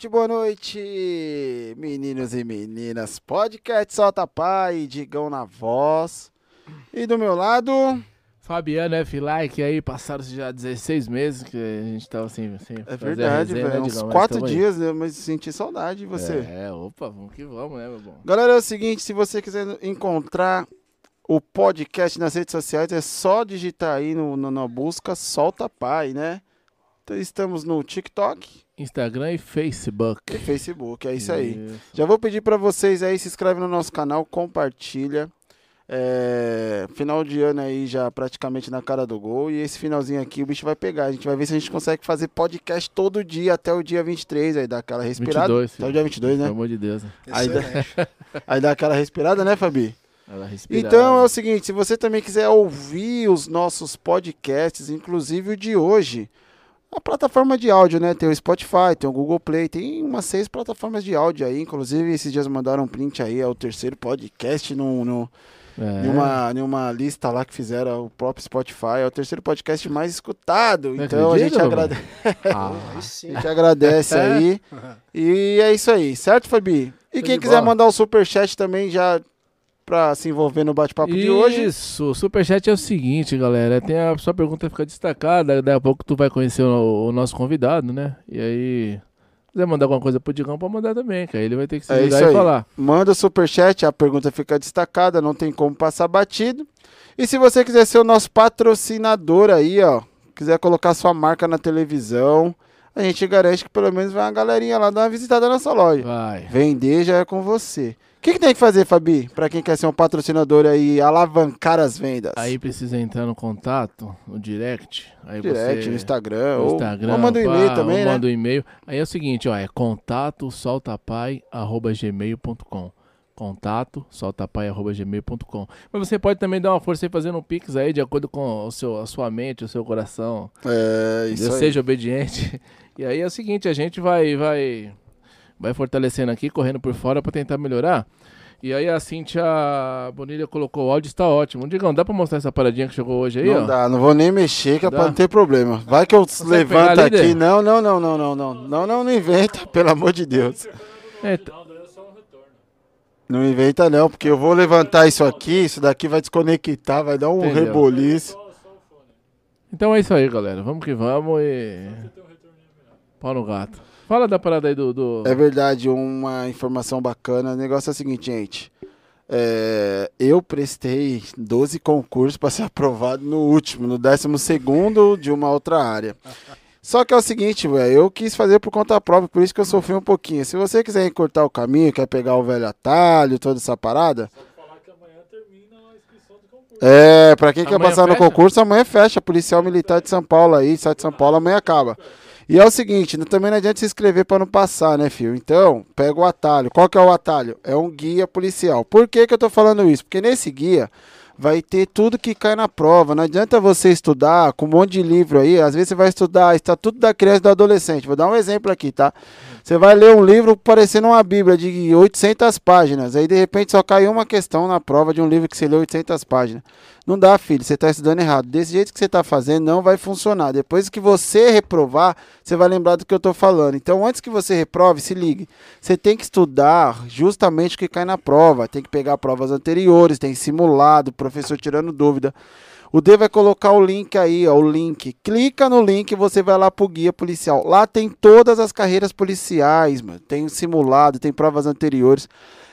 Noite, boa noite, meninos e meninas. Podcast Solta Pai, Digão na voz. E do meu lado, Fabiano F. Like aí, passaram já 16 meses que a gente tava sem. sem é verdade, né, velho. Uns Digão? Mas quatro tamo aí. dias, né, mas senti saudade de você. É, opa, vamos que vamos, né, meu bom? Galera, é o seguinte, se você quiser encontrar o podcast nas redes sociais, é só digitar aí no, no- na busca Solta Pai, né? Então, estamos no TikTok Instagram e Facebook. e Facebook, é isso aí. Isso. Já vou pedir para vocês aí, se inscreve no nosso canal, compartilha. É, final de ano aí já praticamente na cara do gol. E esse finalzinho aqui o bicho vai pegar. A gente vai ver se a gente consegue fazer podcast todo dia até o dia 23. Aí dá aquela respirada. 22, até o dia 22, né? Pelo amor de Deus. né? Aí dá, aí dá aquela respirada, né, Fabi? Ela respira. Então é o seguinte, se você também quiser ouvir os nossos podcasts, inclusive o de hoje, a plataforma de áudio, né? Tem o Spotify, tem o Google Play, tem umas seis plataformas de áudio aí. Inclusive, esses dias mandaram um print aí, é o terceiro podcast no, no, é. numa, numa lista lá que fizeram o próprio Spotify. É o terceiro podcast mais escutado. Não então a gente, agrade... Ah, a gente agradece aí. E é isso aí, certo, Fabi? E Show quem quiser bola. mandar o superchat também já pra se envolver no bate-papo de hoje. Isso, o superchat é o seguinte, galera. Tem a sua pergunta fica destacada. Daqui a pouco tu vai conhecer o, o nosso convidado, né? E aí, se quiser mandar alguma coisa pro Digão, pode mandar também, que aí ele vai ter que se É ligar e aí. falar. Manda o superchat, a pergunta fica destacada, não tem como passar batido. E se você quiser ser o nosso patrocinador aí, ó, quiser colocar sua marca na televisão, a gente garante que pelo menos vai uma galerinha lá dar uma visitada na nossa loja. Vai. Vender já é com você. O que, que tem que fazer, Fabi, pra quem quer ser um patrocinador aí alavancar as vendas? Aí precisa entrar no contato, no direct. Aí Direct, você... no Instagram, no Instagram, ou manda um e-mail também, ou né? manda um e-mail. Aí é o seguinte, ó, é contato soltapai@gmail.com. Contato soltapai@gmail.com. Mas você pode também dar uma força aí fazendo um pix aí de acordo com o seu, a sua mente, o seu coração. É, isso Deus aí. seja obediente. E aí é o seguinte, a gente vai vai vai fortalecendo aqui, correndo por fora pra tentar melhorar. E aí a Cintia Bonilha colocou o áudio, está ótimo. Digão, dá pra mostrar essa paradinha que chegou hoje aí, Não ó? dá, não vou nem mexer, que é Dá? pra não ter problema. Vai que eu levanto pegar ali, aqui. Não, não, não, não, não, não. Não, não, não inventa, pelo amor de Deus. É, Não inventa não, porque eu vou levantar isso aqui, isso daqui vai desconectar, vai dar um Entendeu. reboliço. Então é isso aí, galera. Vamos que vamos e. Pau no gato. Fala da parada aí do. do... É verdade, uma informação bacana. O negócio é o seguinte, gente. É, eu prestei 12 concursos para ser aprovado no último, no 12 de uma outra área. Só que é o seguinte, velho, eu quis fazer por conta própria, por isso que eu sofri um pouquinho. Se você quiser encurtar o caminho, quer pegar o velho atalho, toda essa parada. É, pra quem quer Amanhã passar no fecha? concurso, amanhã fecha. Policial Militar de São Paulo aí, Estado de São Paulo, amanhã acaba. E é o seguinte, também não adianta se inscrever para não passar, né, filho? Então, pega o atalho. Qual que é o atalho? É um guia policial. Por que que eu tô falando isso? Porque nesse guia vai ter tudo que cai na prova. Não adianta você estudar com um monte de livro aí. Às vezes você vai estudar Estatuto da Criança e do Adolescente. Vou dar um exemplo aqui, tá? Você vai ler um livro parecendo uma bíblia de 800 páginas, aí de repente só cai uma questão na prova de um livro que você leu 800 páginas. Não dá, filho, você está estudando errado. Desse jeito que você está fazendo, não vai funcionar. Depois que você reprovar, você vai lembrar do que eu estou falando. Então, antes que você reprove, se ligue. Você tem que estudar justamente o que cai na prova. Tem que pegar provas anteriores, tem simulado, professor tirando dúvida. O D vai colocar o link aí, ó, o link. Clica no link você vai lá pro guia policial. Lá tem todas as carreiras policiais, mano. Tem simulado, tem provas anteriores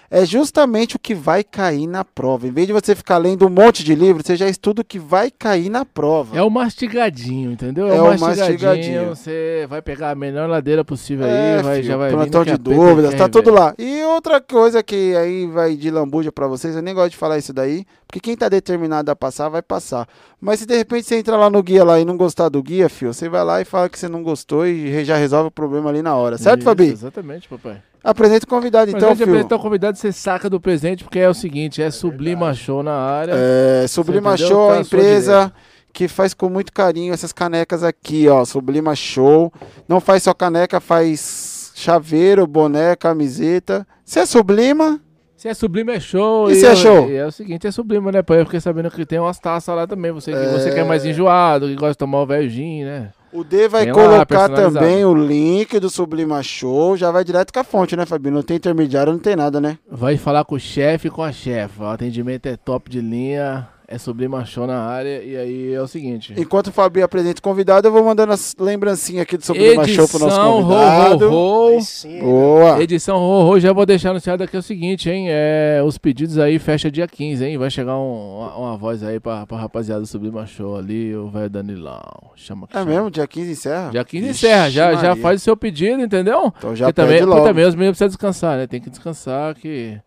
é justamente o que vai cair na prova. Em vez de você ficar lendo um monte de livros, você já estuda o que vai cair na prova. É o mastigadinho, entendeu? É, é o mastigadinho, mastigadinho. Você vai pegar a melhor ladeira possível é, aí, vai, filho, já vai plantão de dúvidas, tá tudo lá. E outra coisa que aí vai de lambuja para vocês, eu nem gosto de falar isso daí, porque quem tá determinado a passar, vai passar. Mas se de repente você entra lá no guia lá e não gostar do guia, filho, você vai lá e fala que você não gostou e já resolve o problema ali na hora. Certo, isso, Fabi? Exatamente, papai. Apresenta o convidado, então, filho. apresentar o convidado, você saca do presente, porque é o seguinte, é, é Sublima Show na área. É, Sublima Show, a empresa que faz com muito carinho essas canecas aqui, ó, Sublima Show. Não faz só caneca, faz chaveiro, boné, camiseta. Você é Sublima... Se é sublime, é show. E, se é show? E é o seguinte, é sublime, né? Eu fiquei sabendo que tem umas taças lá também. Você, é... você quer mais enjoado, que gosta de tomar o velho gin, né? O D vai tem colocar também o link do Sublima Show. Já vai direto com a fonte, né, Fabinho? Não tem intermediário, não tem nada, né? Vai falar com o chefe e com a chefe. O atendimento é top de linha é Sublima Show na área. E aí é o seguinte. Enquanto o Fabinho apresenta o convidado, eu vou mandando as lembrancinhas aqui do Sublima Edição Show pro nosso convidado. Ho, ho, ho. Boa. Edição ho, ho, já vou deixar anunciado aqui o seguinte, hein? É, os pedidos aí fecha dia 15, hein? Vai chegar um, uma, uma, voz aí pra, pra rapaziada do Sublima Show ali, o velho Danilão. Chama É chama. mesmo? Dia 15 encerra? Dia 15 Ixi, encerra. Já, já faz o seu pedido, entendeu? Então já Porque também, logo. também os meninos precisam descansar, né? Tem que descansar que.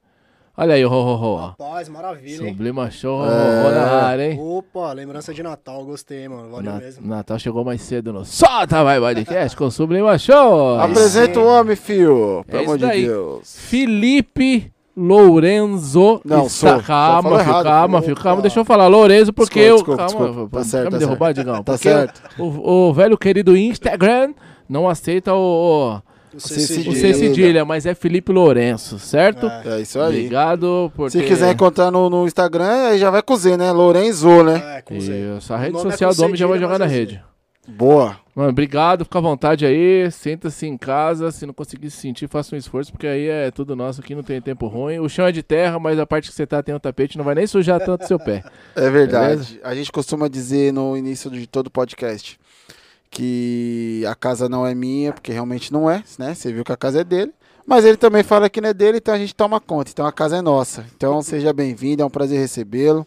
Olha aí o ho, ho, ho. Rapaz, maravilha, hein? Sublima show é. na área, hein? Opa, lembrança de Natal, gostei, mano. Valeu Na, mesmo. Natal chegou mais cedo no Solta Vai Podcast com Sublima Show. Apresenta o homem, fio. Pelo é amor de Deus. Felipe Lourenzo. Não, está... sou. Calma, filho, errado, calma, filho, calma. Deixa eu falar, Lourenzo, porque desculpa, eu. Desculpa, calma, desculpa. Tá certo, quer tá me derrubar, Digão? Tá certo. O, o velho querido Instagram não aceita o o C cedilha, o C cedilha mas é Felipe Lourenço, certo? É, é isso aí. Obrigado por Se ter... quiser encontrar no, no, Instagram, aí já vai com Z, né? Lourenzo, né? É, com Z. Isso, a rede é social é do homem já vai jogar na rede. Boa. Mano, obrigado, fica à vontade aí, senta-se em casa, se não conseguir se sentir, faça um esforço, porque aí é tudo nosso aqui, não tem tempo ruim. O chão é de terra, mas a parte que você tá tem um tapete, não vai nem sujar tanto seu pé. É verdade. Beleza? A gente costuma dizer no início de todo podcast que a casa não é minha, porque realmente não é, né? Você viu que a casa é dele. Mas ele também fala que não é dele, então a gente toma conta. Então a casa é nossa. Então seja bem-vindo, é um prazer recebê-lo.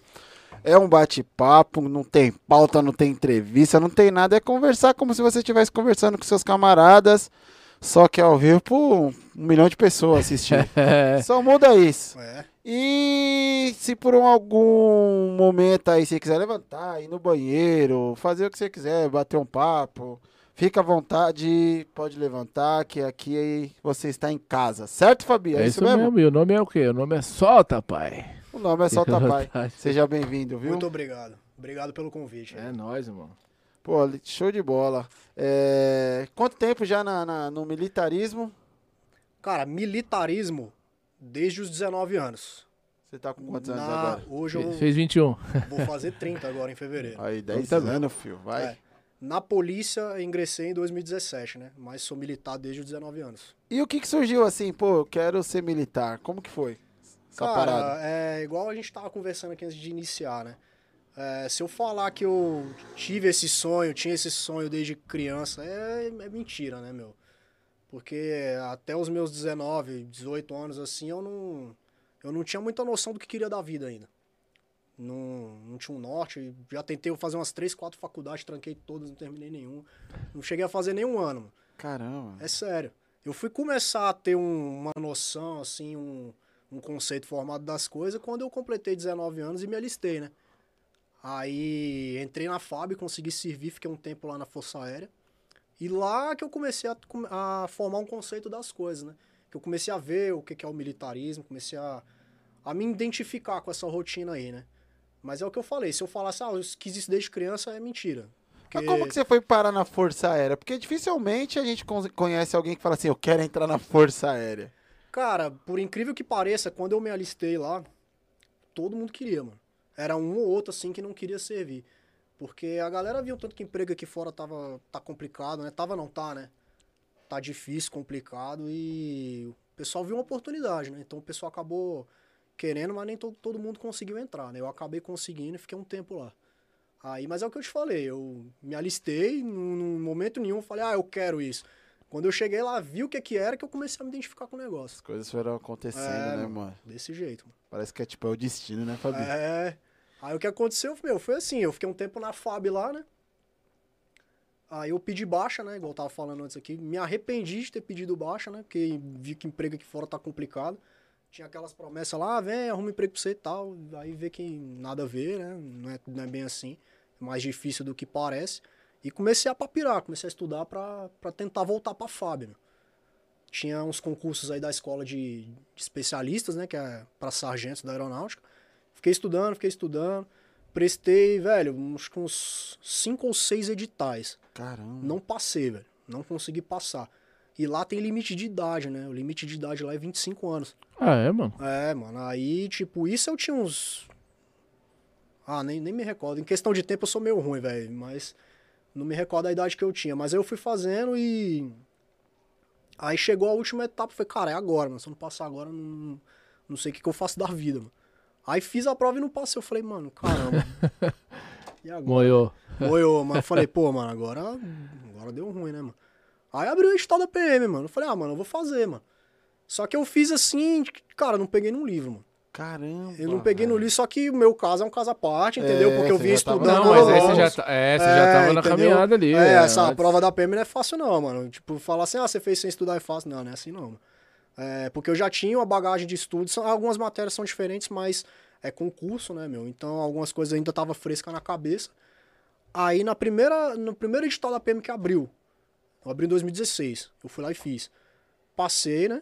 É um bate-papo, não tem pauta, não tem entrevista, não tem nada. É conversar como se você estivesse conversando com seus camaradas. Só que ao vivo por um milhão de pessoas assistindo. Só muda isso. É. E se por um, algum momento aí você quiser levantar, ir no banheiro, fazer o que você quiser, bater um papo, fica à vontade, pode levantar, que aqui você está em casa. Certo, Fabi? É, é isso, mesmo? mesmo? E o nome é o quê? O nome é Solta, pai. O nome é Solta, pai. Seja bem-vindo, viu? Muito obrigado. Obrigado pelo convite. É nóis, mano. Pô, show de bola. É... Quanto tempo já na, na, no militarismo? Cara, militarismo desde os 19 anos. Você tá com quantos Na... anos agora? Hoje eu Fez 21. Vou fazer 30 agora em fevereiro. Aí, 10 tá anos, filho. Vai. É. Na polícia, ingressei em 2017, né? Mas sou militar desde os 19 anos. E o que que surgiu assim, pô, eu quero ser militar? Como que foi? Essa Cara, parada? é igual a gente tava conversando aqui antes de iniciar, né? É, se eu falar que eu tive esse sonho, tinha esse sonho desde criança, é, é mentira, né, meu? Porque até os meus 19, 18 anos, assim, eu não, eu não tinha muita noção do que queria da vida ainda. Não, não tinha um norte. Já tentei fazer umas 3, 4 faculdades, tranquei todas, não terminei nenhum. Não cheguei a fazer nenhum ano. Caramba. É sério. Eu fui começar a ter um, uma noção, assim, um, um conceito formado das coisas quando eu completei 19 anos e me alistei, né? Aí entrei na FAB, consegui servir, fiquei um tempo lá na Força Aérea. E lá que eu comecei a, a formar um conceito das coisas, né? Que eu comecei a ver o que é o militarismo, comecei a, a me identificar com essa rotina aí, né? Mas é o que eu falei, se eu falasse, ah, eu quis isso desde criança, é mentira. Porque... Mas como que você foi parar na Força Aérea? Porque dificilmente a gente con- conhece alguém que fala assim, eu quero entrar na Força Aérea. Cara, por incrível que pareça, quando eu me alistei lá, todo mundo queria, mano. Era um ou outro, assim, que não queria servir. Porque a galera viu tanto que emprego aqui fora tava tá complicado, né? Tava não tá, né? Tá difícil, complicado e o pessoal viu uma oportunidade, né? Então o pessoal acabou querendo, mas nem todo, todo mundo conseguiu entrar, né? Eu acabei conseguindo e fiquei um tempo lá. Aí, mas é o que eu te falei, eu me alistei, num, momento nenhum, falei, ah, eu quero isso. Quando eu cheguei lá, vi o que que era, que eu comecei a me identificar com o negócio. As coisas foram acontecendo, É, né, mano. Desse jeito, mano. Parece que é tipo, é o destino, né, Fabinho? É. Aí o que aconteceu, meu, foi assim, eu fiquei um tempo na FAB lá, né? Aí eu pedi baixa, né? Igual eu tava falando antes aqui. Me arrependi de ter pedido baixa, né? Porque vi que emprego aqui fora tá complicado. Tinha aquelas promessas lá, ah, vem, arruma emprego pra você e tal. Aí vê que nada a ver, né? Não é, não é bem assim. É mais difícil do que parece. E comecei a papirar, comecei a estudar pra, tentar voltar pra FAB, né? Tinha uns concursos aí da escola de, de especialistas, né? Que é pra sargentos da aeronáutica. Fiquei estudando, fiquei estudando. Prestei, velho, acho que uns cinco ou seis editais. Caramba. Não passei, velho. Não consegui passar. E lá tem limite de idade, né? O limite de idade lá é 25 anos. Ah, é, mano? É, mano. Aí, tipo, isso eu tinha uns. Ah, nem, nem me recordo. Em questão de tempo eu sou meio ruim, velho. Mas não me recordo a idade que eu tinha. Mas aí eu fui fazendo e. Aí chegou a última etapa. Falei, cara, é agora, mano. Se eu não passar agora, não, não sei o que, que eu faço da vida, mano. Aí fiz a prova e não passei. Eu falei, mano, caramba. E agora? Moiô. Moiô, mano. Eu falei, pô, mano, agora, agora deu ruim, né, mano? Aí abriu o edital da PM, mano. Eu falei, ah, mano, eu vou fazer, mano. Só que eu fiz assim, cara, não peguei no livro, mano. Caramba. Eu não peguei no velho. livro, só que o meu caso é um caso à parte, entendeu? É, Porque eu vim já tava- estudando. Não, mas aí você já, tá- é, você já tava na entendeu? caminhada ali. É, essa antes. prova da PM não é fácil, não, mano. Tipo, falar assim, ah, você fez sem estudar é fácil. Não, não é assim, não, mano. É, porque eu já tinha uma bagagem de estudo. São, algumas matérias são diferentes, mas é concurso, né, meu? Então, algumas coisas ainda tava fresca na cabeça. Aí, na primeira, no primeiro edital da PM que abriu, eu abri em 2016. Eu fui lá e fiz. Passei, né?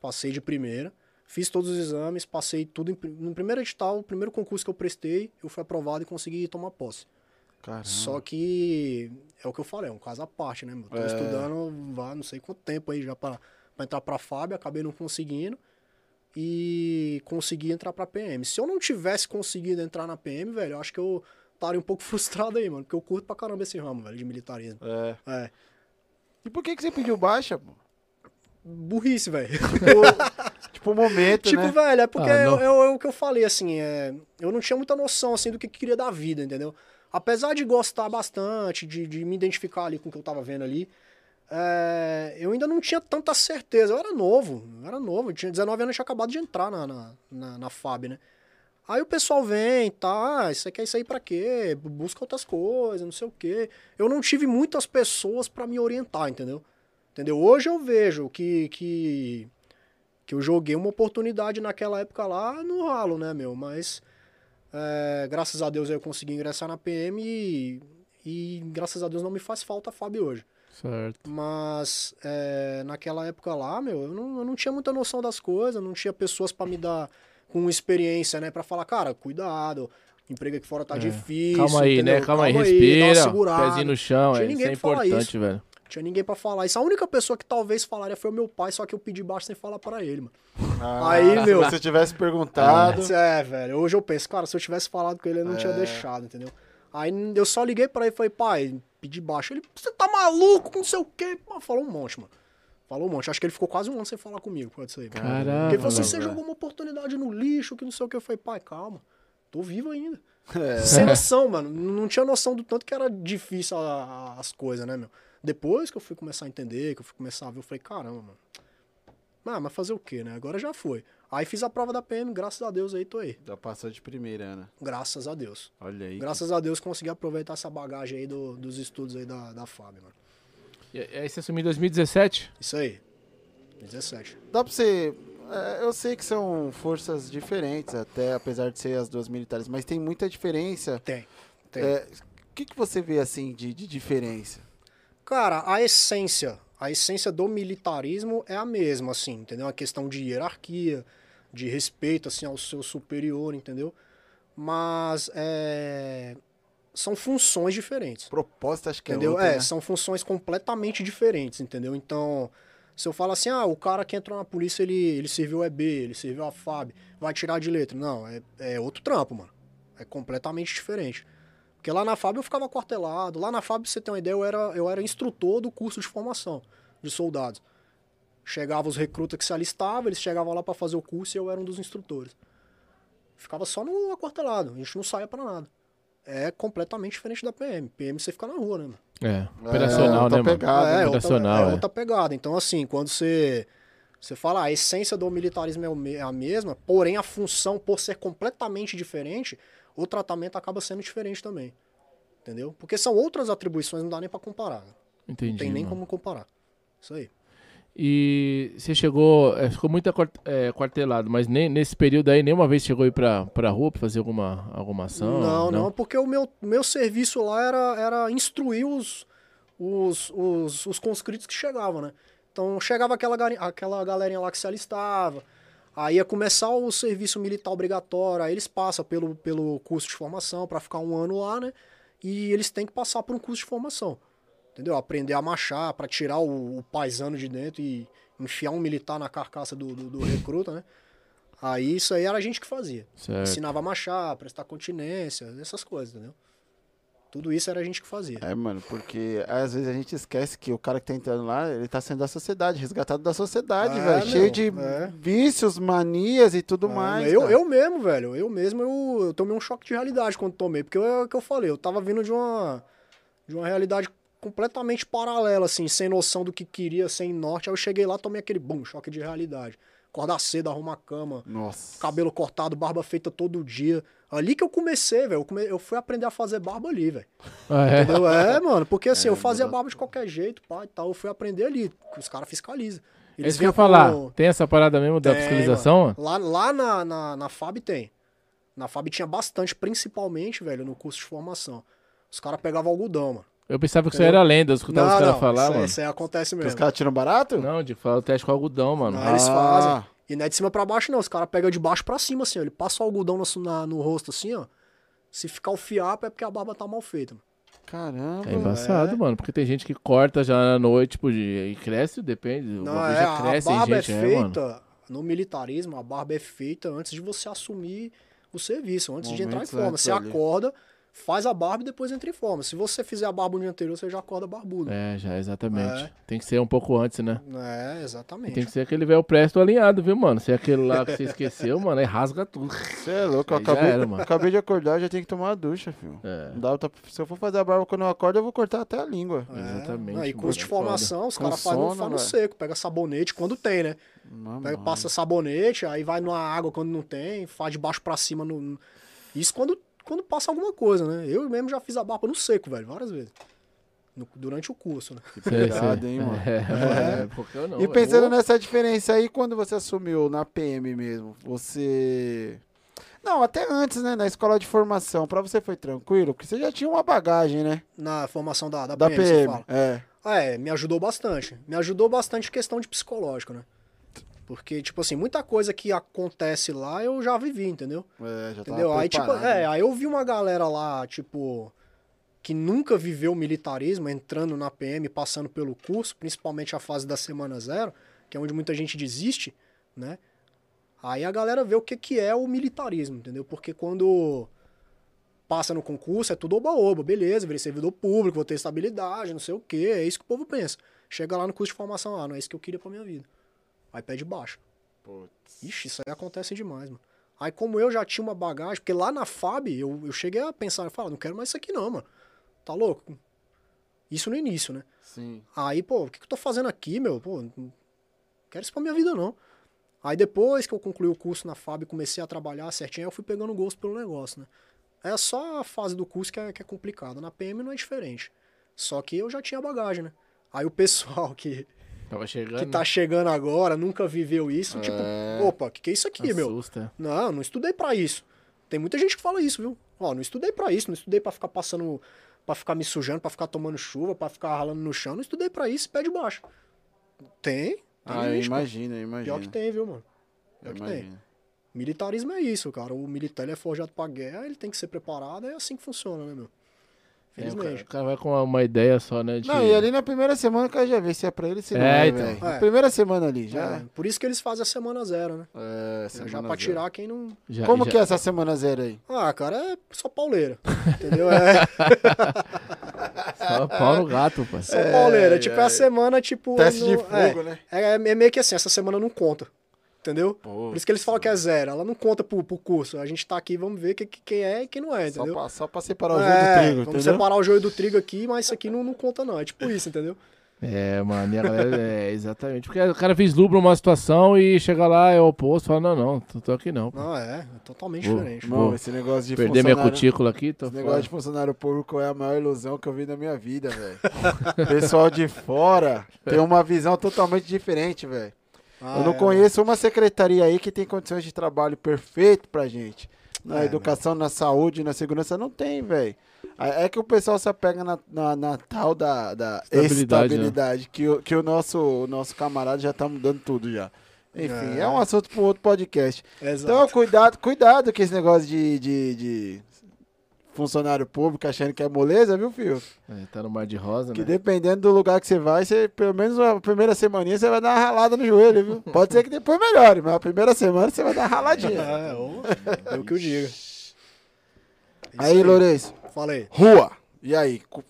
Passei de primeira. Fiz todos os exames, passei tudo. Em, no primeiro edital, o primeiro concurso que eu prestei, eu fui aprovado e consegui tomar posse. Caramba. Só que é o que eu falei, é um caso à parte, né? meu? Tô É. estudando vá não sei quanto tempo aí já pra, pra entrar pra FAB, acabei não conseguindo. E consegui entrar pra PM. Se eu não tivesse conseguido entrar na PM, velho, eu acho que eu estaria um pouco frustrado aí, mano. Porque eu curto pra caramba esse ramo, velho, de militarismo. É. É. E por que, que você pediu baixa, pô? Burrice, velho. Tipo, o momento, Tipo, né? velho, é porque Ah, é, não. é o- é o que eu falei, assim, é, eu não tinha muita noção, assim, do que queria da vida, entendeu? Apesar de gostar bastante, de, de me identificar ali com o que eu tava vendo ali, é, eu ainda não tinha tanta certeza. Eu era novo, eu era novo, eu tinha 19 anos, tinha acabado de entrar na, na, na, na FAB, né? Aí o pessoal vem, tá, ah, você quer isso aí pra quê? Busca outras coisas, não sei o quê. Eu não tive muitas pessoas pra me orientar, entendeu? Entendeu? Hoje eu vejo que, que, que eu joguei uma oportunidade naquela época lá no ralo, né, meu? Mas é, graças a Deus eu consegui ingressar na PM e, e graças a Deus não me faz falta a FAB hoje. Certo. Mas é, naquela época lá, meu, eu não, eu não tinha muita noção das coisas, não tinha pessoas pra me dar com experiência, né? Pra falar, cara, cuidado, emprego aqui fora tá difícil. Calma aí, entendeu? né? Calma, aí, dá uma respira. pezinho no chão, Tinha é, isso ninguém é pra falar importante, isso. velho. Tinha ninguém pra falar isso. A única pessoa que talvez falaria foi o meu pai, só que eu pedi baixo sem falar pra ele, mano. Ah, Aí, se meu. você tivesse perguntado. É, velho. Hoje eu penso, cara, se eu tivesse falado com ele, ele não tinha É. deixado, entendeu? Aí eu só liguei pra ele e falei, pai, pedi baixo. Ele, você tá maluco, não sei o quê. Pô, falou um monte, mano. Falou um monte. Acho que ele ficou quase um ano sem falar comigo, pode ser. mano. Caramba. Porque ele falou assim, velho. você jogou uma oportunidade no lixo, que não sei o que. Eu falei, pai, calma. Tô vivo ainda. É. Sem noção, mano. Não tinha noção do tanto que era difícil a- a- as coisas, né, meu? Depois que eu fui começar a entender, que eu fui começar a ver, eu falei, caramba, mano. Ah, mas fazer o quê, né? Agora já foi. Aí fiz a prova da PM, graças a Deus aí tô aí. Já passou de primeira, né? Graças a Deus. Olha aí. Graças a Deus consegui aproveitar essa bagagem aí do- dos estudos aí da, da FAB, mano. E aí você assumiu em 2017? Isso aí. 17. Dá pra você. é, eu sei que são forças diferentes, até apesar de ser as duas militares, mas tem muita diferença. Tem. Tem. É, O que, que você vê assim de, de diferença? Cara, a essência, a essência do militarismo é a mesma, assim, entendeu? A questão de hierarquia, de respeito, assim, ao seu superior, entendeu? Mas, é... são funções diferentes. Propósito acho que Entendeu? é outra, é, né? são funções completamente diferentes, entendeu? Então, se eu falo assim, ah, o cara que entrou na polícia, ele, ele serviu a EB, ele serviu a FAB, vai tirar de letra. Não, é, é outro trampo, mano. É completamente diferente. Porque lá na FAB eu ficava quartelado. Lá na FAB, pra você ter uma ideia, eu era, eu era instrutor do curso de formação de soldados. Chegava os recrutas que se alistavam, eles chegavam lá pra fazer o curso e eu era um dos instrutores. Ficava só no aquartelado, a gente não saía pra nada. É completamente diferente da PM. PM você fica na rua, né, mano? É, operacional, outra né, mano? pegada, é, né? operacional, outra, é é. outra pegada. Então, assim, quando você, você fala, "Ah, a essência do militarismo é é a mesma, porém a função, por ser completamente diferente, o tratamento acaba sendo diferente também. Entendeu? Porque são outras atribuições, não dá nem pra comparar. Entendi. Não tem nem mano. como comparar. Isso aí. E você chegou, é, ficou muito é, quartelado, mas nem, nesse período aí nenhuma vez chegou a ir pra, pra rua pra fazer alguma, alguma ação? Não, não, porque o meu, meu serviço lá era, era instruir os, os, os, os conscritos que chegavam, né? Então chegava aquela, aquela galerinha lá que se alistava, aí ia começar o serviço militar obrigatório, aí eles passam pelo, pelo curso de formação para ficar um ano lá, né? E eles têm que passar por um curso de formação, entendeu? Aprender a marchar, para tirar o, o paisano de dentro e enfiar um militar na carcaça do, do, do recruta, né? Aí isso aí era a gente que fazia. Certo. Ensinava a marchar, prestar continência, essas coisas, entendeu? Tudo isso era a gente que fazia. É, mano, porque às vezes a gente esquece que o cara que tá entrando lá, ele tá sendo da sociedade, resgatado da sociedade, É, velho. meu, Cheio de é. vícios, manias e tudo É, mais. eu, cara. eu mesmo, velho, eu mesmo, eu, eu tomei um choque de realidade quando tomei, porque é o que eu falei, eu tava vindo de uma, de uma realidade completamente paralela, assim, sem noção do que queria, sem norte, aí eu cheguei lá, tomei aquele, bum, choque de realidade. Acordar cedo, arrumar a cama, Nossa. cabelo cortado, barba feita todo dia. Ali que eu comecei, velho, eu, come- eu fui aprender a fazer barba ali, velho. Ah, é? Entendeu? É, mano, porque assim, É, eu fazia barba de qualquer jeito, pá, e tal. Eu fui aprender ali, que os caras fiscalizam. É isso que eu falar. com- Tem essa parada mesmo da Tem, fiscalização? mano. Lá, lá na, na, na FAB tem. Na FAB tinha bastante, principalmente, velho, no curso de formação. Os caras pegavam algodão, mano. Eu pensava que isso Entendeu? era lenda, eu escutava os caras falar, isso, aí- mano. isso aí acontece Que mesmo. os caras tiram barato? Não, de falar o teste com algodão, mano. Não, eles Ah. fazem. E não é de cima pra baixo, não. Os caras pegam de baixo pra cima, assim, ó. Ele passa o algodão no, na- no rosto, assim, ó. Se ficar o fiapo é porque a barba tá mal feita, mano. Caramba. É embaçado, mano, porque tem gente que corta já na noite, tipo, de, e cresce, depende. o Não, bagulho é, já a cresce, hein, barba gente, é é, mano. feita, no militarismo, a barba é feita antes de você assumir o serviço, antes de entrar em forma. Você ali. acorda, faz a barba e depois entra em forma. Se você fizer a barba no dia anterior, você já acorda barbudo. É, já, exatamente. É. Tem que ser um pouco antes, né? É, exatamente. Tem que ser aquele velho presto alinhado, viu, mano? Se é aquele lá que você esqueceu, mano, aí rasga tudo. Você é louco, eu Aí acabei, era, mano. acabei de acordar, já tenho que tomar uma ducha, filho. É. Não dá Se eu for fazer a barba quando eu acordo, eu vou cortar até a língua. É. Exatamente, Não, e mano, curso de é foda. formação, os caras fazem no, no velho. seco, pega sabonete quando tem, né? Mano, Pega, passa sabonete, aí vai numa água quando não tem, faz de baixo pra cima. No... no- Isso quando, quando passa alguma coisa, né? Eu mesmo já fiz a barba no seco, velho, várias vezes. No- durante o curso, né? que pegada, hein, mano. É, é, porque eu não. E pensando nessa diferença aí, quando você assumiu na PM mesmo, você. Não, até antes, né? Na escola de formação, pra você foi tranquilo? Porque você já tinha uma bagagem, né? Na formação da, da, Da PM, você PM. fala. É. Ah, é, me ajudou bastante. Me ajudou bastante questão de psicológico, né? Porque, tipo assim, muita coisa que acontece lá eu já vivi, entendeu? É, já Entendeu? Aí, tipo, é, né? aí eu vi uma galera lá, tipo, que nunca viveu militarismo, entrando na PM, passando pelo curso, principalmente a fase da semana zero, que é onde muita gente desiste, né? Aí a galera vê o que, que é o militarismo, entendeu? Porque quando passa no concurso, é tudo oba-oba, beleza, virei servidor público, vou ter estabilidade, não sei o quê, é isso que o povo pensa. Chega lá no curso de formação, ah, não é isso que eu queria pra minha vida. Aí pede baixo. Putz. Ixi, isso aí acontece demais, mano. Aí como eu já tinha uma bagagem, porque lá na FAB eu, eu cheguei a pensar, eu falo, não quero mais isso aqui não, mano. Tá louco? Isso no início, né? Sim. Aí, pô, o que, que eu tô fazendo aqui, meu? Pô, não quero isso pra minha vida, não. Aí depois que eu concluí o curso na FAB e comecei a trabalhar certinho, aí eu fui pegando gosto pelo negócio, né? É só a fase do curso que é, que é complicada. Na PM não é diferente. Só que eu já tinha bagagem, né? Aí o pessoal que, Tava chegando. que tá chegando agora, nunca viveu isso, tipo, É. opa, o que, que é isso aqui, meu? Assusta. Não, não estudei pra isso. Tem muita gente que fala isso, viu? Ó, não estudei pra isso, não estudei pra ficar passando, Pra ficar me sujando, pra ficar tomando chuva, pra ficar ralando no chão. Não estudei pra isso, pé de baixo. Tem, tem Ah, eu gente, pô. imagino, eu imagino. Pior que tem, viu, mano? Eu Pior que tem. Militarismo é isso, cara. O militar ele é forjado pra guerra, ele tem que ser preparado, é assim que funciona, né, meu? É, o, cara, Felizmente. o cara vai com uma, uma ideia só, né? de- Não, e ali na primeira semana o cara já vê se é pra ele, se não É, é, então. velho. É. Primeira semana ali, já. É, por isso que eles fazem a semana zero, né? É, Já semana pra zero. tirar quem não. já- Como já- que é essa semana zero aí? Ah, cara, é só pauleira. Entendeu? É Só pau no gato, pai. só pauleira. Tipo, é a semana, tipo. Teste de no- fogo, é, né? É, é meio que assim, essa semana não conta. Entendeu? Pô, Por isso que eles falam que é zero. Ela não conta pro, pro curso. A gente tá aqui, vamos ver que, que- quem é e quem não é, só, entendeu? pra, só pra separar o joio É, do trigo, vamos entendeu? separar o joio do trigo aqui, mas isso aqui não, não conta, não. É tipo isso, entendeu? É, mano, e a galera, é, exatamente. Porque o cara vislumbra uma situação e chega lá, é o oposto, fala, não, não, tô, tô aqui não. pô. Não, é, é totalmente Vou- diferente. Não, esse negócio de Perder minha cutícula aqui, tô Esse fora. negócio de funcionário público é a maior ilusão que eu vi na minha vida, velho. Pessoal de fora tem uma visão totalmente diferente, velho. Ah, eu não é, conheço uma secretaria aí que tem condições de trabalho perfeito pra gente. Na É, educação, na saúde, na segurança, não tem, velho. É que o pessoal se apega na, na, na tal da, da Estabilidade, estabilidade, que, o, que o, nosso, o nosso camarada já tá mudando tudo já. Enfim, é, É. um assunto para outro podcast. Exato. Então, cuidado, cuidado com esse negócio de, de, de funcionário público achando que é moleza, viu, filho? É, tá no mar de rosa, Que né? dependendo do lugar que você vai, você, pelo menos a primeira semaninha você vai dar uma ralada no joelho, viu? Pode ser que depois melhore, mas a primeira semana você vai dar uma raladinha. É, ô, eu que o diga. aí, Lourenço, Fala aí. rua. E aí, co-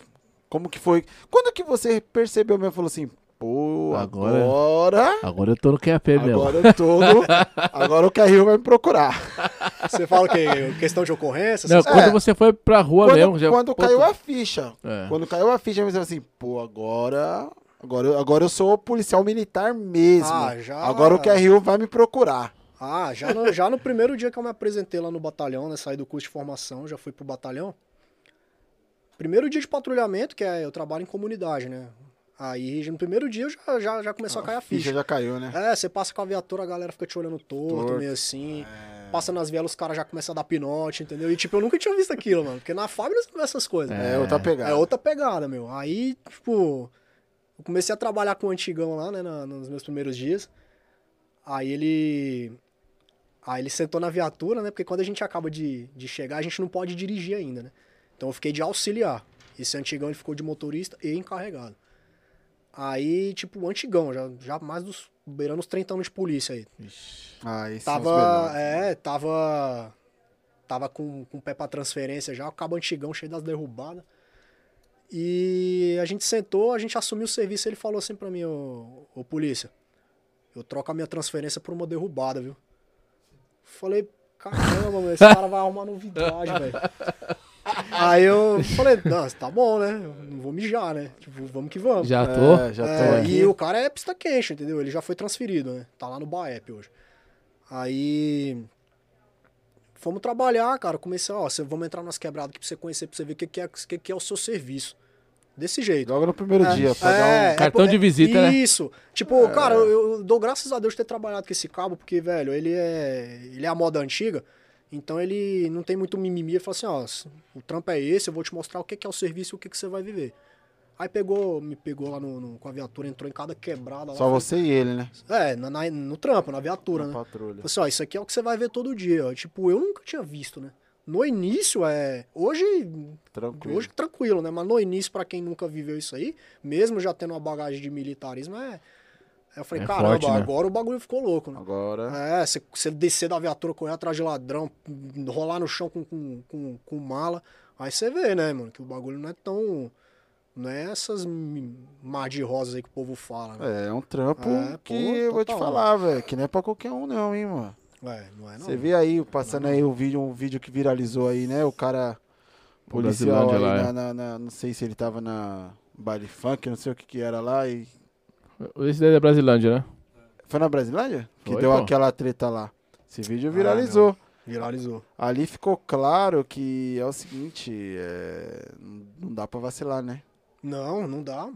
como que foi? Quando que você percebeu mesmo, falou assim, pô, Agora- agora... Agora eu tô no QAP mesmo. Agora eu tô no- Agora o Carril vai me procurar. Você fala o quê? Questão de ocorrência? Não, quando É. você foi pra rua Quando, mesmo, já. quando pô, caiu a ficha. É. Quando caiu a ficha, eu pensei assim, pô, agora. Agora, eu- agora eu sou policial militar mesmo. Ah, já- Agora o QRU vai me procurar. Ah, já no, já no primeiro dia que eu me apresentei lá no batalhão, né? Saí do curso de formação, já fui pro batalhão. Primeiro dia de patrulhamento, que é eu trabalho em comunidade, né? Aí no primeiro dia já, já, já começou a cair a ficha ficha. já caiu, né? É, você passa com a viatura, a galera fica te olhando torto, Torto. meio assim. Passa nas vielas, os caras já começam a dar pinote, entendeu? E tipo, eu nunca tinha visto aquilo, mano. Porque na fábrica você não vê essas coisas. É, outra pegada. É outra pegada, meu. Aí, tipo, eu comecei a trabalhar com o antigão lá, né, na- nos meus primeiros dias. Aí ele. Aí ele sentou na viatura, né? Porque quando a gente acaba de, de chegar, a gente não pode dirigir ainda, né? Então eu fiquei de auxiliar. Esse antigão ele ficou de motorista e encarregado. Aí, tipo, antigão, já, já mais dos. beirando os 30 anos de polícia aí. Ah, os Tava. É, tava. Tava com, com o pé pra transferência já, o cabo antigão cheio das derrubadas. E a gente sentou, a gente assumiu o serviço ele falou assim pra mim, ô, ô polícia, eu troco a minha transferência por uma derrubada, viu? Falei, caramba, esse cara vai arrumar novidade, velho. Aí eu falei, nossa, tá bom, né? Eu Não vou mijar, né? Tipo, vamos que vamos. Já tô. É, já tô É, aqui. e o cara é pista quente, entendeu? Ele já foi transferido, né? Tá lá no Baep hoje. Aí. Fomos trabalhar, cara. Comecei, ó, cê, vamos entrar nas quebradas aqui pra você conhecer, pra você ver o que, que, é, o que, que é o seu serviço. Desse jeito. Logo no primeiro dia, pra dar um. Cartão de visita, né? Isso. Tipo, cara, eu, eu dou graças a Deus de ter trabalhado com esse cabo, porque, velho, ele é. Ele é a moda antiga. Então ele não tem muito mimimi. Ele fala assim, ó, o trampo é esse, eu vou te mostrar o que, é o serviço e o que, que você vai viver. Aí pegou, me pegou lá no, no- com a viatura, entrou em cada quebrada lá. Só você e ele, né? É, na, na- no trampo, na viatura, Na né? patrulha. Falei assim, ó, isso aqui é o que você vai ver todo dia. ó. Tipo, eu nunca tinha visto, né? No início, é. Hoje, Tranquilo. hoje tranquilo, né? Mas no início, pra quem nunca viveu isso aí, mesmo já tendo uma bagagem de militarismo, é. Aí eu falei, É caramba, forte, né? agora o bagulho ficou louco, né? Agora. É, você, você descer da viatura, correr atrás de ladrão, rolar no chão com, com, com, com mala. Aí você vê, né, mano, que o bagulho não é tão. Não é essas mar de rosas aí que o povo fala, né? É, é um trampo É, que pô, eu vou te falar, velho. Que não é pra qualquer um, não, hein, mano. É, não é não. Você vê aí, passando aí o vídeo, um vídeo que viralizou aí, né? O cara policial aí, lá, na, é. na- na- não sei se ele tava na baile funk, não sei o que que era lá e... Esse daí é da Brasilândia, né? Foi na Brasilândia? Que Foi, deu pô. aquela treta lá. Esse vídeo viralizou. Viralizou. Ali ficou claro que é o seguinte, é, não dá pra vacilar, né? Não, não dá.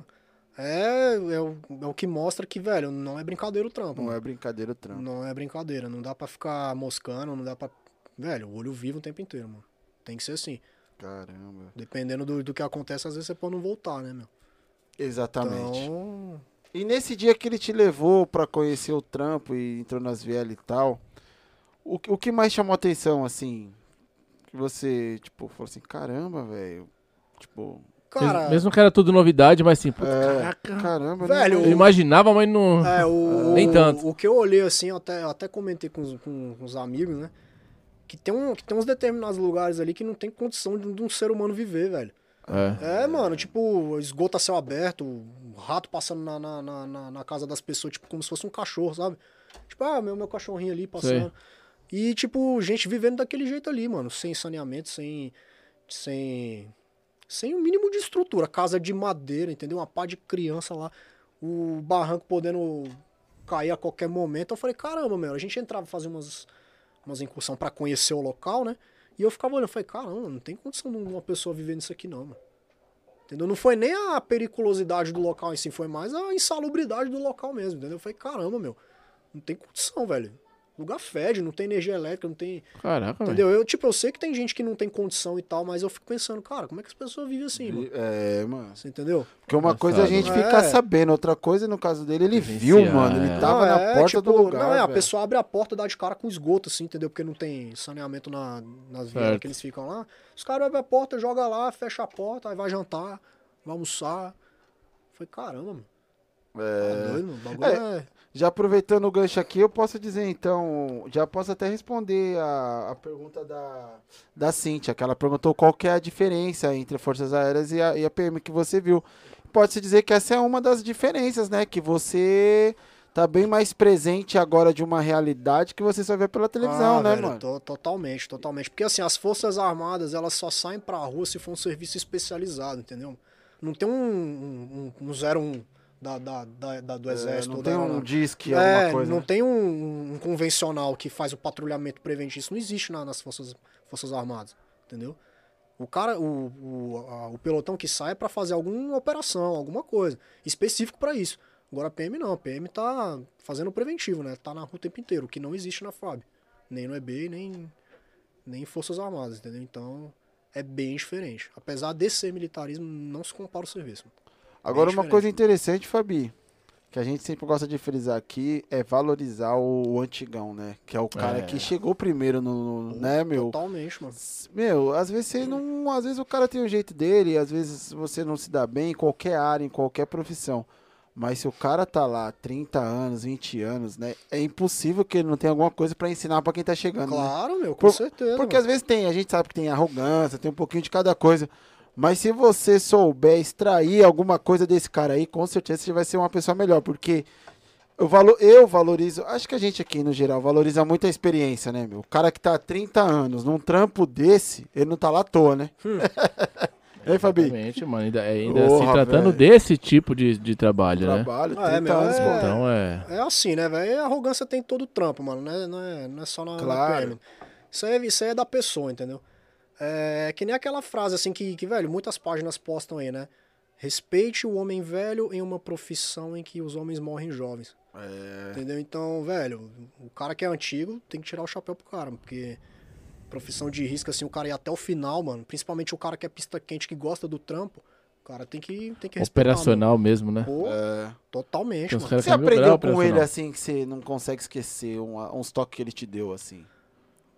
É, é, o, é o que mostra que, velho, não é brincadeira o trampo. Não mano. é brincadeira o trampo. Não é brincadeira. Não dá pra ficar moscando, não dá pra. Velho, o olho vivo o tempo inteiro, mano. Tem que ser assim. Caramba. Dependendo do, do que acontece, às vezes você pode não voltar, né, meu? Exatamente. Então. E nesse dia que ele te levou pra conhecer o trampo e entrou nas vielas e tal, o, que- o que mais chamou atenção, assim? Que você, tipo, falou assim, caramba, velho, Tipo, Cara, Mesmo que era tudo novidade, mas assim, pô, é, caraca. caramba, Velho, né? Eu imaginava, mas não. É, o, Nem o- tanto. O que eu olhei assim, eu até, eu até comentei com os, com, com os amigos, né? Que tem, um, que tem uns determinados lugares ali que não tem condição de, de um ser humano viver, velho. É. É, mano, tipo, esgoto a céu aberto, rato passando na, na, na, na- casa das pessoas, tipo, como se fosse um cachorro, sabe? Tipo, ah, meu, meu cachorrinho ali passando. E, tipo, gente vivendo daquele jeito ali, mano, sem saneamento, sem. sem. sem o mínimo de estrutura. Casa de madeira, entendeu? Uma pá de criança lá, o barranco podendo cair a qualquer momento. Eu falei, caramba, meu, a gente entrava fazer umas, umas incursão pra conhecer o local, né? E eu ficava olhando, eu falei, caramba, não tem condição de uma pessoa viver nisso aqui, não, mano. Entendeu? Não foi nem a periculosidade do local em si, foi mais a insalubridade do local mesmo, entendeu? Eu falei, caramba, meu, não tem condição, velho. O lugar fede, não tem energia elétrica, não tem. Caraca. Entendeu? Eu, tipo, eu sei que tem gente que não tem condição e tal, mas eu fico pensando, cara, como é que as pessoas vivem assim, mano? É, mano. Você entendeu? Porque uma coisa é a gente É. ficar sabendo, outra coisa, no caso dele, ele viu, mano. Ele é. tava Não, na é, porta tipo, do lugar. Não, é, a pessoa abre a porta e dá de cara com esgoto, assim, entendeu? Porque não tem saneamento na, nas Certo. que eles ficam lá. Os caras abrem a porta, joga lá, fecha a porta, aí vai jantar, vai almoçar. Foi caramba, mano. É. doido, mano. O bagulho É. Já aproveitando o gancho aqui, eu posso dizer então, já posso até responder a, a pergunta da, da Cintia, que ela perguntou qual que é a diferença entre Forças Aéreas e a, e a PM que você viu. Pode-se dizer que essa é uma das diferenças, né? Que você tá bem mais presente agora de uma realidade que você só vê pela televisão, Ah, né, velho, mano? to- totalmente, totalmente. Porque assim, as Forças Armadas, elas só saem pra rua se for um serviço especializado, entendeu? Não tem um, um, um 01 da, da, da, do É, Exército. não ou tem da um disque, É, alguma coisa. não né? tem um, um convencional que faz o patrulhamento preventivo. Isso não existe na- nas forças, forças Armadas, entendeu? O cara, o, o, a- o pelotão que sai é pra fazer alguma operação, alguma coisa, específico pra isso. Agora a PM não, a PM tá fazendo preventivo, né? Tá na rua o tempo inteiro, o que não existe na FAB. Nem no EB, nem, nem em Forças Armadas, entendeu? Então é bem diferente. Apesar de ser militarismo, não se compara o serviço. Agora, uma coisa interessante, Fabi, que a gente sempre gosta de frisar aqui, é valorizar o, antigão, né? Que é o cara É. que chegou primeiro no, no- né, meu? Totalmente, mano. Meu, às vezes você não. Às vezes o cara tem o jeito dele, às vezes você não se dá bem em qualquer área, em qualquer profissão. Mas se o cara tá lá 30 anos, 20 anos, né? É impossível que ele não tenha alguma coisa pra ensinar pra quem tá chegando. né? Claro, meu, com Por- certeza. Porque mano. às vezes tem, a gente sabe que tem arrogância, tem um pouquinho de cada coisa. Mas se você souber extrair alguma coisa desse cara aí, com certeza você vai ser uma pessoa melhor. Porque eu, valo, eu valorizo, acho que a gente aqui no geral valoriza muito a experiência, né, meu? O cara que tá há 30 anos num trampo desse, ele não tá lá à toa, né? Hein, Fabi? Exatamente, mano. Ainda, ainda Porra, se tratando velho. desse tipo de, de trabalho, né? Trabalho, Ah, 30 é, meu, anos, é-. Então é. É assim, né, velho? A arrogância tem todo o trampo, mano. Não é, não é, não é só na, na Claro. PM. Isso aí, é- isso aí é da pessoa, entendeu? É que nem aquela frase, assim, que, que, velho, muitas páginas postam aí, né? Respeite o homem velho em uma profissão em que os homens morrem jovens. É, Entendeu? Então, velho, o cara que é antigo tem que tirar o chapéu pro cara, porque profissão de risco, assim, o cara ir até o final, mano. Principalmente o cara que é pista quente, que gosta do trampo, o cara tem que, tem que respeitar. Operacional mesmo, né? Pô, é. totalmente, mano. Você é aprendeu com ele assim que você não consegue esquecer um, uns toques que ele te deu, assim?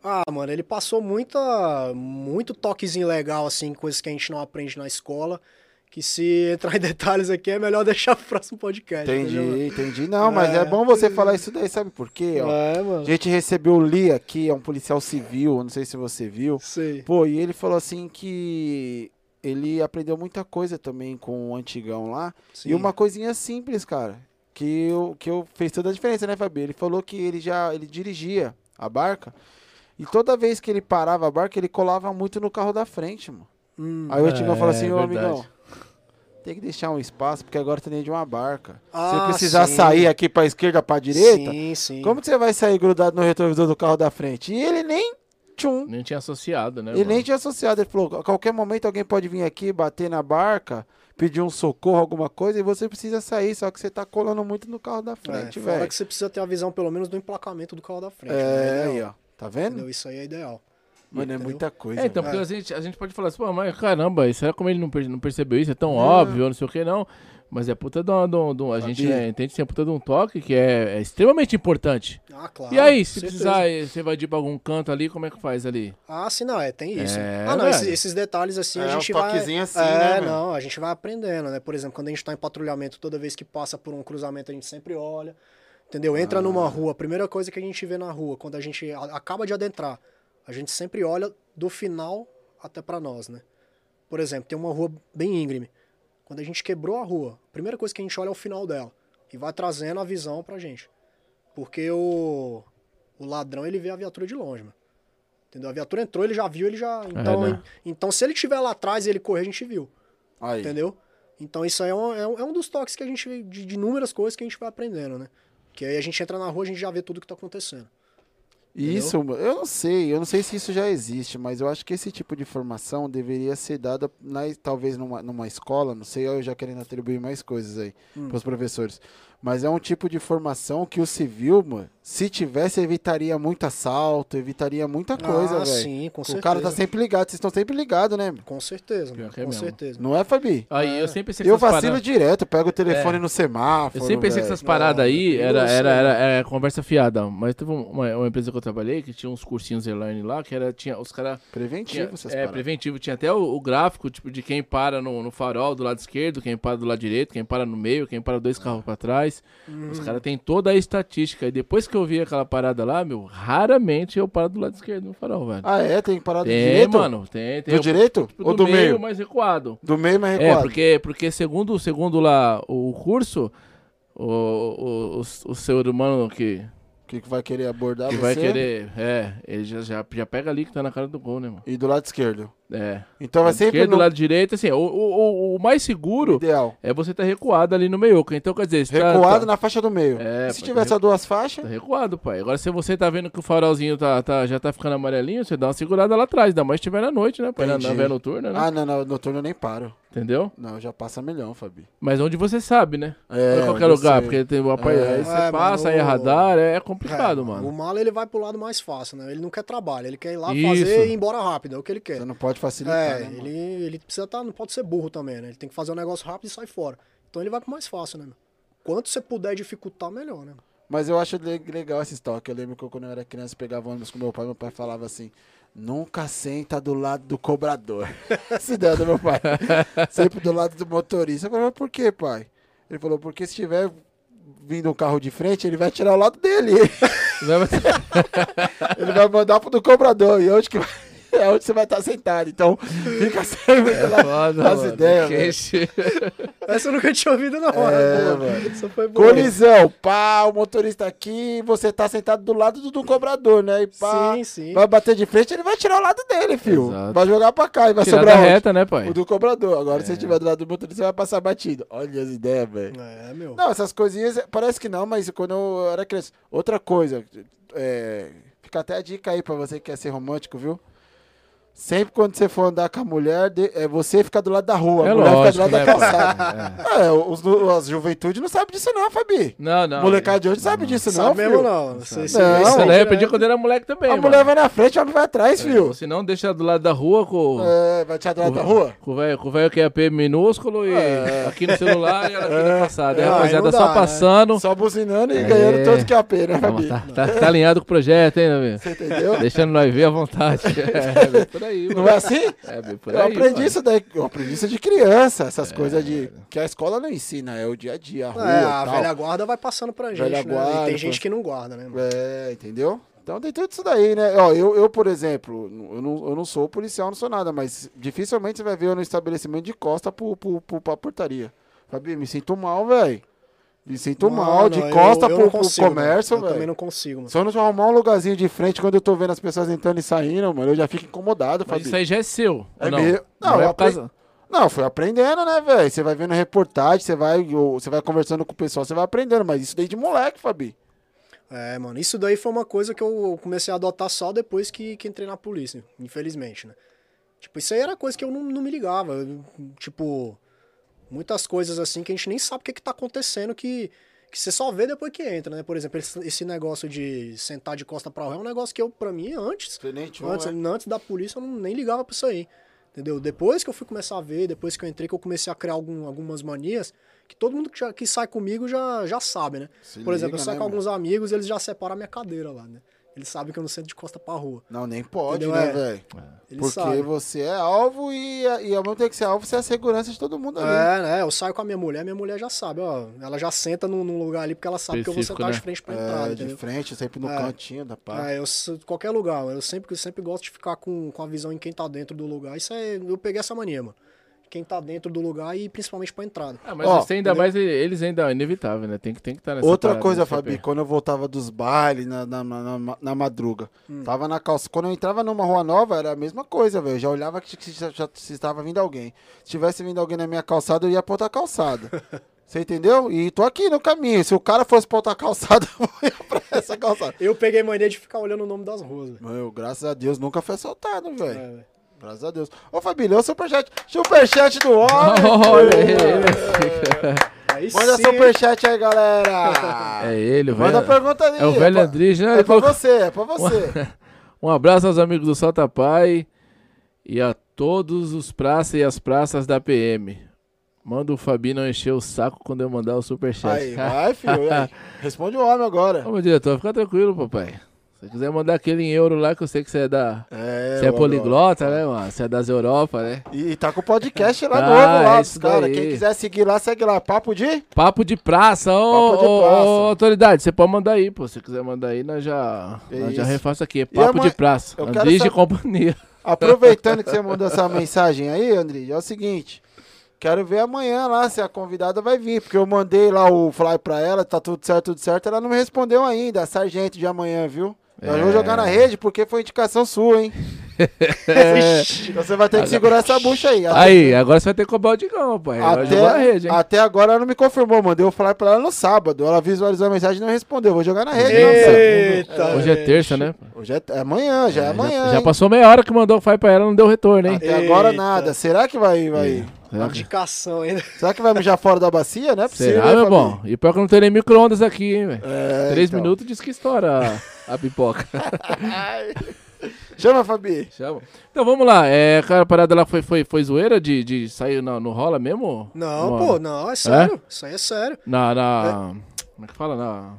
Ah, mano, ele passou muita, muito toquezinho legal, assim, coisas que a gente não aprende na escola. Que se entrar em detalhes aqui é melhor deixar pro próximo podcast. Entendi, entendeu? entendi. Não, mas é É. bom você falar isso daí, sabe por quê? ó? É, A mano. gente recebeu o Lee aqui, é um policial civil, não sei se você viu. Sei. Pô, e ele falou assim que ele aprendeu muita coisa também com o antigão lá. Sim. E uma coisinha simples, cara, que eu, que eu fez toda a diferença, né, Fabi? Ele falou que ele já ele dirigia a barca e toda vez que ele parava a barca, ele colava muito no carro da frente, mano. Hum. Aí o antigão É, falou assim, ô verdade. amigão, tem que deixar um espaço, porque agora tá dentro de uma barca. Ah, Se precisar sim. sair aqui pra esquerda, pra direita, Sim, sim. como que você vai sair grudado no retrovisor do carro da frente? E ele nem tchum. Nem tinha associado, né? Ele mano? nem tinha associado. Ele falou: a qualquer momento alguém pode vir aqui, bater na barca, pedir um socorro, alguma coisa, e você precisa sair. Só que você tá colando muito no carro da É, frente, fora velho. que você precisa ter a visão, pelo menos, do emplacamento do carro da frente. É, né? aí, ó. Tá vendo? entendeu? Isso aí é ideal. Mano, é Entendeu? muita coisa. É, então, porque a gente, a gente pode falar assim, pô, mas caramba, será como ele não, per- não percebeu isso? É tão óbvio, não sei o que, não. Mas é puta de um, de um- de um- a gente né, entende que é puta de um toque que é, é extremamente importante. Ah, claro. e aí, se precisar, você vai de pra algum canto ali, como é que faz ali? Ah, sim, não, é, tem isso. É, ah, não, esses, esses detalhes assim É, a um gente vai. toquezinho assim, é, né, não, a gente vai aprendendo, né? Por exemplo, quando a gente tá em patrulhamento, toda vez que passa por um cruzamento, a gente sempre olha. Entendeu? Entra Ah. numa rua, a primeira coisa que a gente vê na rua, quando a gente acaba de adentrar, a gente sempre olha do final até pra nós, né? Por exemplo, tem uma rua bem íngreme. Quando a gente quebrou a rua, a primeira coisa que a gente olha é o final dela. E vai trazendo a visão pra gente. Porque o, o ladrão, ele vê a viatura de longe, mano. Entendeu? A viatura entrou, ele já viu, ele já. Então, né? então se ele estiver lá atrás e ele correr, a gente viu. Aí. Entendeu? Então isso aí é um, é um, é um dos toques que a gente. De, de inúmeras coisas que a gente vai aprendendo, né? Que aí a gente entra na rua a gente já vê tudo que tá acontecendo. Isso, eu não sei, eu não sei se isso já existe, mas eu acho que esse tipo de formação deveria ser dada, na, talvez numa, numa escola, não sei, eu já querendo atribuir mais coisas aí Hum. para os professores. Mas é um tipo de formação que o civil, mano, se tivesse, evitaria muito assalto, evitaria muita coisa, ah, velho. sim, com O certeza. cara tá sempre ligado, vocês estão sempre ligados, né? meu? Com certeza, mano, que é com mesmo. certeza. Não é, Fabi? Aí É. eu sempre pensei que Eu vacilo paradas- direto, pego o telefone É. no semáforo. Eu sempre pensei que velho. essas paradas aí Não, era, era, era, era conversa fiada. Mas teve uma, uma empresa que eu trabalhei que tinha uns cursinhos e-learning lá, que era, tinha, os caras. Preventivo essas É, paradas. preventivo. Tinha até o, o gráfico, tipo, de quem para no, no farol do lado esquerdo, quem para do lado direito, quem para no meio, quem para dois carros pra trás. Uhum. Os caras têm toda a estatística. E depois que eu vi aquela parada lá, meu, raramente eu paro do lado esquerdo no farol, velho. Ah, é? Tem parada do direito? mano, tem. tem Do o- direito? tipo, Ou do meio? mais recuado. Do meio, mas É, recuado. porque, porque segundo, segundo lá o curso, o, o, o, o ser humano que, que, que vai querer abordar que você? vai querer, é, ele já, já, já pega ali que tá na cara do gol, né, mano? E do lado esquerdo. É. Então vai Lado sempre esquerdo, no lado direito, assim, o, o, o- o mais seguro ideal. é você tá recuado ali no meio. Então, quer dizer, tá- Recuado tá, na faixa do meio. É, se pô, tivesse tá as duas faixas, tá recuado, pai. Agora, se você tá vendo que o farolzinho tá, tá, já tá ficando amarelinho, você dá uma segurada lá atrás, ainda mais se tiver na noite, né? Pai, na, na noturna, né? ah, não, não, noturno eu nem paro. Entendeu? Não, já passa milhão, Fabi. Mas onde você sabe, né? É, Não em qualquer lugar, porque tem uma É. aí você É, passa, mano, aí é radar, é, é complicado, É, mano. O mala ele vai pro lado mais fácil, né? Ele não quer trabalho, ele quer ir lá Isso. fazer e ir embora rápido, é o que ele quer. Você não pode facilitar, É, né, ele, ele precisa estar, não pode ser burro também, né? Ele tem que fazer um negócio rápido e sair fora. Então ele vai pro mais fácil, né? meu? Quanto você puder dificultar, melhor, né? Mas eu acho le- legal esse toque. Eu lembro que eu, quando eu era criança, pegava ônibus com meu pai. Meu pai falava assim: nunca senta do lado do cobrador. Essa ideia do meu pai. Sempre do lado do motorista. Eu falei, mas por quê, pai? Ele falou: porque se tiver vindo um carro de frente, ele vai tirar o lado dele. ele vai mandar pro do cobrador. E onde que vai? É onde você vai estar sentado. Então, fica sempre do lado. Foda, As mano. ideias, Essa eu nunca tinha ouvido, não. É? Pô, mano. Isso foi boa. Colisão, pá, o motorista aqui, você tá sentado do lado do, do cobrador, né? E pá, Sim, sim. vai bater de frente, ele vai tirar o lado dele, filho. Exato. Vai jogar pra cá e vai Tirar sobrar da onde? reta, né, pai? o do cobrador. Agora, É. se você estiver do lado do motorista, você vai passar batido. Olha as ideias, velho. É, meu. Não, essas coisinhas, parece que não, mas quando eu era criança. Outra coisa, é, fica até a dica aí pra você que quer ser romântico, viu? Sempre quando você for andar com a mulher, é, você fica do lado da rua, É a mulher lógico, fica do né, lado da pai? calçada. É. É, os, as juventude não sabe disso não, Fabi. Não, não. Molecada de hoje sabe disso não, Sabe mesmo filho. não. Você, você Não. Isso daí eu aprendi quando era moleque também, A mano. mulher vai na frente, o homem vai atrás, filho. Ou se não, deixa do lado da rua com... É, vai tirar do lado da rua? Com o velho- com o velho que é P minúsculo e É. aqui no celular e ela aqui na passada. Aí, É, rapaziada, não só dá, né? passando. Só buzinando e É. ganhando todos que é AP, né, Fabi? tá, tá, tá alinhado com o projeto, hein, meu? Você entendeu? Deixando nós ver à vontade. É, aí, Não mano. é assim? É, bem por Eu aí, aprendi mano. isso daí, eu aprendi isso de criança, essas coisas de. que a escola não ensina, é o dia a dia, a rua. É, a tal. velha guarda vai passando pra gente, Velha né? guarda, e tem gente que não guarda, né? mano? É, entendeu? Então tem tudo isso daí, né? Ó, eu, eu, por exemplo, eu não, eu não sou policial, não sou nada, mas dificilmente você vai ver eu no estabelecimento de costa pro, pro, pro, pra portaria. Fabi, me sinto mal, velho. Me sinto mal, de Mano, costa eu- eu pro, não pro consigo, comércio, mano. Eu também velho. não consigo, mano. Se eu não arrumar um lugarzinho de frente quando eu tô vendo as pessoas entrando e saindo, mano, eu já fico incomodado, Mas Fabi. isso aí já é seu. É não? meu. Não, Não, é causa... Não, foi aprendendo, né, velho? Você vai vendo reportagem, você vai, você vai conversando com o pessoal, você vai aprendendo, mas isso daí de moleque, Fabi. É, mano, isso daí foi uma coisa que eu comecei a adotar só depois que, que entrei na polícia, infelizmente, né? Tipo, isso aí era coisa que eu não, não me ligava. eu, Tipo, muitas coisas assim que a gente nem sabe o que, que tá acontecendo, que, que você só vê depois que entra, né? Por exemplo, esse, negócio de sentar de costa pra rua é um negócio que eu, pra mim, antes, antes, antes da polícia, eu não, nem ligava pra isso aí. Entendeu? Depois que eu fui começar a ver, depois que eu entrei, que eu comecei a criar algum, algumas manias, que todo mundo que, já- que sai comigo já, já sabe, né? Se Por exemplo, eu liga, saio né, com alguns amigos, eles já separam a minha cadeira lá, né? Eles sabem que eu não sento de costa pra rua. Não, nem pode, Entendeu? né, É. velho? Eles Porque sabem. você é alvo e, e ao mesmo tempo que você é alvo, você é a segurança de todo mundo ali. É, né? Eu saio com a minha mulher, minha mulher já sabe, ó. Ela já senta num, num lugar ali porque ela sabe que eu vou Específico, sentar de né? frente pra É, entrada, de entendeu? frente, sempre no É. cantinho da pá. É, eu sou- qualquer lugar, eu sempre, eu sempre gosto de ficar com, com a visão em quem tá dentro do lugar. Isso é, eu peguei essa mania, mano. Quem tá dentro do lugar e principalmente pra entrada. Ah, mas Ó, você ainda entendeu? mais, eles ainda é inevitável, né? Tem que tem que estar nessa Outra parada coisa, do Fabi, CP. quando eu voltava dos bailes na, na, na, na- madruga, Hum. tava na calça. Quando eu entrava numa rua nova, era a mesma coisa, velho. Eu Já olhava que, que já, já- se estava vindo alguém. Se tivesse vindo alguém na minha calçada, eu ia pra outra calçada. Você entendeu? E tô aqui no caminho. Se o cara fosse pra outra calçada, eu ia pra essa calçada. Eu peguei mania de ficar olhando o nome das ruas, velho. Meu, graças a Deus, nunca foi assaltado, É, velho. Velho. Graças a Deus. Ô, Família, o superchat. Superchat do homem. Olha ele. Aí Manda sim, superchat aí, galera. É ele, o Manda velho. pergunta ali. É o velho pra- Andrige, né? É pra você, é pra você. Um abraço aos amigos do Solta Pai e a todos os praças e as praças da PM. Manda o Fabi não encher o saco quando eu mandar o superchat. Aí, vai, filho. aí? Responde o homem agora. Ô, meu diretor, fica tranquilo, papai. Se você quiser mandar aquele em euro lá, que eu sei que você é da. É, Você é poliglota, né, mano? Você é das Europa, né? E, tá com o podcast lá Ah, novo lá, é dos isso caras. Quem quiser seguir lá, segue lá. Papo de. Papo de praça, ô, Papo de ô, praça. ô, autoridade, você pode mandar aí, pô. Se quiser mandar aí, nós já, É nós já refaço aqui. Papo amanhã- de praça. Andrige saber- companhia. Aproveitando que você mandou essa mensagem aí, André, é o seguinte. Quero ver amanhã lá se a convidada vai vir, porque eu mandei lá o fly pra ela, tá tudo certo, tudo certo. Ela não me respondeu ainda, sargento de amanhã, viu? Eu É. vou jogar na rede porque foi indicação sua, hein? Então você vai ter que segurar essa bucha aí. Até- Aí, agora você vai ter que cobrar o Digão, pai. Até, rede, hein? até agora ela não me confirmou, mandei o fly pra ela no sábado. Ela visualizou a mensagem e não respondeu. Vou jogar na rede. Eita, Hoje é terça, né? Hoje é, é amanhã, já é, amanhã. Já, já passou meia hora que mandou o file pra ela, não deu retorno, hein? Até agora Eita. nada. Será que vai, vai, Indicação ainda. será que vai mijar fora da bacia? Não é possível, Será, né, meu bom? E pior que eu não tenho nem micro-ondas aqui, hein, velho? É, Três então. minutos diz que estoura a, pipoca. Chama, Fabi. Chama. Então vamos lá. É, cara, a parada lá foi, foi, foi zoeira de, de sair na- no rola mesmo? Não, Uma- pô, não, é sério. Isso aí é sério. Na, na. Como é que fala? Na.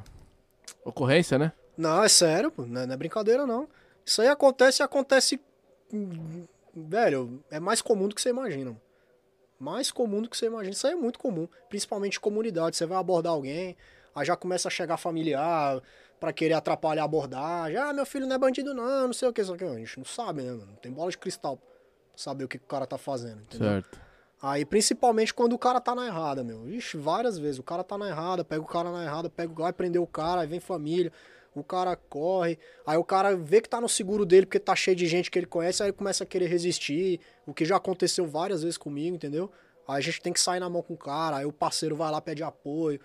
Ocorrência, né? Não, é sério, pô. Não é, não é brincadeira, não. Isso aí acontece e acontece. Velho, é mais comum do que você imagina. Mais comum do que você imagina. Isso aí é muito comum. Principalmente em comunidade. Você vai abordar alguém, aí já começa a chegar familiar pra querer atrapalhar a abordagem. Ah, meu filho não é bandido, não, não sei o que. Só que a gente não sabe, né, mano? Não tem bola de cristal pra saber o que, que o cara tá fazendo, entendeu? Certo. Aí, principalmente quando o cara tá na errada, meu. Ixi, várias vezes. O cara tá na errada, pega o cara na errada, pega, vai prender o cara, aí vem família, o cara corre. Aí o cara vê que tá no seguro dele porque tá cheio de gente que ele conhece, aí ele começa a querer resistir. O que já aconteceu várias vezes comigo, entendeu? Aí a gente tem que sair na mão com o cara, aí o parceiro vai lá, pede apoio.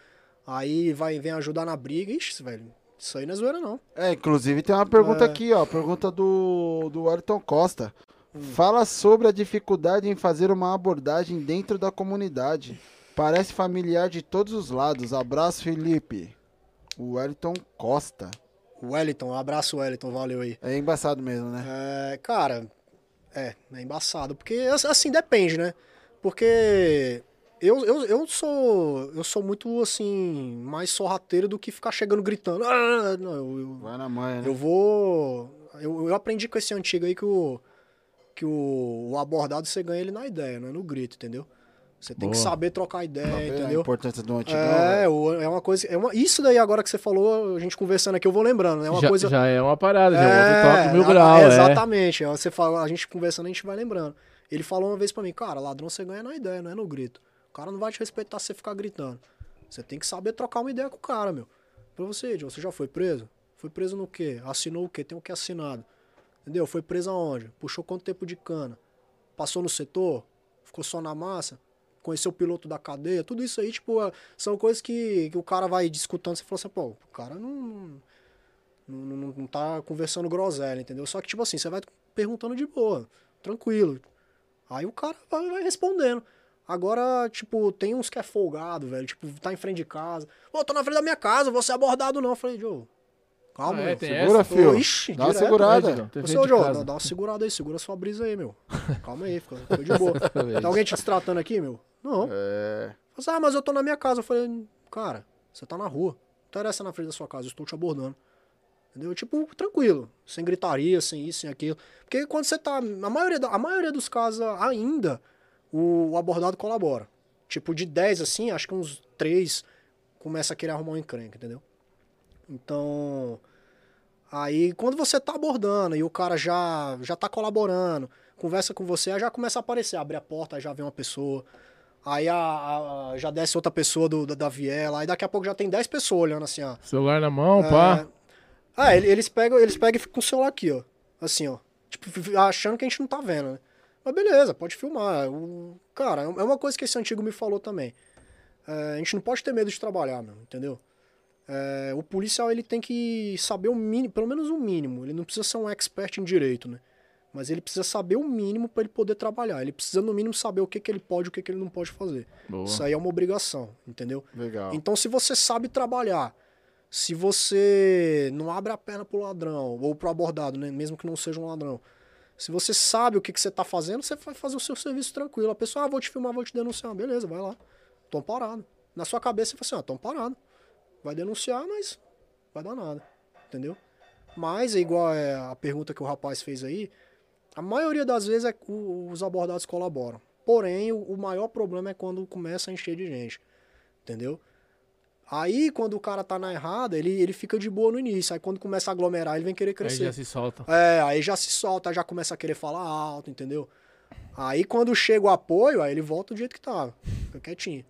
Aí vai, vem ajudar na briga. Ixi, velho. Isso aí não é zoeira, não. É, inclusive tem uma pergunta É. aqui, ó. Pergunta do, do Ayrton Costa. Fala sobre a dificuldade em fazer uma abordagem dentro da comunidade. Parece familiar de todos os lados. Abraço, Felipe. O Ayrton Costa. Wellington, um abraço, Wellington, valeu aí. É embaçado mesmo, né? É, cara, é, é embaçado. Porque, assim, depende, né? Porque eu, eu, eu sou eu sou muito, assim, mais sorrateiro do que ficar chegando gritando. Ah, não, eu, eu, Vai na manha, né? eu vou... Eu, eu aprendi com esse antigo aí que o, que o, o abordado você ganha ele na ideia, não é no grito, entendeu? Você tem que Boa. saber trocar ideia, Tá vendo a entendeu? importância do antigão. É, né? o- é uma coisa. É uma, isso daí agora que você falou, a gente conversando aqui, eu vou lembrando. É uma já, coisa. já é uma parada, já é outro toque mil a- grau, é. Exatamente. Aí Você fala, a gente conversando, a gente vai lembrando. Ele falou uma vez pra mim, cara, ladrão você ganha na ideia, não é no grito. Cara não vai te respeitar se você ficar gritando. Você tem que saber trocar uma ideia com o cara, meu. Pra você, você já foi preso? Foi preso no quê? Assinou o quê? Tem o que assinado. Entendeu? Foi preso aonde? Puxou quanto tempo de cana? Passou no setor? Ficou só na massa? Conheceu o piloto da cadeia? Tudo isso aí, tipo, é- são coisas que, que o cara vai discutindo. Você fala assim, pô, o cara não, não, não, não tá conversando groselha, entendeu? Só que, tipo assim, você vai perguntando de boa, tranquilo. Aí o cara vai, vai respondendo. Agora, tipo, tem uns que é folgado, velho. Tipo, tá em frente de casa. Ô, tô na frente da minha casa, vou ser abordado não. Eu falei, Joe, calma, Ah, é, Segura, essa? filho. Ixi, Dá uma direto, segurada. né? Tem Ô, casa. dá, dá uma segurada aí, segura sua brisa aí, meu. Calma aí, fica, fica de boa. Tá alguém te tratando aqui, meu? Não. É. assim, ah, mas eu tô na minha casa. Eu falei, cara, você tá na rua. Não interessa na frente da sua casa, eu estou te abordando. Entendeu? Tipo, tranquilo. Sem gritaria, sem isso, sem aquilo. Porque quando você tá. A maioria, da- a maioria dos casos ainda, o, abordado colabora. Tipo, de 10, assim, acho que uns 3 começa a querer arrumar um encrenca, entendeu? Então. Aí, quando você tá abordando e o cara já, já tá colaborando, conversa com você, aí já começa a aparecer, abre a porta, aí já vem uma pessoa. Aí a, a- já desce outra pessoa do, da, da viela, aí daqui a pouco já tem 10 pessoas olhando assim, ó. Celular na mão, pá. Ah, ele- eles pegam, eles pegam e ficam com o celular aqui, ó. Assim, ó. Tipo, achando que a gente não tá vendo, né? Mas beleza, pode filmar. O, cara, é uma coisa que esse antigo me falou também. É, a gente não pode ter medo de trabalhar, meu, entendeu? É, o policial, ele tem que saber o mínimo, pelo menos o mínimo. Ele não precisa ser um expert em direito, né? Mas ele precisa saber o mínimo para ele poder trabalhar. Ele precisa, no mínimo, saber o que, que ele pode e o que, que ele não pode fazer. Boa. Isso aí é uma obrigação, entendeu? Legal. Então, se você sabe trabalhar, se você não abre a perna pro ladrão ou pro abordado, né? mesmo que não seja um ladrão, se você sabe o que, que você tá fazendo, você vai fazer o seu serviço tranquilo. A pessoa, ah, vou te filmar, vou te denunciar. Beleza, vai lá. Tão parado. Na sua cabeça, você fala assim, ah, tão parado. Vai denunciar, mas vai dar nada. Entendeu? Mas, é igual é, a pergunta que o rapaz fez aí, a maioria das vezes é o- os abordados colaboram. Porém, o, o maior problema é quando começa a encher de gente. Entendeu? Aí, quando o cara tá na errada, ele, ele fica de boa no início. Aí, quando começa a aglomerar, ele vem querer Aí crescer. já se solta. É, aí já se solta, já começa a querer falar alto, entendeu? Aí, quando chega o apoio, aí ele volta do jeito que tava. Fica quietinho.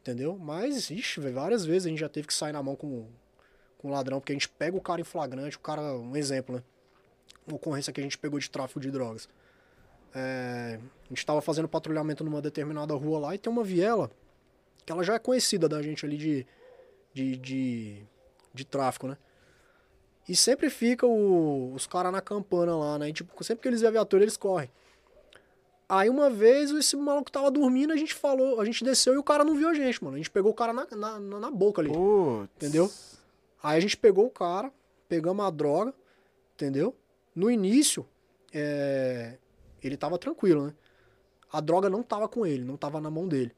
Entendeu? Mas, ixi, velho, várias vezes a gente já teve que sair na mão com, com o ladrão, porque a gente pega o cara em flagrante, o cara, um exemplo, né? Uma ocorrência que a gente pegou de tráfico de drogas. É, a gente tava fazendo patrulhamento numa determinada rua lá e tem uma viela que ela já é conhecida da gente ali de, de, de, de tráfico, né? E sempre fica o- os caras na campana lá, né? E, tipo, sempre que eles vêem a viatura, eles correm. Aí uma vez esse maluco tava dormindo, a gente falou, a gente desceu e o cara não viu a gente, mano. A gente pegou o cara na, na, na- na boca ali. Putz. Entendeu? Aí a gente pegou o cara, pegamos a droga, entendeu? No início, é, ele tava tranquilo, né? A droga não tava com ele, não tava na mão dele.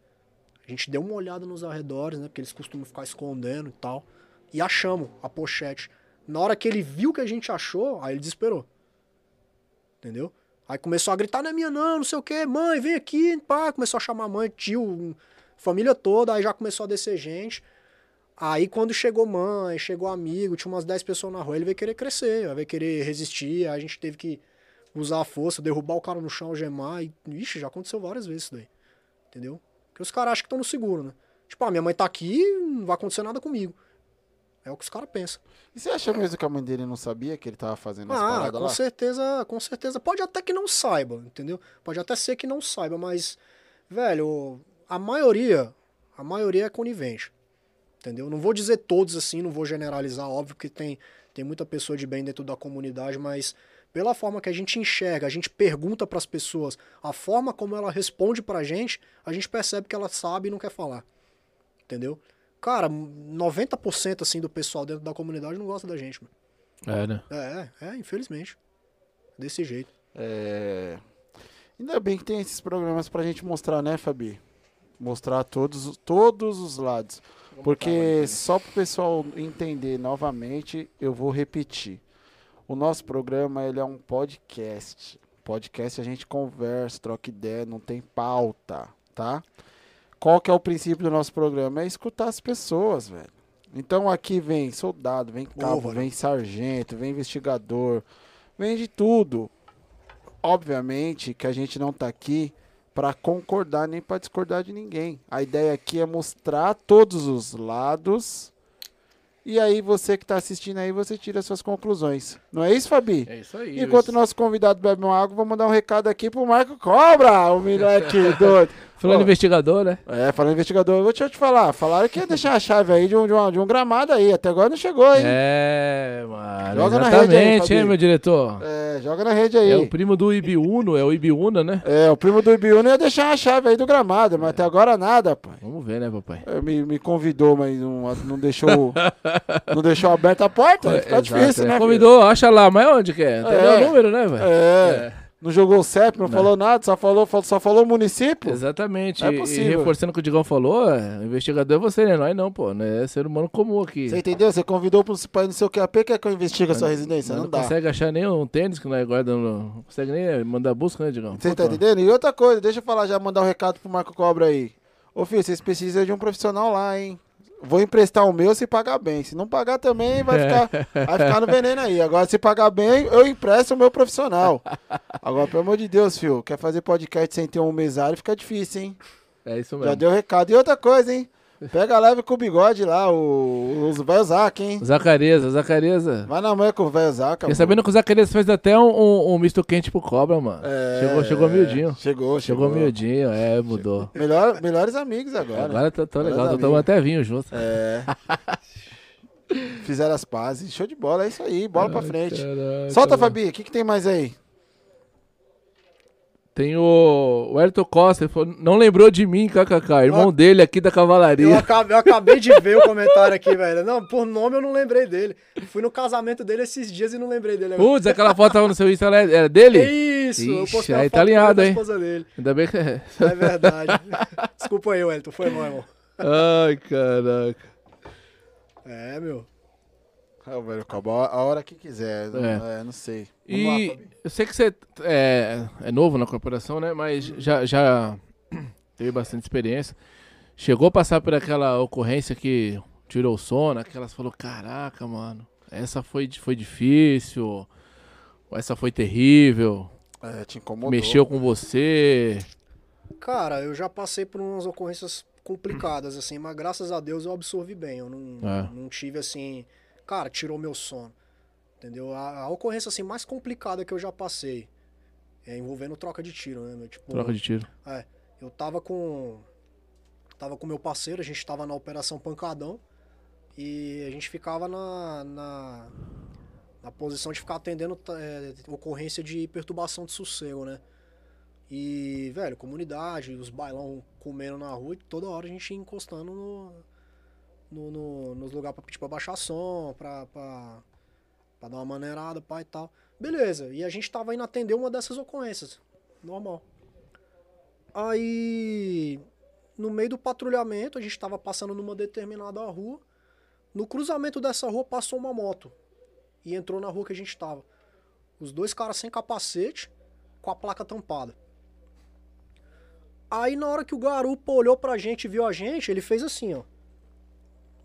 A gente deu uma olhada nos arredores, né? Porque eles costumam ficar escondendo e tal. E achamos a pochete. Na hora que ele viu que a gente achou, aí ele desesperou. Entendeu? Aí começou a gritar, não é minha não, não sei o que, mãe, vem aqui, pá. Começou a chamar mãe, tio, família toda, aí já começou a descer gente. Aí quando chegou mãe, chegou amigo, tinha umas 10 pessoas na rua, ele veio querer crescer, veio querer resistir, aí a gente teve que usar a força, derrubar o cara no chão, algemar, e, ixi, já aconteceu várias vezes isso daí, entendeu? Porque os caras acham que estão no seguro, né? Tipo, ah, minha mãe tá aqui, não vai acontecer nada comigo. É o que os caras pensam. E você acha mesmo que a mãe dele não sabia que ele tava fazendo as Ah, paradas com lá? certeza, com certeza. Pode até que não saiba, entendeu? Pode até ser que não saiba, mas, velho, a maioria, a maioria é conivente. Entendeu? Não vou dizer todos assim, não vou generalizar, óbvio que tem, tem muita pessoa de bem dentro da comunidade, mas pela forma que a gente enxerga, a gente pergunta para as pessoas, a forma como ela responde pra gente, a gente percebe que ela sabe e não quer falar. Entendeu? Cara, 90% assim do pessoal dentro da comunidade não gosta da gente, mano. É, né? É, é, infelizmente. Desse jeito. É... Ainda bem que tem esses programas pra gente mostrar, né, Fabi? Mostrar todos, os- todos os lados. Porque só pro pessoal entender novamente, eu vou repetir. O nosso programa ele é um podcast. Podcast a gente conversa, troca ideia, não tem pauta, tá? Qual que é o princípio do nosso programa? É escutar as pessoas, velho. Então aqui vem soldado, vem cabo, valeu. vem sargento, vem investigador, vem de tudo. Obviamente que a gente não tá aqui para concordar nem para discordar de ninguém. A ideia aqui é mostrar todos os lados. E aí você que tá assistindo aí, você tira suas conclusões. Não é isso, Fabi? É isso aí. Enquanto o nosso convidado bebe uma água, vou mandar um recado aqui pro Marco Cobra, o moleque doido. Falando investigador, né? É, falando investigador, vou te te falar. Falaram que ia deixar a chave aí de um, de, uma- de um gramado aí. Até agora não chegou, hein? É, mano. Joga na rede aí, Fabinho. hein, meu diretor? É, joga na rede aí. É o primo do Ibiuno, é o Ibiúna, né? É, o primo do Ibiúna ia deixar a chave aí do gramado, mas até agora nada, pai. Vamos ver, né, papai? É, Me, me convidou, mas não, não deixou não deixou aberta a porta. Fica Exato, difícil, é. né? Convidou, acha lá, mas onde que é? Entendeu É. o número, né, velho? É. Não jogou o CEP, não, Não. falou nada, só falou, fal- só falou município? Exatamente. Não é E- e possível. reforçando o que o Digão falou, é, o investigador é você, né? Nós não, pô. Né? É ser humano comum aqui. Você entendeu? Você convidou para ir no seu QAP, quer que eu investigue a sua residência? Não, não dá. consegue achar nem um tênis que nós guardamos. Não consegue nem mandar busca, né, Digão? Você tá pô. entendendo? E outra coisa, deixa eu falar já, mandar um recado pro Marco Cobra aí. Ô filho, vocês precisam de um profissional lá, hein? Vou emprestar o meu se pagar bem. Se não pagar também, vai ficar, vai ficar no veneno aí. Agora, se pagar bem, eu empresto o meu profissional. Agora, pelo amor de Deus, filho, quer fazer podcast sem ter um mesário, fica difícil, hein? É isso Já mesmo. deu recado. E outra coisa, hein? Pega leve com o bigode lá, o, os velho Zac, hein? Zacarias, Zacarias. Vai na manhã com o velho Zac. Fiquei amor. sabendo que o Zacarias fez até um, um, um misto quente pro cobra, mano. É, chegou, chegou miudinho. Chegou, Chegou chegou. miudinho, é, mudou. Melhor, melhores amigos agora. Agora tá tão Melhores legal, tô tomando amigos. até vinho junto. É. Fizeram as pazes. Show de bola, é isso aí. Bola pra Ai, frente. caraca, Solta, mano. Fabi. O que, que tem mais aí? Tem o, o Ayrton Costa, ele falou, não lembrou de mim, kkk, irmão dele aqui da Eu cavalaria. acabei, eu acabei de ver o comentário aqui, velho. Não, por nome eu não lembrei dele. Fui no casamento dele esses dias e não lembrei dele. Putz, aquela foto tava no seu Insta, ela é- era dele? Isso, eu Ixi, postei aí tá alinhado, hein? esposa dele. Ainda bem que... É verdade. Desculpa aí, Wellington. Foi mal, irmão. Ai, caraca. É, meu. Ah, velho, acabou a hora que quiser. Não, É. é, não sei. Vamos lá, E Fabi. eu sei que você é, é novo na corporação, né? Mas já, já teve bastante experiência. Chegou a passar por aquela ocorrência que tirou o sono, aquelas falou, caraca, mano, essa foi, foi difícil, ou essa foi terrível, É, te incomodou. mexeu com você. Cara, eu já passei por umas ocorrências complicadas, assim, mas graças a Deus eu absorvi bem. Eu não, É. não tive, assim, cara, tirou meu sono. Entendeu? A, a ocorrência, assim, mais complicada que eu já passei é envolvendo troca de tiro, né, meu? Tipo, Troca de tiro. eu tava com. Tava com meu parceiro, a gente tava na Operação Pancadão. E a gente ficava na. na, na posição de ficar atendendo é, ocorrência de perturbação de sossego, né? E, velho, comunidade, os bailão comendo na rua e toda hora a gente ia encostando no, no, no- nos lugares pra pra baixar som, pra, dar uma maneirada, pá e tal. Beleza, e a gente tava indo atender uma dessas ocorrências. Normal. Aí, no meio do patrulhamento, a gente tava passando numa determinada rua. No cruzamento dessa rua passou uma moto e entrou na rua que a gente tava. Os dois caras sem capacete, com a placa tampada. Aí na hora que o garupa olhou pra gente e viu a gente, ele fez assim, ó.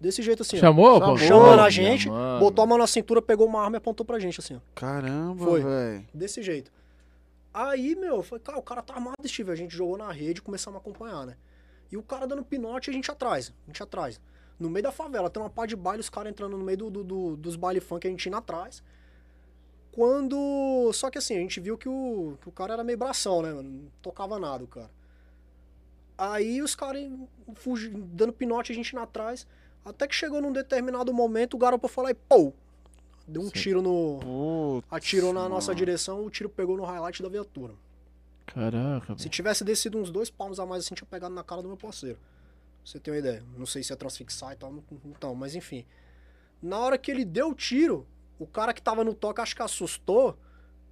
Desse jeito assim, ó. Chamou, pô? Chamou. A gente, mano. botou a mão na cintura, pegou uma arma e apontou pra gente, assim, ó. Caramba, Foi. velho. Desse jeito. Aí, meu, eu falei, cara, o cara tá armado, Steve. A gente jogou na rede e começamos a acompanhar, né? E o cara dando pinote e a gente atrás. A gente atrás. No meio da favela, tem uma pá de baile, os caras entrando no meio do, do- do- dos baile funk, a gente indo atrás. Quando. Só que assim, a gente viu que o, que o cara era meio bração, né, mano? Não tocava nada o cara. Aí os caras dando pinote, a gente indo atrás. Até que chegou num determinado momento, o garoto falou e pô! Deu um tiro no. Putz, Atirou na mano. nossa direção, o tiro pegou no highlight da viatura. Caraca, Se tivesse descido uns dois palmos a mais assim, tinha pegado na cara do meu parceiro. Pra Você tem uma ideia. Não sei se é transfixar e tal. não- Então, mas enfim. Na hora que ele deu o tiro, o cara que tava no toque, acho que assustou,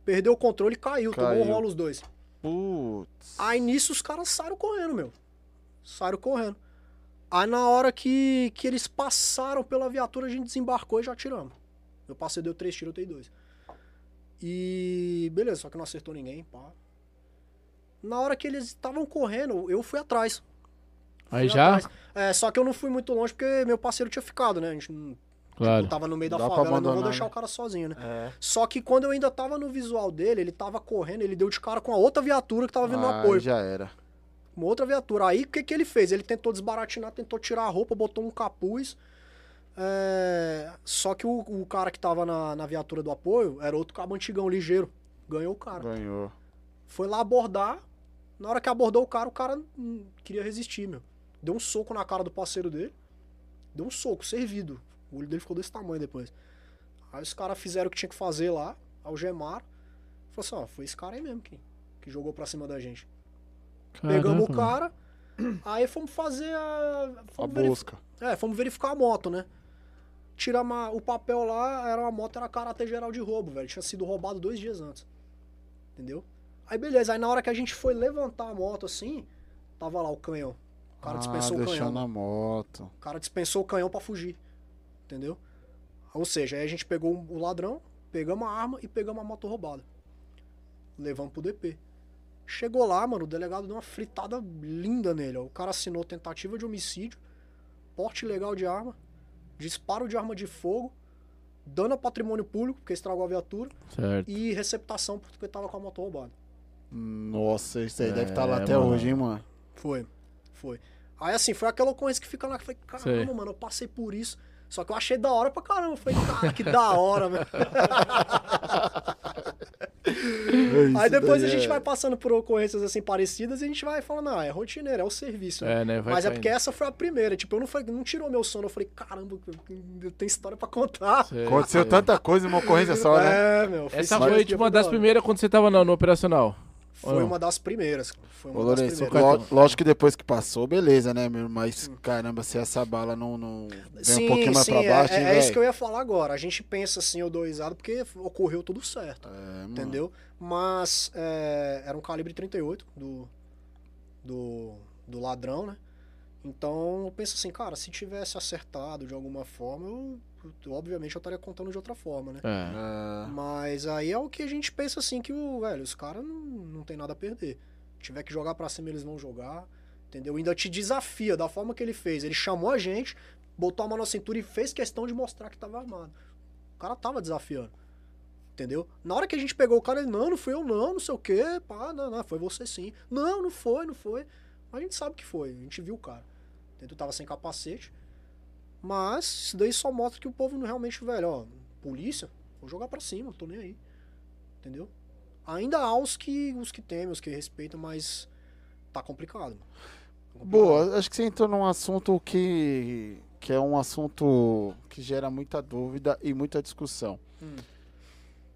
perdeu o controle e caiu. Tomou Caiu. um rolo os dois. Putz. Aí nisso os caras saíram correndo, meu. Saíram correndo. Aí na hora que, que eles passaram pela viatura, a gente desembarcou e já atiramos. Meu parceiro deu três tiros, eu dei dois. E beleza, só que não acertou ninguém, pá. Na hora que eles estavam correndo, eu fui atrás. Aí Fui já? atrás. É, só que eu não fui muito longe porque meu parceiro tinha ficado, né? A gente não Claro. tava no meio da Dá pra favela, eu não vou deixar né? o cara sozinho, né? É. Só que quando eu ainda tava no visual dele, ele tava correndo, ele deu de cara com a outra viatura que tava vindo no Aí apoio. já era. Uma outra viatura. Aí o que, que ele fez? Ele tentou desbaratinar, tentou tirar a roupa, botou um capuz. É, Só que o, o cara que tava na, na viatura do apoio era outro cabo antigão, ligeiro. Ganhou o cara. Ganhou. Foi lá abordar. Na hora que abordou o cara, o cara hum, queria resistir, meu. Deu um soco na cara do parceiro dele. Deu um soco, servido. O olho dele ficou desse tamanho depois. Aí os caras fizeram o que tinha que fazer lá, algemaram. Falou assim, ó, foi esse cara aí mesmo que, que jogou pra cima da gente. Pegamos o cara, aí fomos fazer a. A Fomos, verif- busca. é, fomos verificar a moto, né? Tira ma- o papel lá, era uma moto, era caráter geral de roubo, velho. Tinha sido roubado dois dias antes. Entendeu? Aí beleza, aí na hora que a gente foi levantar a moto assim, tava lá o canhão. O cara dispensou ah, o deixou canhão. na moto. O cara dispensou o canhão pra fugir. Entendeu? Ou seja, aí a gente pegou o ladrão, pegamos a arma e pegamos a moto roubada. Levamos pro DP. Chegou lá, mano, o delegado deu uma fritada linda nele. Ó. O cara assinou tentativa de homicídio, porte ilegal de arma, disparo de arma de fogo, dano a patrimônio público, porque estragou a viatura, Certo. e receptação porque tava com a moto roubada. Nossa, isso aí É, deve estar lá até mano. hoje, hein, mano. Foi, foi. Aí assim, foi aquela ocorrência que fica lá, que eu falei, caramba, Sei. mano, eu passei por isso. Só que eu achei da hora pra caramba. Eu falei, cara, que da hora, velho. Aí depois a gente vai passando por ocorrências assim parecidas e a gente vai falando, ah, é rotineiro, é o serviço. né? É, né? Vai Mas é caindo. porque essa foi a primeira. Tipo, eu não, foi, não tirou meu sono. Eu falei, caramba, eu tenho história pra contar. Sei, Aconteceu sei. tanta coisa em uma ocorrência só, né? É, meu. foi Essa foi tipo uma das primeiras quando você tava no, no operacional. Foi uma das primeiras. Foi uma Ô, das Lourenço, primeiras. ló- lógico que depois que passou, beleza, né, meu? Mas, caramba, se essa bala não, não vem um pouquinho mais pra é- baixo, é, hein, é isso que eu ia falar agora. A gente pensa assim, eu dou risada porque ocorreu tudo certo. É, entendeu? Mas é, era um calibre 38 do, do, do ladrão, né? Então eu penso assim, cara, se tivesse acertado de alguma forma, eu- obviamente eu estaria contando de outra forma, né? É. É, Mas aí é o que a gente pensa assim, que o, velho, os caras não, não tem nada a perder. Se tiver que jogar pra cima, eles vão jogar. Entendeu? Ainda te desafia da forma que ele fez. Ele chamou a gente, botou a mão na cintura e fez questão de mostrar que tava armado. O cara tava desafiando. Entendeu? Na hora que a gente pegou o cara, ele, não, não fui eu não, não sei o quê, pá, não, não, foi você sim. Não, não foi, não foi. Mas a gente sabe que foi, a gente viu o cara. Entendeu? Tava sem capacete. Mas isso daí só mostra que o povo não realmente, velho, ó, polícia, vou jogar pra cima, tô nem aí. Entendeu? Ainda há os que, os que temem, os que respeitam, mas tá complicado. Tá complicado. Boa, acho que você entrou num assunto que, que é um assunto que gera muita dúvida e muita discussão. Hum.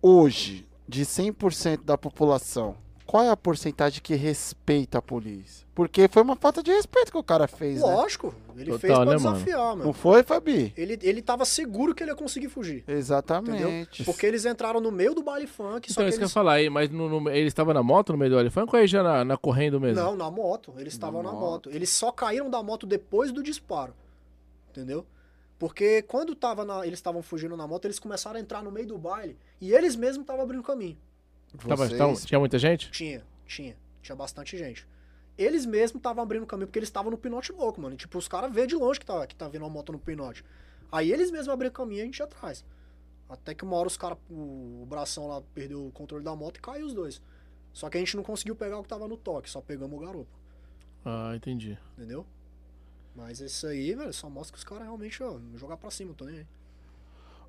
Hoje, de 100% da população, qual é a porcentagem que respeita a polícia? Porque foi uma falta de respeito que o cara fez, né? Lógico, ele Total, fez pra né, mano? desafiar, mano. Não foi, Fabi? Ele, ele tava seguro que ele ia conseguir fugir. Exatamente. Porque eles entraram no meio do baile funk, só Então, que isso que eu ia eles... falar aí, mas no, no- ele estava na moto no meio do elefante ou aí já na, na correndo mesmo? Não, na moto. Eles estavam na moto. moto. Eles só caíram da moto depois do disparo. Entendeu? Porque quando tava na- eles estavam fugindo na moto, eles começaram a entrar no meio do baile e eles mesmos estavam abrindo caminho. Tava- Vocês- tava- tinha muita gente? Tinha, tinha. Tinha bastante gente. Eles mesmos estavam abrindo caminho porque eles estavam no pinote louco, mano. E, tipo, os caras vê de longe que tá, que tá vindo uma moto no pinote. Aí eles mesmos abriram caminho e a gente ia atrás. Até que uma hora os caras, o, o bração lá perdeu o controle da moto e caiu os dois. Só que a gente não conseguiu pegar o que tava no toque, só pegamos o garoto. Ah, entendi. Entendeu? Mas isso aí, velho, só mostra que os caras realmente, ó, jogar pra cima, tô nem aí.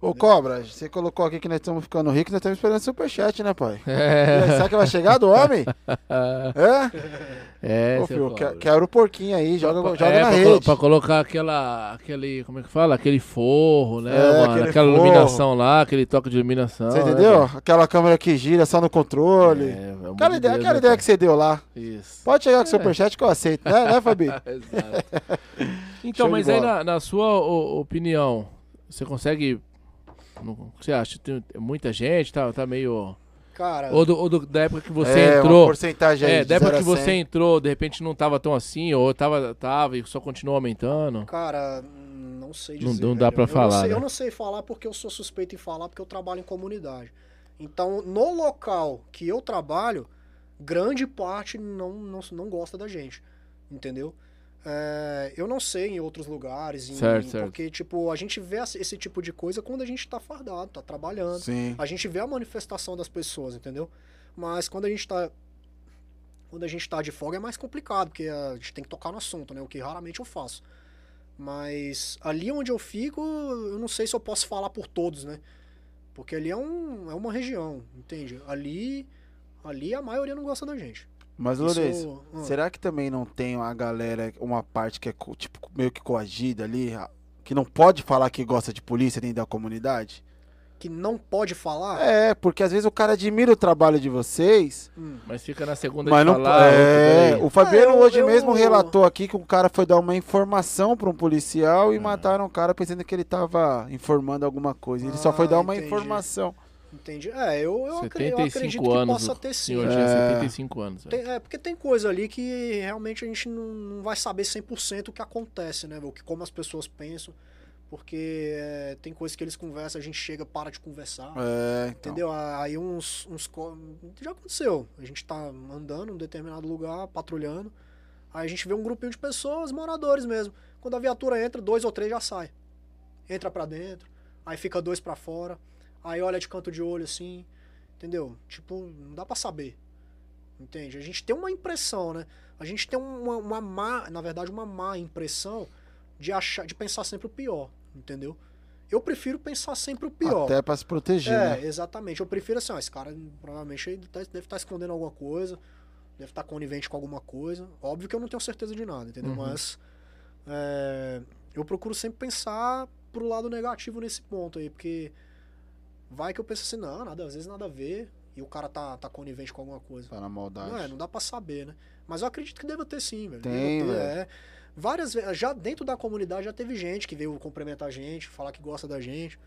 Ô, Cobra, você colocou aqui que nós estamos ficando ricos, nós estamos esperando superchat, né, pai? É, Será que vai chegar do homem? É? é Ô, filho, que- quero o porquinho aí, joga, Pra- joga é, na pra, rede. colo- pra colocar aquela, aquele, como é que fala? Aquele forro, né, É, mano? Aquela forro. iluminação lá, aquele toque de iluminação. Você né, entendeu? velho? Aquela câmera que gira só no controle. É, amor aquela de ideia, Deus, aquela né, ideia que você deu lá. Isso. Pode chegar com o superchat que eu aceito, né, né Fabi? Exato. Então, Show mas aí na, na sua o- opinião, você consegue. Não- O que você acha? Tem muita gente, tá, tá meio. Cara, Ou, do- ou do- da época que você é, uma entrou. porcentagem aí É, de da época 0 que você 100. entrou, de repente não tava tão assim, ou tava, tava e só continuou aumentando. cara, não sei Não- dizer. não dá velho. pra Eu não falar, sei- né? Eu não sei falar porque eu sou suspeito em falar porque eu trabalho em comunidade. Então, no local que eu trabalho, grande parte não, não, não gosta da gente. Entendeu? É, eu não sei em outros lugares, em- Certo, certo. porque, tipo, a gente vê esse esse tipo de coisa quando a gente tá fardado, tá trabalhando. Sim. A gente vê a manifestação das pessoas, entendeu? Mas quando a gente tá. Quando a gente tá de folga é mais complicado, porque a gente tem que tocar no assunto, né? O que raramente eu faço. Mas ali onde eu fico, eu não sei se eu posso falar por todos, né? Porque ali é, um, é uma região, entende? Ali, ali a maioria não gosta da gente. Mas, Isso- Lourenço, ah. será que também não tem uma galera, uma parte que é tipo, meio que coagida ali, que não pode falar que gosta de polícia dentro da comunidade? Que não pode falar. É, porque às vezes o cara admira o trabalho de vocês, Hum. Mas fica na segunda mas de não. falar. é, o Fabiano Ah, eu- hoje eu- mesmo relatou aqui que o cara foi dar uma informação para um policial É. e mataram o cara pensando que ele tava informando alguma coisa. Ele só foi Ah, dar uma entendi. informação. Entende? É, eu, eu, acre- eu 75 acredito que anos. possa ter sim. senhor É. tinha 75 anos. velho. Tem- é, porque tem coisa ali que realmente a gente não, não vai saber 100% o que acontece, né? O que, como as pessoas pensam. Porque é, tem coisas que eles conversam, a gente chega, para de conversar. É, então. Entendeu? Aí uns, uns. Já aconteceu. A gente tá andando em um determinado lugar, patrulhando. Aí a gente vê um grupinho de pessoas, moradores mesmo. Quando a viatura entra, dois ou três já sai. Entra pra dentro, aí fica dois pra fora. Aí olha de canto de olho assim. Entendeu? Tipo, não dá pra saber. Entende? A gente tem uma impressão, né? A gente tem uma, uma má, na verdade, uma má impressão de achar, de pensar sempre o pior, entendeu? Eu prefiro pensar sempre o pior. Até pra se proteger, É, né? exatamente. Eu prefiro assim, ó, esse cara provavelmente tá- deve estar escondendo alguma coisa, deve estar conivente com alguma coisa. Óbvio que eu não tenho certeza de nada, entendeu? Uhum. Mas é, eu procuro sempre pensar pro lado negativo nesse ponto aí, porque vai que eu penso assim, não, nada, às vezes nada a ver, e o cara tá, tá conivente com alguma coisa. Tá na maldade. Não é, não dá pra saber, né? Mas eu acredito que deva ter sim, velho. Tem, ter, velho. é. Várias vezes, já dentro da comunidade já teve gente que veio cumprimentar a gente, falar que gosta da gente.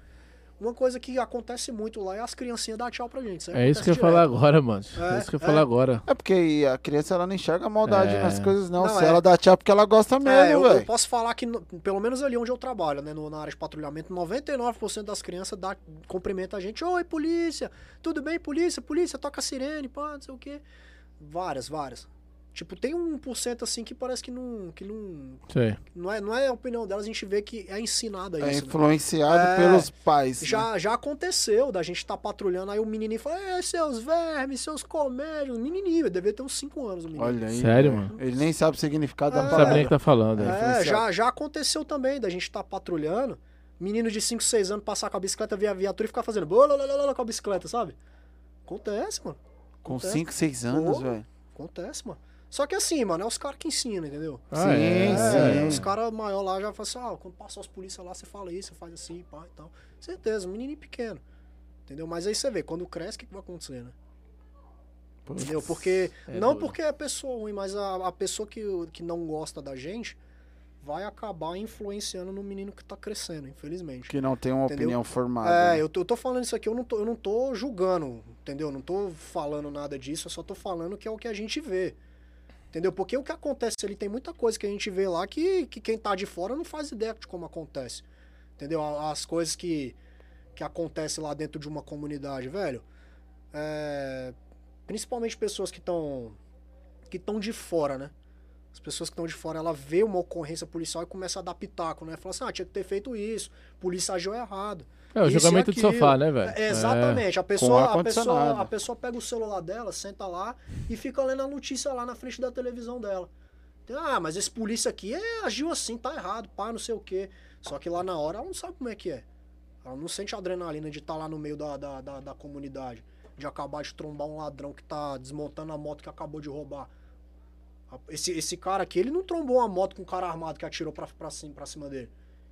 Uma coisa que acontece muito lá é as criancinhas dar tchau pra gente. Isso É isso que eu ia falar agora, mano. É, É, isso que eu ia é. falar agora. É porque a criança ela não enxerga a maldade É. nas coisas, não. Não, Se é. ela dá tchau é porque ela gosta É, mesmo, eu, eu velho. posso falar que, no- pelo menos ali onde eu trabalho, né, no- na área de patrulhamento, 99% das crianças dá, cumprimenta a gente. Oi, polícia! Tudo bem, polícia? Polícia, toca a sirene, pá, não sei o quê. Várias, várias. Tipo, tem um por cento assim que parece que não, que não, não é, não é a opinião delas, a gente vê que é ensinada É isso. né? influenciado É. pelos pais. né? Já, já aconteceu da gente tá patrulhando, aí o menininho fala, é, seus vermes, seus comédios. Menininho, deve ter uns 5 anos o menino. Olha aí. Sério, velho. mano? Ele nem sabe o significado É. da Não sabe nem o palavra. que tá falando. é. É, já, já aconteceu também da gente tá patrulhando, menino de 5, 6 anos passar com a bicicleta via viatura e ficar fazendo bololololo com a bicicleta, sabe? Acontece, mano. Com Acontece. 5, 6 anos, velho. Acontece, mano. Só que assim, mano, é os caras que ensinam, entendeu? Ah, Sim, É, sim. os caras maior lá já falam assim, ah, quando passar os polícia lá, você fala isso, você faz assim, pá e tal. Certeza, um menininho pequeno. Entendeu? Mas aí você vê, quando cresce, o que, que vai acontecer, né? Entendeu? Porque. É não duro. porque é pessoa ruim, mas a, a pessoa que, que não gosta da gente vai acabar influenciando no menino que tá crescendo, infelizmente. Que não tem uma Entendeu? opinião formada. É, né? eu tô, eu tô falando isso aqui, eu não tô, eu não tô julgando, entendeu? Não tô falando nada disso, eu só tô falando que é o que a gente vê. Entendeu? Porque o que acontece ali, tem muita coisa que a gente vê lá que, que quem tá de fora não faz ideia de como acontece. Entendeu? As coisas que, que acontecem lá dentro de uma comunidade, velho. É, principalmente pessoas que estão que estão de fora, né? As pessoas que estão de fora, ela vê uma ocorrência policial e começa a dar pitaco, né? Fala assim, ah, tinha que ter feito isso, polícia agiu errado. É o e julgamento de sofá, né, velho? É, exatamente. A pessoa, a, pessoa, a pessoa pega o celular dela, senta lá e fica lendo a notícia lá na frente da televisão dela. Ah, mas esse polícia aqui é, agiu assim, tá errado, pá, não sei o quê. Só que lá na hora ela não sabe como é que é. Ela não sente a adrenalina de estar lá no meio da, da, da, da comunidade. De acabar de trombar um ladrão que tá desmontando a moto que acabou de roubar. Esse, esse cara aqui, ele não trombou uma moto com um cara armado que atirou pra, pra, cima, pra cima dele.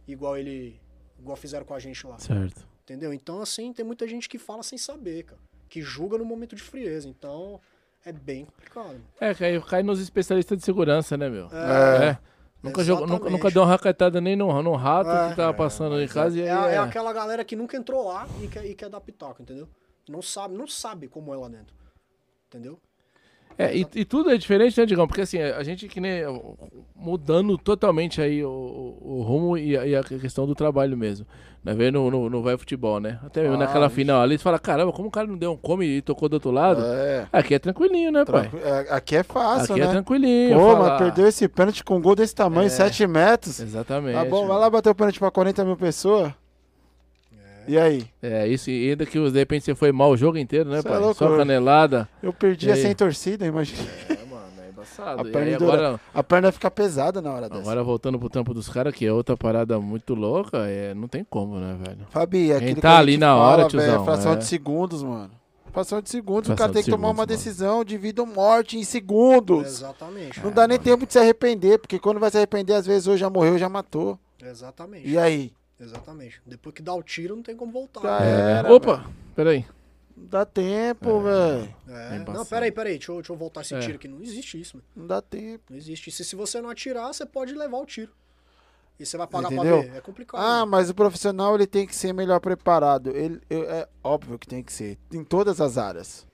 Igual ele. Igual fizeram com a gente lá. Certo. Entendeu? Então, assim, tem muita gente que fala sem saber, cara. Que julga no momento de frieza. Então, é bem complicado. É, cai, cai nos especialistas de segurança, né, meu? É. É. Nunca, jogou, nunca, nunca deu uma raquetada nem no, no rato É. que tava passando em casa e aí É, é é. aquela galera que nunca entrou lá e quer, e quer dar pitaco, entendeu? Não sabe, não sabe como é lá dentro. Entendeu? É, e, e tudo é diferente, né, Digão? Porque assim, a gente que nem. Mudando totalmente aí o, o- o rumo e a, e a questão do trabalho mesmo. Né? Vê no, no, no Vai Futebol, né? Até mesmo Ah, naquela isso. final ali, você fala, caramba, como o cara não deu um come e tocou do outro lado? É. Aqui é tranquilinho, né, pai? Tranqui- é, Aqui é fácil, Aqui é né? tranquilinho. Pô, falar. mas perdeu esse pênalti com um gol desse tamanho, É. 7 metros. Exatamente. Tá bom, vai lá bater o pênalti pra 40 mil pessoas. E aí? É, isso, e ainda que de repente você foi mal o jogo inteiro, né, Cê é pai? louco, Só canelada. Eu perdi E sem torcida, imagina. É, mano, é embaçado. A perna aí dura- agora, A perna fica pesada na hora dessa. agora voltando pro trampo dos caras, que é outra parada muito louca, é, não tem como, né, velho? Fabi, é aquilo tá ali na fala, hora, velho, tiozão, fração é. de segundos, mano. Fração de segundos, o Fração cara tem que tomar segundos, uma mano. decisão de vida ou morte em segundos. Exatamente. Não dá nem tempo de se arrepender, porque quando vai se arrepender, às vezes, ou já morreu, já matou. Exatamente. E aí? Exatamente. Depois que dá o tiro, não tem como voltar. Já É. era, Opa, velho. peraí. Não dá tempo, velho. É. Não, peraí, peraí. Deixa eu, deixa eu voltar esse É. tiro aqui. Não existe isso, mano. Não dá tempo. Não existe. Se, se você não atirar, você pode levar o tiro. E você vai pagar Entendeu? pra ver. É complicado. Ah, mas o profissional ele tem que ser melhor preparado. Ele, eu- é óbvio que tem que ser. Em todas as áreas.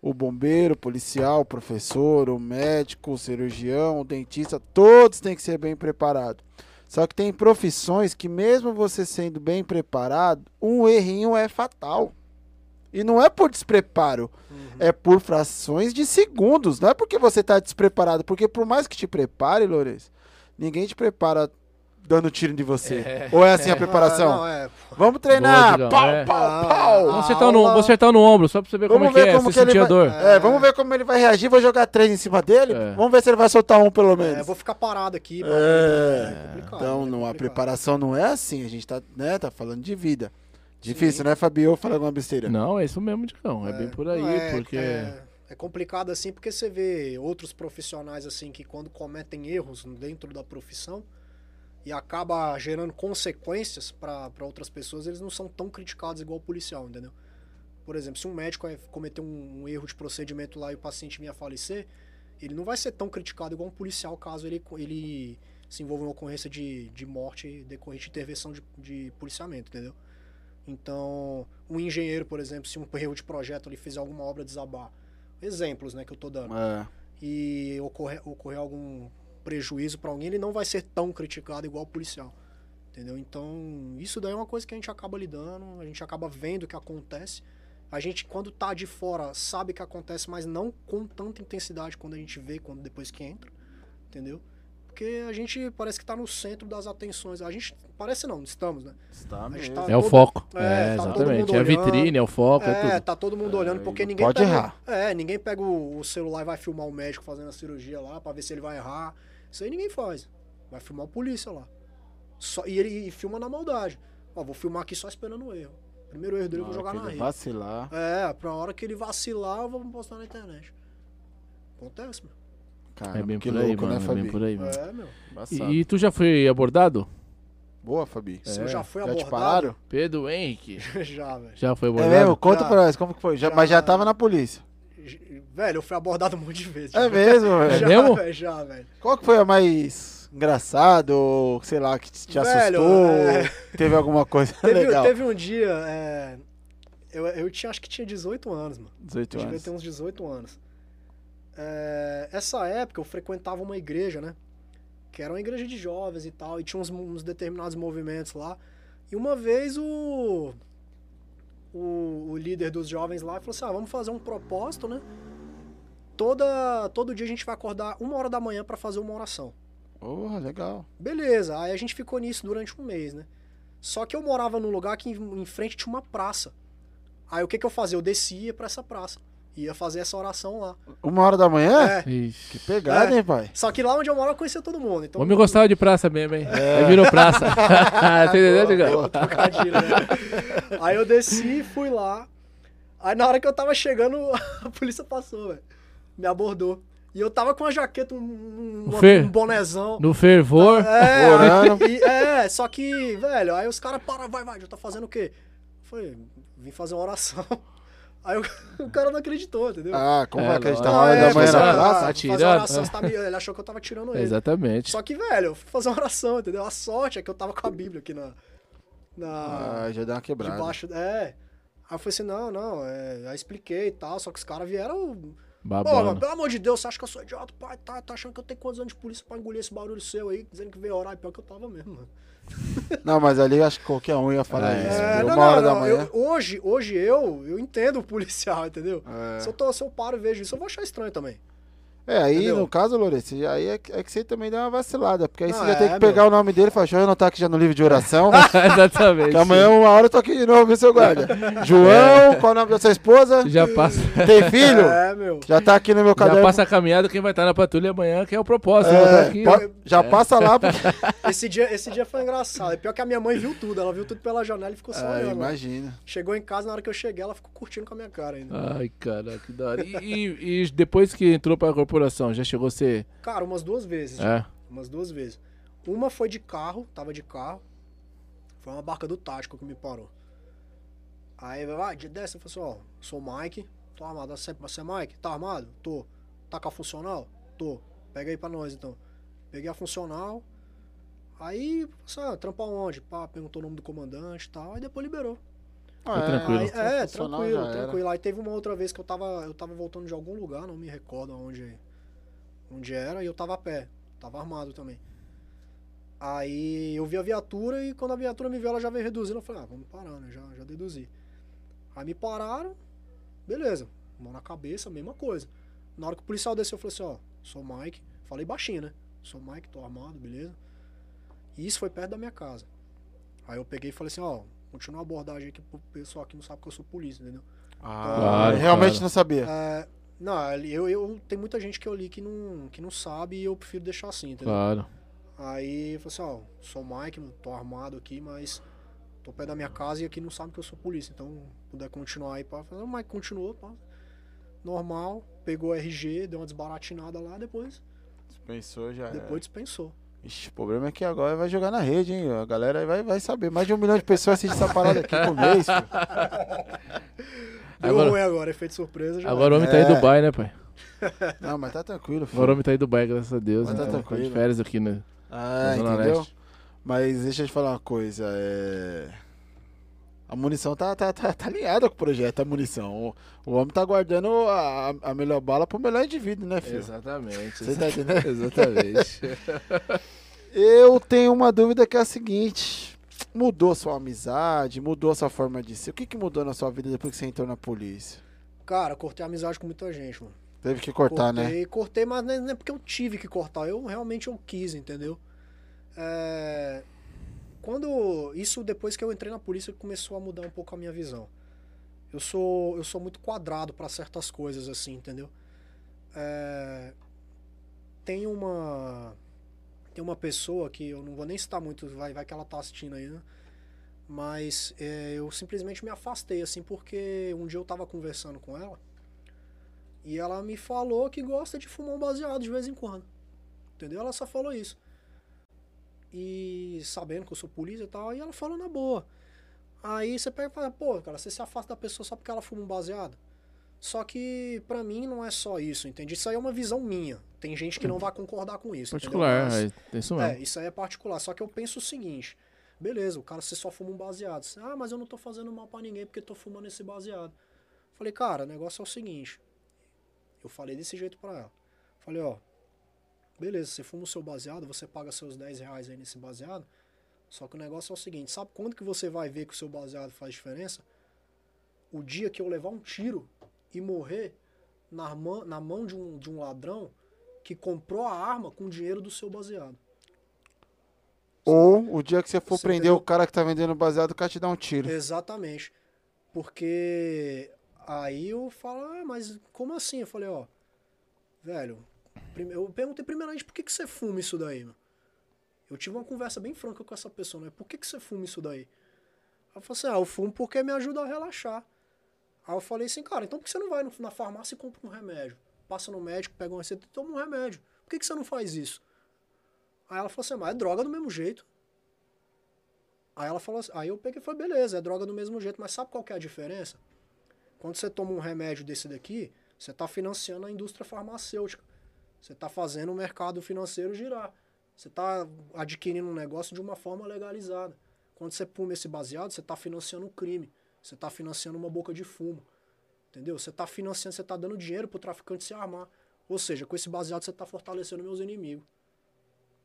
O bombeiro, o policial, o professor, o médico, o cirurgião, o dentista, todos têm que ser bem preparados. Só que tem profissões que mesmo você sendo bem preparado, um errinho é fatal. E não é por despreparo, é por frações de segundos. Não é porque você está despreparado, porque por mais que te prepare, Lourenço, ninguém te prepara dando tiro de você. É. Ou é assim a Ah, preparação? não, é. Vamos treinar! Boa, pau, é. pau, pau! Vamos acertar, no, vou acertar no ombro, só pra você ver como Vamos é que ver é, como você que ele sentir a vai... dor. É, vamos ver como ele vai reagir. Vou jogar três em cima dele. É. Vamos ver se ele vai soltar um pelo É, menos. vou ficar parado aqui. É. complicado, Então, é não, a complicado. preparação não é assim. A gente tá, né, tá falando de vida. Difícil, né, Fabio? Falei alguma besteira. Não, é isso mesmo, Digão. É, bem por aí, é, porque. É, é complicado assim, porque você vê outros profissionais assim que quando cometem erros dentro da profissão e acaba gerando consequências para outras pessoas, eles não são tão criticados igual o policial, entendeu? Por exemplo, se um médico cometer um, um erro de procedimento lá e o paciente vinha a falecer, ele não vai ser tão criticado igual um policial caso ele, ele se envolva em ocorrência de, de morte decorrente de intervenção de, de policiamento, entendeu? Então, um engenheiro, por exemplo, se um erro de projeto ele fizer alguma obra desabar, exemplos, né, que eu tô dando, É. e ocorrer, ocorrer algum prejuízo para alguém, ele não vai ser tão criticado igual o policial. Entendeu? Então, isso daí é uma coisa que a gente acaba lidando, a gente acaba vendo o que acontece. A gente, quando tá de fora, sabe que acontece, mas não com tanta intensidade quando a gente vê, quando depois que entra. Entendeu? Porque a gente parece que tá no centro das atenções. A gente, parece não, estamos, né? Está mesmo. tá- É o todo- foco. é, É, tá exatamente. É a vitrine, é o foco, é, É, tudo. tá todo mundo olhando, porque ninguém pode pega, errar. É, ninguém pega o, o celular e vai filmar o médico fazendo a cirurgia lá pra ver se ele vai errar. Isso aí ninguém faz. Vai filmar o polícia lá. Só, e ele filma na maldade. Ó, vou filmar aqui só esperando o erro. Primeiro erro dele eu vou hora jogar na ele rede. vacilar. É, pra hora que ele vacilar, eu vou postar na internet. Acontece, meu. Cara, É bem por aí, louco, mano. né, é bem Fabi? por aí, mano. É, meu. Embaçado. E, e tu já foi abordado? Boa, Fabi. Se eu já fui Já te abordado. pararam? Pedro Henrique. já, velho. Já foi É abordado? mesmo? Conta Já. pra nós, como que foi? Já, Já. Mas já tava na polícia. Velho, eu fui abordado um monte de vezes. É mesmo, É velho? Já, mesmo? velho, já, velho. Qual que foi a mais engraçada ou, sei lá, que te te Velho, assustou? é. Teve alguma coisa Teve, legal? teve um dia. é, eu, eu tinha, acho que tinha 18 anos, mano. 18 Eu devia anos. ter uns 18 anos. É, essa época eu frequentava uma igreja, né? Que era uma igreja de jovens e tal, e tinha uns, uns determinados movimentos lá. E uma vez o, o, o líder dos jovens lá falou assim: ah, vamos fazer um propósito, né? Toda, todo dia a gente vai acordar uma hora da manhã pra fazer uma oração. Porra, legal. Beleza, aí a gente ficou nisso durante um mês, né? Só que eu morava num lugar que em, em frente tinha uma praça. Aí o que que eu fazia? Eu descia pra essa praça. Ia fazer essa oração lá. Uma hora da manhã? É. Ixi. Que pegada, É. hein, pai? Só que lá onde eu moro eu conhecia todo mundo. Então, O homem gostava de praça mesmo, hein? Aí virou praça. Você entendeu, né? Aí eu desci, fui lá. Aí na hora que eu tava chegando, a polícia passou, velho. Me abordou. E eu tava com uma jaqueta, um, um, Fê. um bonezão. No fervor. É, Orando. e- é, só que, velho, aí os caras param, vai, vai, já tá fazendo o quê? Eu falei, vim fazer uma oração. Aí o, o cara não acreditou, entendeu? Ah, como É, vai acreditar? hora é, da manhã fazer na praça? Fazer tirando? uma oração, você tá me- ele achou que eu tava tirando ele. Exatamente. Só que, velho, eu fui fazer uma oração, entendeu? A sorte é que eu tava com a Bíblia aqui na. na Ah, já deu uma quebrada. debaixo. É. Aí eu falei assim: não, não, é, aí expliquei e tal, só que os caras vieram. Pô, mas Babando. pelo amor de Deus, você acha que eu sou idiota? Pai, tá, tá achando que eu tenho quantos anos de polícia pra engolir esse barulho seu aí, dizendo que veio orar? E pior que eu tava mesmo, mano. Não, mas ali eu acho que qualquer um ia falar É, isso. É, não, uma não, hora da não, manhã. eu- hoje, hoje eu, eu entendo o policial, entendeu? É. Se, eu tô, se eu paro e vejo isso, eu vou achar estranho também. É, aí Entendeu? no caso, Lourenço, já- aí é, que- é que você também deu uma vacilada, porque aí Não, você já é, tem que meu. pegar o nome dele e falar, deixa eu anotar aqui já no livro de oração, Exatamente. que amanhã uma hora eu tô aqui de novo, viu, seu guarda? João, qual é o nome da sua esposa? Já passa, Tem filho? É, meu. Já tá aqui no meu já caderno. passa a caminhada quem vai estar na patrulha amanhã, que é o propósito. É, aqui. po- já passa lá, porque... Esse dia, esse dia foi engraçado. É pior que a minha mãe viu tudo. Ela viu tudo pela janela e ficou só Ah, olhando. imagina. Chegou em casa, na hora que eu cheguei, ela ficou curtindo com a minha cara ainda. Ai, cara, que da hora. E, e- e depois que entrou pra corporação, já chegou a ser. Cara, umas duas vezes. É. Umas duas vezes. Uma foi de carro, tava de carro. Foi uma barca do tático que me parou. Aí, vai, dia dessa, eu falei assim, ó, sou o Mike, tô armado. Você, você é Mike? Tá armado? Tô. Tá com a funcional? Tô. Pega aí pra nós, então. Peguei a funcional. Aí, assim, ah, trampar onde? Pá, perguntou o nome do comandante e tal, aí depois liberou. Ah, tranquilo. Aí, é, tranquilo, tranquilo. Aí teve uma outra vez que eu tava, eu tava voltando de algum lugar, não me recordo onde, onde era, e eu tava a pé. Tava armado também. Aí eu vi a viatura e quando a viatura me viu, ela já veio reduzindo. Eu falei, ah, vamos parar, né? Já, já deduzi. Aí me pararam, beleza. Mão na cabeça, mesma coisa. Na hora que o policial desceu, eu falei assim, ó, sou o Mike. Falei baixinho, né? Sou o Mike, tô armado, beleza. E isso foi perto da minha casa. Aí eu peguei e falei assim, ó, continua a abordagem aqui pro pessoal que não sabe que eu sou polícia, entendeu? Ah, Claro, realmente claro. não sabia. É, não, ali eu, eu tem muita gente que eu li que não, que não sabe e eu prefiro deixar assim, entendeu? Claro. Aí eu falei assim, ó, sou o Mike, não tô armado aqui, mas tô perto da minha casa e aqui não sabe que eu sou polícia. Então, puder continuar aí, pá. Falei, O Mike continuou, pá. Normal, pegou o RG, deu uma desbaratinada lá, depois, Pensou já. depois dispensou. Ixi, o problema é que agora vai jogar na rede, hein? A galera aí vai, vai saber. Mais de um milhão de pessoas assistem essa parada aqui por mês, pô. Deu Agora- ruim agora, efeito surpresa já. Agora o homem tá em É. Dubai, né, pai? Não, mas tá tranquilo, filho. Agora o homem tá em Dubai, graças a Deus. Mas tá então, tá de tranquilo. férias aqui, né? Ah, entendeu? Leste. Mas deixa eu te falar uma coisa. É... A munição tá, tá, tá, tá alinhada com o projeto, a munição. O, o homem tá guardando a, a- melhor bala pro melhor indivíduo, né, filho? Exatamente. Você tá entendendo? Exatamente. Eu tenho uma dúvida que é a seguinte: mudou sua amizade, mudou sua forma de ser? O que, que mudou na sua vida depois que você entrou na polícia? Cara, cortei amizade com muita gente, mano. Teve que cortar, né? cortei, Cortei, mas não é- não é porque eu tive que cortar. Eu realmente eu quis, entendeu? É, Quando. Isso depois que eu entrei na polícia começou a mudar um pouco a minha visão. Eu sou, eu sou muito quadrado pra certas coisas, assim, entendeu? É, Tem uma. Tem uma pessoa que eu não vou nem citar muito, vai, vai que ela tá assistindo aí, né? Mas é, eu simplesmente me afastei, assim, porque um dia eu tava conversando com ela. E ela me falou que gosta de fumar um baseado de vez em quando. Entendeu? Ela só falou isso. E sabendo que eu sou polícia e tal, e ela falou na boa. Aí você pega e fala, pô, cara, você se afasta da pessoa só porque ela fuma um baseado. Só que pra mim não é só isso, entende? Isso aí é uma visão minha. Tem gente que não vai concordar com isso. Particular, Mas- é é isso mesmo. é, isso aí é particular. Só que eu penso o seguinte: beleza, o cara você só fuma um baseado. Ah, mas eu não tô fazendo mal pra ninguém porque tô fumando esse baseado. Falei, cara, o negócio é o seguinte. Eu falei desse jeito pra ela. Falei, ó, beleza, você fuma o seu baseado, você paga seus 10 reais aí nesse baseado. Só que o negócio é o seguinte: sabe quando que você vai ver que o seu baseado faz diferença? O dia que eu levar um tiro e morrer na, mão- na mão de um, de um ladrão que comprou a arma com o dinheiro do seu baseado. Ou o dia que você for Você prender entendeu? o cara que tá vendendo baseado, o cara te dá um tiro. Exatamente. Porque aí eu falo, ah, mas como assim? Eu falei, ó, velho, eu perguntei primeiramente por que, que você fuma isso daí, meu? Eu tive uma conversa bem franca com essa pessoa, né? Por que, que você fuma isso daí? Ela falou assim, ah, eu fumo porque me ajuda a relaxar. Aí eu falei assim, cara, então por que você não vai na farmácia e compra um remédio? Passa no médico, pega uma receita e toma um remédio. Por que, que você não faz isso? Aí ela falou assim, mas é droga do mesmo jeito. Aí ela falou assim, aí eu peguei e falei, beleza, é droga do mesmo jeito, mas sabe qual que é a diferença? Quando você toma um remédio desse daqui, você está financiando a indústria farmacêutica. Você está fazendo o mercado financeiro girar. Você está adquirindo um negócio de uma forma legalizada. Quando você fuma esse baseado, você está financiando um crime. Você está financiando uma boca de fumo. Entendeu? Você está financiando, você está dando dinheiro para o traficante se armar. Ou seja, com esse baseado você está fortalecendo meus inimigos.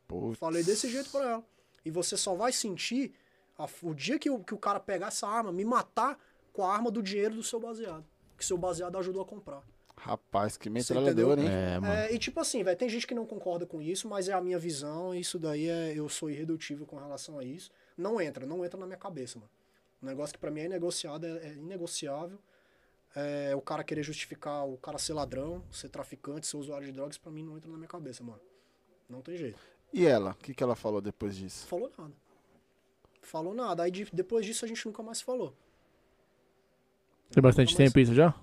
Putz. Falei desse jeito pra ela. E você só vai sentir a- o dia que o, que o cara pegar essa arma, me matar com a arma do dinheiro do seu baseado. Que seu baseado ajudou a comprar. Rapaz, que hein? entendeu? É, mano. É, e tipo assim, velho, tem gente que não concorda com isso, mas é a minha visão, e isso daí é. Eu sou irredutível com relação a isso. Não entra, não entra na minha cabeça, mano. Um negócio que pra mim é negociado, é, é inegociável. É, o cara querer justificar o cara ser ladrão, ser traficante, ser usuário de drogas, pra mim não entra na minha cabeça, mano. Não tem jeito. E ela? O que, que ela falou depois disso? Falou nada. Falou nada. Aí de- depois disso a gente nunca mais falou. Tem bastante mais- tempo isso já?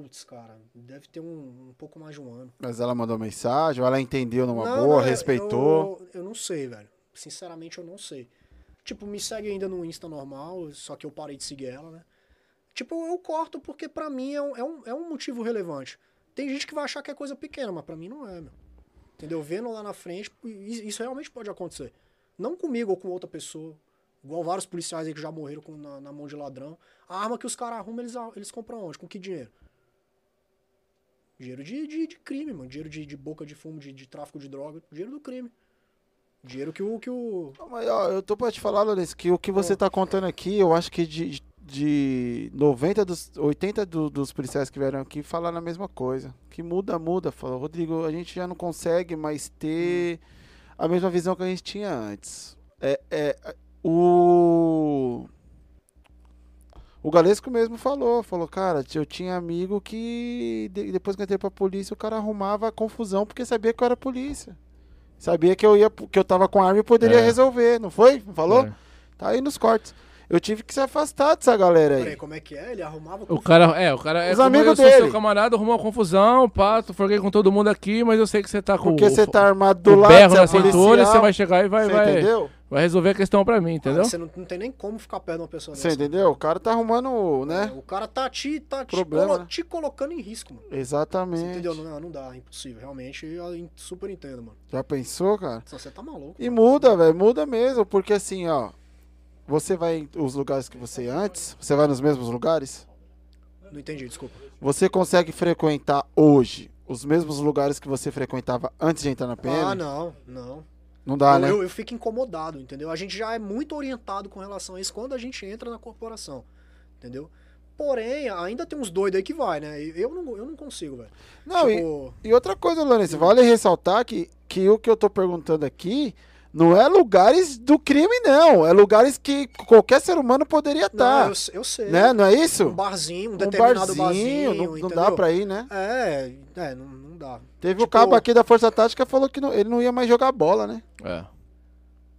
Putz, cara, deve ter um, um pouco mais de um ano. Mas ela mandou mensagem, ela entendeu numa Não, boa, não, respeitou. Eu, eu não sei, velho. Sinceramente, eu não sei. Tipo, me segue ainda no Insta normal, só que eu parei de seguir ela, né? Tipo, eu corto porque pra mim é um, é um, é um motivo relevante. Tem gente que vai achar que é coisa pequena, mas pra mim não é, meu. Entendeu? Vendo lá na frente, isso realmente pode acontecer. Não comigo ou com outra pessoa. Igual vários policiais aí que já morreram com- na, na mão de ladrão. A arma que os caras arrumam, eles, eles compram onde? Com que dinheiro? Dinheiro de, de, de crime, mano. Dinheiro de, de boca de fumo, de, de tráfico de droga. Dinheiro do crime. Dinheiro que o. Que o... Não, Mas, ó, eu tô pra te falar, Lourenço, que o que você tá contando aqui, eu acho que de, de 90 dos 80 do- dos policiais que vieram aqui falaram a mesma coisa. Que muda, muda. Falou, Rodrigo, a gente já não consegue mais ter a mesma visão que a gente tinha antes. É, é o. O Galesco mesmo falou, falou, cara, eu tinha amigo que de- depois que eu entrei pra polícia, o cara arrumava confusão porque sabia que eu era polícia. Sabia que eu ia, que eu tava com arma e poderia É. resolver, não foi? Não falou? É. Tá aí nos cortes. Eu tive que se afastar dessa galera aí. Peraí, como é que é? Ele arrumava O cara, é, o cara é Os amigos eu sou dele. seu camarada, arrumou uma confusão, pato, forguei com todo mundo aqui, mas eu sei que você tá com Porque o, você tá armado do lado, berro você é na cintura você vai chegar e vai, você vai, entendeu? Vai resolver a questão pra mim, entendeu? Ah, Você não, não tem nem como ficar perto de uma pessoa Você entendeu? O cara tá arrumando, né? É, o cara tá te, tá te, Problema, colo- né? te colocando em risco, mano. Você Exatamente. entendeu? Não, não dá, é impossível. Realmente, eu super entendo, mano. Já pensou, cara? Só Você tá maluco. E mano. muda, velho, muda mesmo, porque assim, ó, você vai em os lugares que você ia antes, você vai nos mesmos lugares? Não entendi, desculpa. Você consegue frequentar hoje os mesmos lugares que você frequentava antes de entrar na PM? Ah, não, não. Não dá, eu, né? eu, eu fico incomodado, entendeu? A gente já é muito orientado com relação a isso quando a gente entra na corporação, entendeu? Porém, ainda tem uns doidos aí que vai, né? Eu não, eu não consigo, velho. Não, e, tipo, e outra coisa, Lourenço, vale ressaltar que, que o que eu tô perguntando aqui não é lugares do crime, não. É lugares que qualquer ser humano poderia estar. eu, eu sei. né? Não é isso? Um barzinho, um Um determinado barzinho, barzinho, não, não dá pra ir, né? É, é, não dá. Teve o Tipo- cabo aqui da Força Tática que falou que não- ele não ia mais jogar bola, né? É.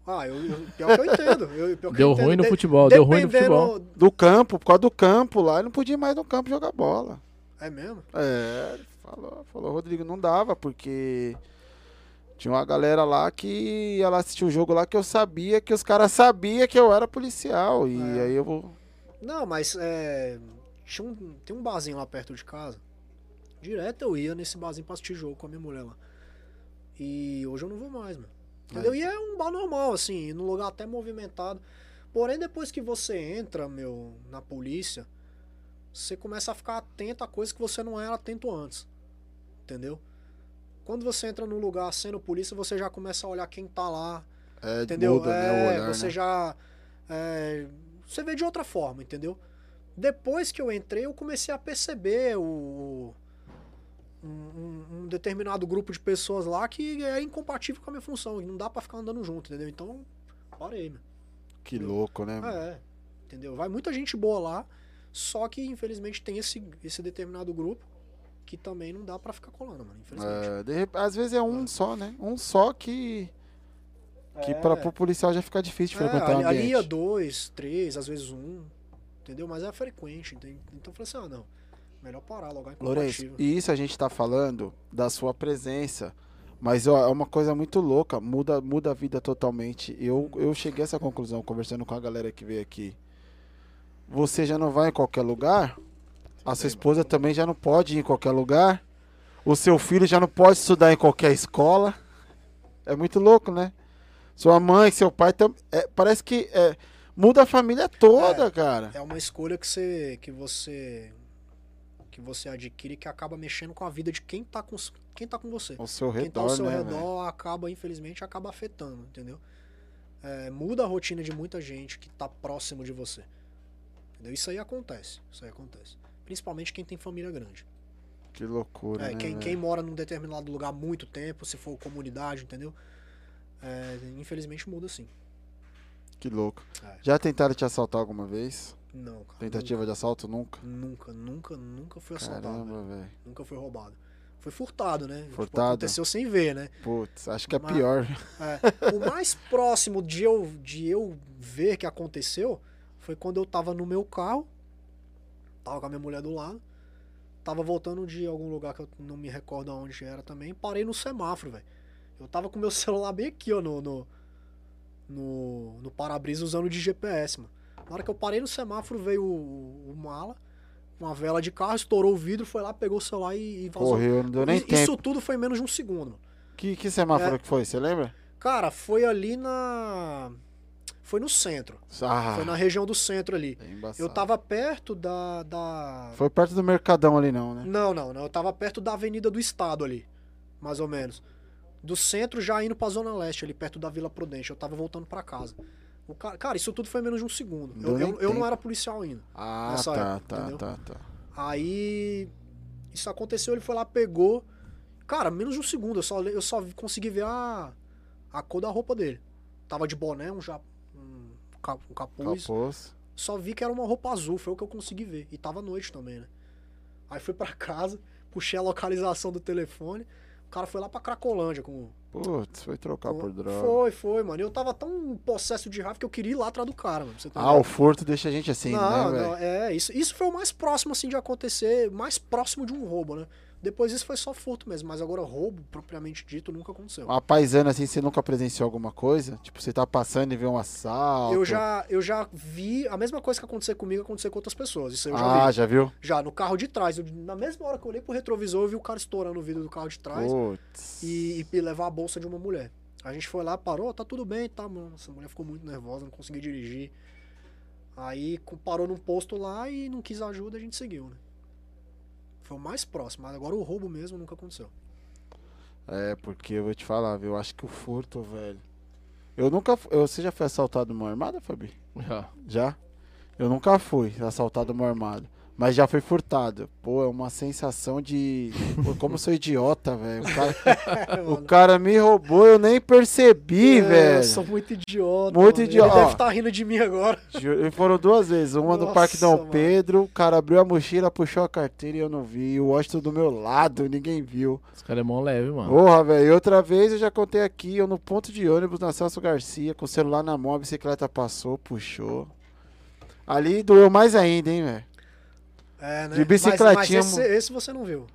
Ah, eu, eu, pior que eu entendo. Eu, pior que Deu eu entendo. ruim no De- futebol, deu ruim no futebol. Do campo, por causa do campo lá, ele não podia ir mais no campo jogar bola. É mesmo? É, falou, falou, Rodrigo, não dava, porque tinha uma galera lá que ia lá assistir o jogo lá que eu sabia que os caras sabiam que eu era policial. E É. aí eu vou. Não, mas é, tinha um, tem um barzinho lá perto de casa. Direto eu ia nesse barzinho pra assistir jogo com a minha mulher lá. E hoje eu não vou mais, mano. Entendeu? E é um bar normal, assim, num lugar até movimentado. Porém, depois que você entra, meu, na polícia, você começa a ficar atento a coisas que você não era atento antes. Entendeu? Quando você entra num lugar sendo polícia, você já começa a olhar quem tá lá, É, entendeu? muda, né, É, olhar, você né? já. é, você vê de outra forma, entendeu? Depois que eu entrei, eu comecei a perceber o. Um, um- um determinado grupo de pessoas lá que é incompatível com a minha função. E não dá pra ficar andando junto, entendeu? Então, parei, meu. Que louco, né? É, entendeu? Vai muita gente boa lá, só que infelizmente tem esse, esse determinado grupo que também não dá pra ficar colando, mano. Infelizmente. É, de às vezes é um só, né? Um só que, que É. para pro policial já fica difícil É, frequentar o ali, ali ambiente. ia dois, três, às vezes um. Entendeu? Mas é frequente. enten- Então eu falei assim, ah, não. Melhor parar, logo Lourenço, e isso a gente tá falando da sua presença. Mas ó, é uma coisa muito louca, muda, muda a vida totalmente. Eu, eu cheguei a essa conclusão conversando com a galera que veio aqui. Você já não vai em qualquer lugar? A sua esposa também já não pode ir em qualquer lugar? O seu filho já não pode estudar em qualquer escola? É muito louco, né? Sua mãe, seu pai também. parece que é, muda a família toda, É. cara. É uma escolha que você, que você que você adquire que acaba mexendo com a vida de quem tá com, quem tá com você. Ao seu Quem tá redor, ao seu né? redor velho? acaba, infelizmente, acaba afetando, entendeu? É, muda a rotina de muita gente que tá próximo de você. Entendeu? Isso aí acontece. Isso aí acontece. Principalmente quem tem família grande. Que loucura. É, né, quem, velho? quem mora num determinado lugar há muito tempo, se for comunidade, entendeu? É, infelizmente muda sim. Que louco. É. Já tentaram te assaltar alguma vez? Não, cara. Tentativa de assalto? Nunca? Nunca, nunca, nunca fui assaltado. Caramba, velho. velho. Nunca foi roubado. Foi furtado, né? Tipo, Furtado? aconteceu sem ver, né? Putz, acho que é Mas- pior. É, o mais próximo de eu, de eu ver que aconteceu foi quando eu tava no meu carro, tava com a minha mulher do lado, tava voltando de algum lugar que eu não me recordo aonde era também, parei no semáforo, velho. Eu tava com meu celular bem aqui, ó, no, no, no, no para-brisa usando de GPS, mano. Na hora que eu parei no semáforo, veio o, o mala, uma vela de carro, estourou o vidro, foi lá, pegou o celular e, e vazou. Correu, não deu nem I- tempo. Isso tudo foi em menos de um segundo, mano. Que, que semáforo É. que foi, você lembra? Cara, foi ali na. Foi no centro. Ah, Foi na região do centro ali. é. Eu tava perto da. da... Foi perto do Mercadão ali não, né? Não, não, não. Eu tava perto da Avenida do Estado ali. Mais ou menos. Do centro já indo pra Zona Leste, ali perto da Vila Prudente. Eu tava voltando pra casa. O cara, cara, isso tudo foi menos de um segundo. Eu, eu, eu não era policial ainda. Ah, Nessa tá, época, tá, entendeu? tá, tá. Aí. Isso aconteceu, ele foi lá, pegou. Cara, menos de um segundo. Eu só, eu só consegui ver a, a cor da roupa dele. Tava de boné, um, ja, um, ca- um capuz. Capuz. Só vi que era uma roupa azul, foi o que eu consegui ver. E tava à noite também, né? Aí fui pra casa, puxei a localização do telefone. O cara foi lá pra Cracolândia com. Putz, foi trocar com- por droga. Foi, foi, mano. Eu tava tão possesso de raiva que eu queria ir lá atrás do cara, mano. tá Ah, o furto deixa a gente assim, não, né, velho? é, isso, isso foi o mais próximo, assim, de acontecer, mais próximo de um roubo, né? Depois isso foi só furto mesmo, mas agora roubo, propriamente dito, nunca aconteceu. Uma paisana assim, você nunca presenciou alguma coisa? Tipo, você tá passando e vê um assalto. Eu já, eu já vi a mesma coisa que aconteceu comigo acontecer com outras pessoas. Isso eu já Ah, vi. já viu? Já, no carro de trás. Eu- na mesma hora que eu olhei pro retrovisor, eu vi o cara estourando o vidro do carro de trás e, e levar a bolsa de uma mulher. A gente foi lá, parou, tá tudo bem, tá, mano. Essa mulher ficou muito nervosa, não conseguia dirigir. Aí parou num posto lá e não quis ajuda, a gente seguiu, né? Foi o mais próximo, mas agora o roubo mesmo nunca aconteceu. É, porque eu vou te falar, viu? Eu acho que o furto, velho. Eu nunca. eu- Você já foi assaltado numa armada, Fabi? Já. Já? Eu nunca fui assaltado numa armada. Mas já fui furtado. Pô, é uma sensação de. Pô, como eu sou idiota, velho. O cara, o cara me roubou, eu nem percebi, é, velho. Eu sou muito idiota. Muito mano. idiota. Ele deve estar rindo de mim agora. E foram duas vezes. Uma no Parque Nossa, Dom mano. Pedro, o cara abriu a mochila, puxou a carteira e eu não vi. E o Washington do meu lado, ninguém viu. Os caras é mão leve, mano. Porra, velho. E outra vez eu já contei aqui, eu no ponto de ônibus na Celso Garcia, com o celular na mão, a bicicleta passou, puxou. Ali doeu mais ainda, hein, velho. É, né? De bicicletinha, Mas, mas esse, esse você não viu.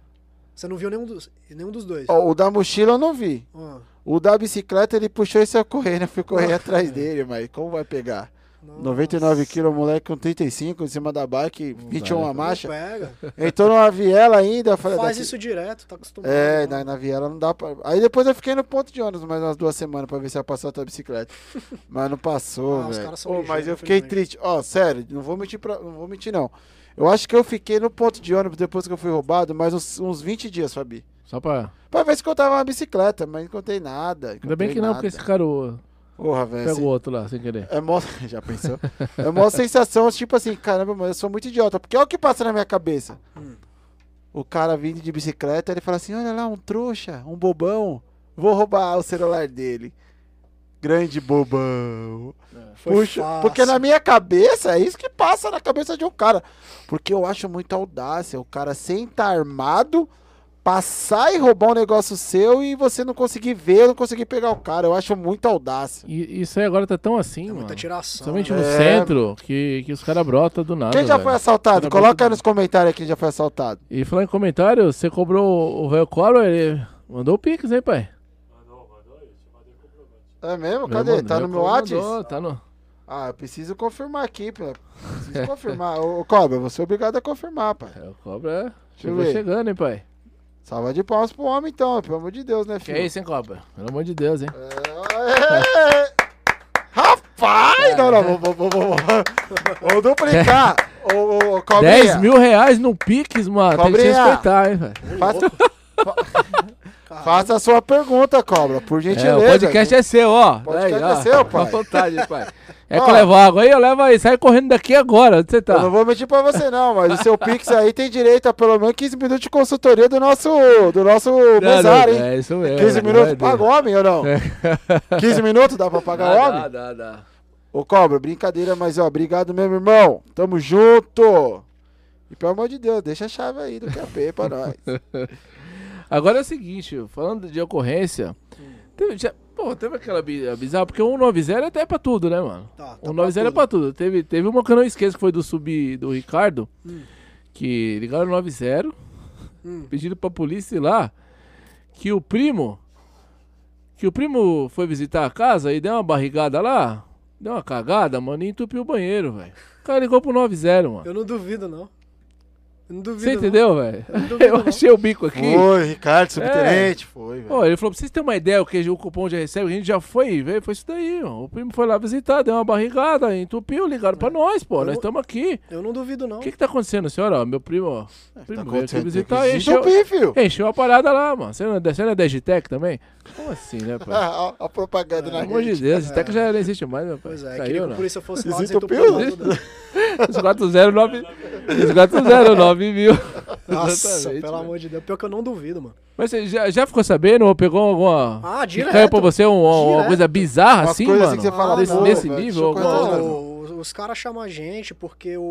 Você não viu nenhum dos, nenhum dos dois. Ó, O da mochila eu não vi. Ah, O da bicicleta ele puxou e saiu correndo. Eu fui correr atrás dele, mas como vai pegar? nossa. 99 quilos, moleque com 35 em cima da bike, Não 21 dá, a Não marcha. pega. Entrou numa viela ainda. Falei, Faz daqui- isso direto, tá acostumado. É, né? na, na viela não dá pra. Aí depois eu fiquei no ponto de ônibus mais umas duas semanas pra ver se ia passar outra bicicleta. Mas não passou, Ah, os velho. caras são Ô, ligeiros, mas eu fiquei triste. Ó, sério, não vou mentir pra... não vou mentir não. Eu acho que eu fiquei no ponto de ônibus depois que eu fui roubado mais uns, uns 20 dias, Fabi. Só pra. Pra ver se encontrava uma bicicleta, mas não encontrei nada. Ainda encontrei bem que não, nada. porque esse cara Porra, velho. pega assim, o outro lá, sem querer. É mó... Já pensou? É uma sensação, tipo assim, caramba, mano, eu sou muito idiota. Porque olha o que passa na minha cabeça. Hum. O cara vindo de bicicleta, ele fala assim, olha lá, um trouxa, um bobão. Vou roubar o celular dele. Grande bobão. Foi Puxa, fácil. porque na minha cabeça, é isso que passa na cabeça de um cara. Porque eu acho muita audácia. O cara sem estar armado, passar e roubar um negócio seu e você não conseguir ver, não conseguir pegar o cara. Eu acho muita audácia. E isso aí agora tá tão assim, É mano. muita tiração. Somente né? no É. centro que, que os caras brotam do nada. Quem já velho. foi assaltado? Coloca aí muito- nos comentários quem já foi assaltado. E falando em comentário, você cobrou o velho Cobra, ele mandou o Pix, hein, pai? É mesmo? Meu Cadê? mano, tá no meu WhatsApp? Tá no... Ah, eu preciso confirmar aqui, pô. Preciso confirmar. Ô, Cobra, você é obrigado a confirmar, pai. É, o Cobra eu chegou chegando, hein, pai? Salva de palmas pro homem, então, pelo amor de Deus, né, Que filho? é isso, hein, Cobra? Pelo amor de Deus, hein? É, é. Rapaz! Não, não, vou, vou, vou, vou, vou duplicar. Ô, ô, ô, Cobrinha. 10 mil reais no Pix, mano. Tem que se Cobrinha. respeitar, hein, velho? Faça. faça a sua pergunta, Cobra, por É, gentileza. o podcast é seu, ó. Podcast Aí, é ó. seu, pai. À vontade, pai. É Ó. que levar água aí? Eu levo aí. Sai correndo daqui agora. Onde você tá? Eu não vou mentir pra você não, mas o seu Pix aí tem direito a pelo menos 15 minutos de consultoria do nosso, do nosso Não, mesário, não, hein? É isso mesmo. 15 não minutos é paga o homem ou não? 15 minutos dá pra pagar o Dá, homem? dá, dá, dá. Ô Cobra, brincadeira, mas ó, obrigado mesmo, irmão. Tamo junto. E pelo amor de Deus, deixa a chave aí do QP pra nós. Agora é o seguinte, falando de ocorrência, teve, já, pô, teve aquela bi- bizarra, porque o 190 é até pra tudo, né, mano? Tá, tá O 190 é tudo. pra tudo. Teve, teve uma que eu não esqueço, que foi do sub do Ricardo, Hum. que ligaram o 90, Hum. pediram pra polícia ir lá, que o primo, que o primo foi visitar a casa e deu uma barrigada lá, deu uma cagada, mano, e entupiu o banheiro, velho. O cara ligou pro 90, mano. Eu não duvido, não. Não duvido. Você entendeu, velho? Eu não. achei o bico aqui. Foi, Ricardo, subtenente, foi, velho. Pô, ele falou, pra vocês terem uma ideia, o que o cupom já recebe, a gente já foi, veio, foi isso daí, ó. O primo foi lá visitar, deu uma barrigada, entupiu, ligaram pra nós, pô, Eu nós estamos aqui. Eu não duvido, não. O que que tá acontecendo, senhora? Ó, meu primo, ó. Tá primo veio aqui visitar e encheu, filho. encheu a parada lá, mano. Você não, é- você não é da Digitec também? Como assim, né, pai? Ah, a, a propaganda Pelo na amor de rede. Deus, Digitec já não existe mais, meu pai. Pois é, Saiu, queria que a polícia fosse lá Desentupiu? desentupir tudo. Os 409 os 409 mil. Nossa, pelo amor de Deus. Pior que eu não duvido, mano. Mas você já, já ficou sabendo ou pegou alguma... Ah, direto. caiu pra você um- uma coisa bizarra Umas assim, coisas mano? assim que você fala, nesse, pô, nesse nível? alguma coisa? Não, os, os caras chamam a gente porque o,